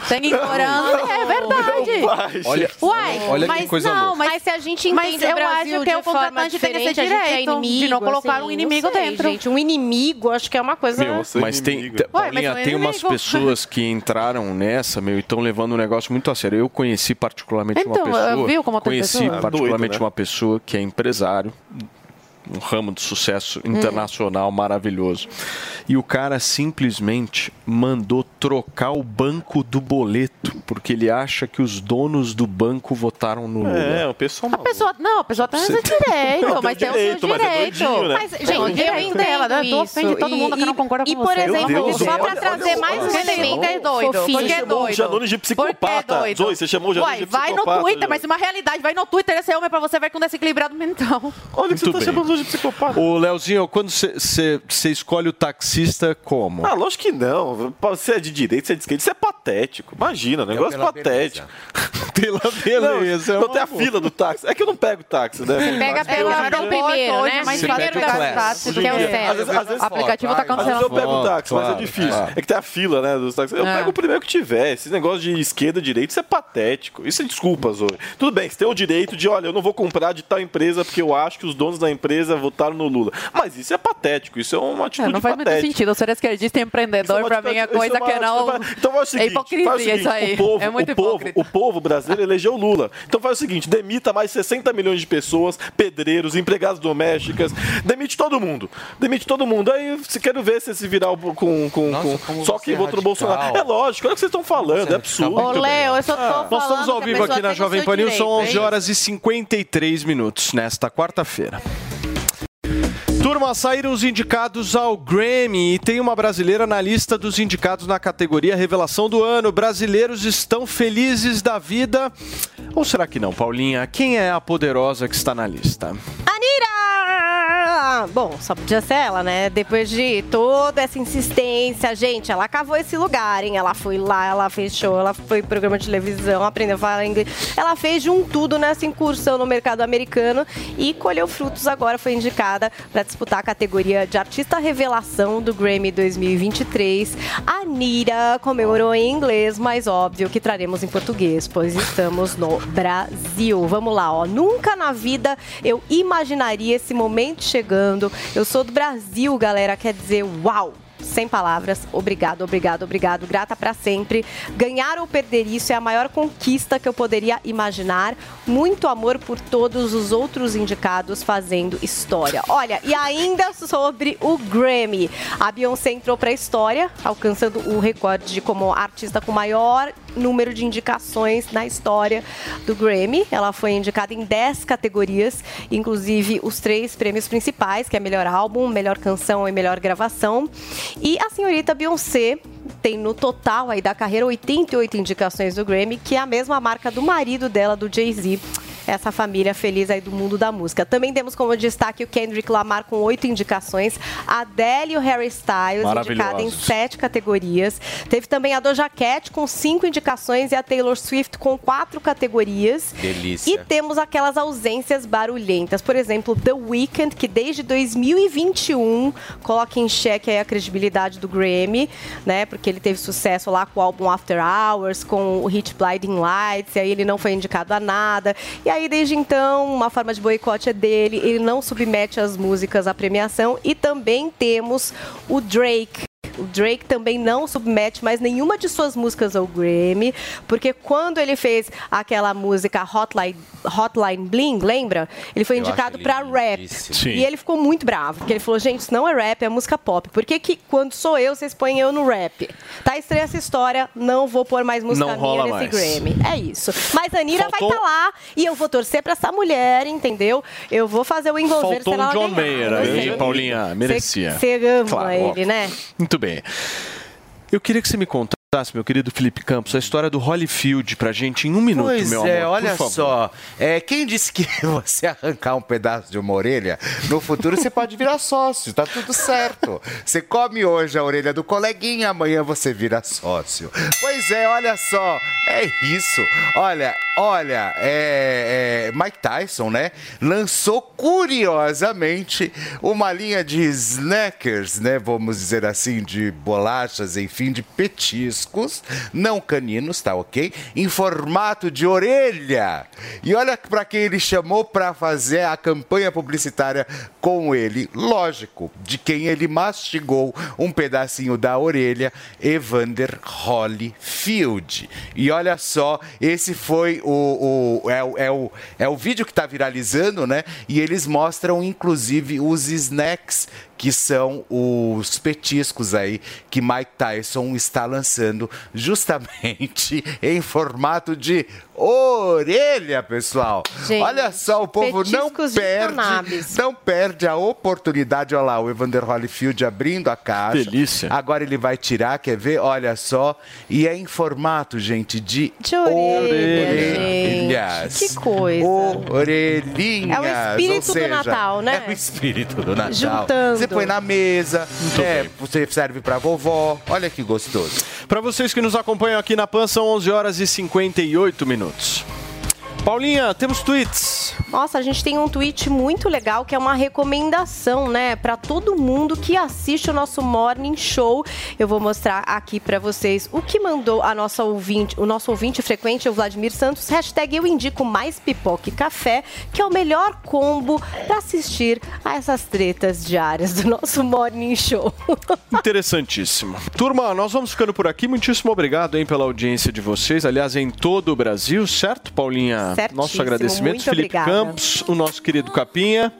Tem ignorância. É verdade. Olha- Uai, olha que mas coisa não, louca. mas, Mas se a gente mas entende eu o Brasil acho que de o forma contratante tem esse diferente, a gente é direito inimigo, de não colocar assim, um inimigo sei, dentro. Gente, um inimigo, acho que é uma coisa... Meu, mas tem, Ué, mas Paulinha, são tem umas pessoas que entraram nessa, meu, e estão levando o negócio muito a sério. Eu conheci particularmente Então, uma pessoa. viu como conheci pessoa? particularmente Doido, né? uma pessoa que é empresário, um ramo de sucesso Hum. internacional maravilhoso. E o cara simplesmente mandou trocar o banco do boleto, porque ele acha que os donos do banco votaram no Lula. É, o pessoal A pessoa, não, a pessoa tem esse direito, Não, mas tem o seu direito, mas é direito. né? Gente, o eu direito entendo dela, né? Isso. ofende todo mundo que não concorda e, com por você. exemplo, Meu Deus, só olha, trazer olha, mais um elemento é doido, fofinho. porque é chamou o doido. Janone de psicopata. É doido. Zoe, você chamou o Janone Uai, de vai no psicopata, Twitter, mas uma realidade, vai no Twitter, esse homem pra você ver com desequilibrado mental. Olha que você tá bem. Chamando de psicopata. Ô, Leozinho, quando você escolhe o taxista, como? Ah, lógico que não. Você é de direita, você é de esquerda. Isso é patético. Imagina, negócio pela patético. Pela beleza. Não, não tem a fila do táxi. É que eu não pego táxi, né? Pega pelo É, pelo não primeiro, né? mas Você primeiro do táxi Que é o vezes, O aplicativo tá às vezes cancelando. eu pego o táxi, mas é difícil. claro. É que tem a fila, né, dos táxis. Eu É. pego o primeiro que tiver. Esse negócio de esquerda, direita, isso é patético. Isso é desculpa, Zoe. Tudo bem, você tem o direito de, olha, eu não vou comprar de tal empresa porque eu acho que os donos da empresa votaram no Lula. Mas isso é patético, isso é uma É, atitude não faz muito sentido. Ser esquerdista e empreendedor, é pra uma mim, é coisa isso é que uma não. atitude- Então faz o seguinte, é hipocrisia faz o seguinte, isso aí. O povo, é muito o povo, o povo brasileiro elegeu Lula. Então faz o seguinte, demita mais 60 milhões de pessoas, pedreiros, empregadas domésticas, demite todo mundo. Demite todo mundo. Aí se quero ver se se virar o- com, com, Nossa, com só quem é votou no. Bolsonaro. É lógico, olha o que vocês estão falando, é absurdo. Ô, Léo, eu só tô falando Nós estamos ao que vivo aqui na Jovem Pan News, são direito, 11 hein? horas e 53 minutos nesta quarta-feira. Turma, saíram os indicados ao Grammy e tem uma brasileira na lista dos indicados na categoria Revelação do Ano. Brasileiros estão felizes da vida. Ou será que não, Paulinha? Quem é a poderosa que está na lista? Anira! Bom, só podia ser ela, né? Depois de toda essa insistência, gente, ela cavou esse lugar, hein? Ela foi lá, ela fechou, ela foi programa de televisão, aprendeu a falar inglês. Ela fez de um tudo nessa incursão no mercado americano e colheu frutos agora. Foi indicada para disputar a categoria de artista revelação do Grammy 2023. Anira comemorou em inglês, mas óbvio que traremos em português, pois estamos no Brasil. Vamos lá, ó. Nunca na vida eu imaginaria esse momento chegando. Eu sou do Brasil, galera. Quer dizer, uau! Sem palavras, obrigado, obrigado, obrigado, grata pra sempre. Ganhar ou perder isso é a maior conquista que eu poderia imaginar. Muito amor por todos os outros indicados fazendo história. Olha, e ainda sobre o Grammy. A Beyoncé entrou pra história, alcançando o recorde de como artista com maior número de indicações na história do Grammy. Ela foi indicada em 10 categorias, inclusive os três prêmios principais, que é melhor álbum, melhor canção e melhor gravação. E a senhorita Beyoncé tem no total aí da carreira 88 indicações do Grammy, que é a mesma marca do marido dela, do Jay-Z. Essa família feliz aí do mundo da música. Também temos como destaque o Kendrick Lamar com oito indicações, a Adele e o Harry Styles indicada em sete categorias. Teve também a Doja Cat com cinco indicações e a Taylor Swift com quatro categorias. Delícia. E temos aquelas ausências barulhentas. Por exemplo, The Weeknd, que desde 2021 coloca em xeque aí a credibilidade do Grammy, né? Porque ele teve sucesso lá com o álbum After Hours, com o hit Blinding Lights, e aí ele não foi indicado a nada. E aí, desde então, uma forma de boicote é dele, ele não submete as músicas à premiação. E também temos o Drake. O Drake também não submete mais nenhuma de suas músicas ao Grammy, porque quando ele fez aquela música Hotline, Hotline Bling, lembra? Ele foi Eu indicado ele rap. Sim. E ele ficou muito bravo, porque ele falou: gente, isso não é rap, é música pop. Por que, que quando sou eu, vocês põem eu no rap? Tá estranha essa história, não vou pôr mais música Não minha rola nesse mais. Grammy. É isso. Mas a Anira Faltou- vai estar lá e eu vou torcer pra essa mulher, entendeu? Eu vou fazer o envolver Faltou um John ganhar. Mayer aí. Paulinha. Merecia. Você ama Claro, ele, né? Muito bem. Eu queria que você me contasse meu querido Felipe Campos, a história do Holyfield pra gente em um minuto, Pois meu é, amor. olha só. É, quem disse que você arrancar um pedaço de uma orelha, no futuro você pode virar sócio, tá tudo certo. Você come hoje a orelha do coleguinha, amanhã você vira sócio. Pois é, olha só. É isso. Olha, olha, é, é, Mike Tyson, né? Lançou curiosamente uma linha de snackers, né? Vamos dizer assim, de bolachas, enfim, de petiscos, não caninos, tá ok? Em formato de orelha. E olha para quem ele chamou para fazer a campanha publicitária com ele. Lógico, de quem ele mastigou um pedacinho da orelha, Evander Holyfield. E olha só, esse foi o, o- é, é o, é o vídeo que está viralizando, né? E eles mostram, inclusive, os snacks que são os petiscos aí que Mike Tyson está lançando justamente em formato de orelha, pessoal. Gente, Olha só, o povo não perde, não perde a oportunidade. Olha lá, o Evander Holyfield abrindo a caixa. Delícia. Agora ele vai tirar, quer ver? Olha só. E é em formato, gente, de, De orelha, orelhas. gente. Que coisa. Orelhinhas. É o espírito ou do seja, Natal, né? É o espírito do Natal. Juntando. Você põe na mesa, é, você serve pra vovó. Olha que gostoso. Para vocês que nos acompanham aqui na PAN, são 11 horas e 58 minutos. Paulinha, temos tweets. Nossa, a gente tem um tweet muito legal que é uma recomendação, né, Pra todo mundo que assiste o nosso Morning Show. Eu vou mostrar aqui pra vocês o que mandou a nossa ouvinte, o nosso ouvinte frequente, o Vladimir Santos. Hashtag eu indico mais pipoca e café, que é o melhor combo pra assistir a essas tretas diárias do nosso Morning Show. Interessantíssimo. Turma, nós vamos ficando por aqui. Muitíssimo obrigado hein, pela audiência de vocês. Aliás, em todo o Brasil, certo, Paulinha? Certíssimo, Nosso agradecimento, Felipe obrigada. Campos, o nosso querido Capinha.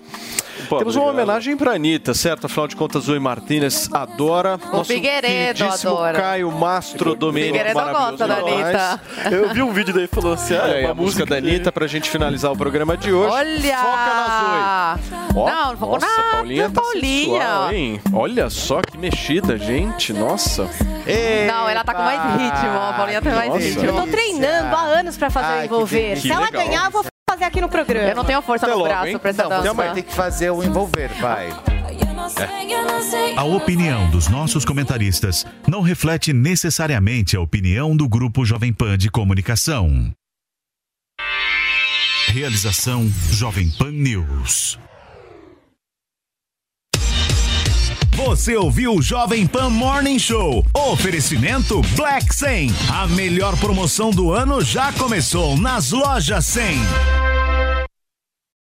Temos uma homenagem para Anitta, certo? Afinal de contas, Zoe Martinez adora. O Figueiredo queridíssimo adora. Caio Mastro Domênico. Figueiredo gosta da Anitta. Eu vi um vídeo daí falou assim: ah, uma a música da Anitta pra gente finalizar o programa de hoje. Olha! Foca na Zoe. Ó, Não, não focou nossa, na Paulinha tá Paulinha. sensual, hein? Olha só que mexida, gente. Nossa. Não, ela tá com mais ritmo. A Paulinha tem mais Nossa. ritmo. Eu tô treinando há anos pra fazer Ai, envolver. Se ela ganhar, eu vou fazer aqui no programa. Eu não tenho força Até no logo, braço hein? pra essa Não, dança. você vai ter que fazer o envolver, vai. A opinião dos nossos comentaristas não reflete necessariamente a opinião do Grupo Jovem Pan de Comunicação. Realização Jovem Pan News. Você ouviu o Jovem Pan Morning Show. Oferecimento Black 100. A melhor promoção do ano já começou nas lojas 100.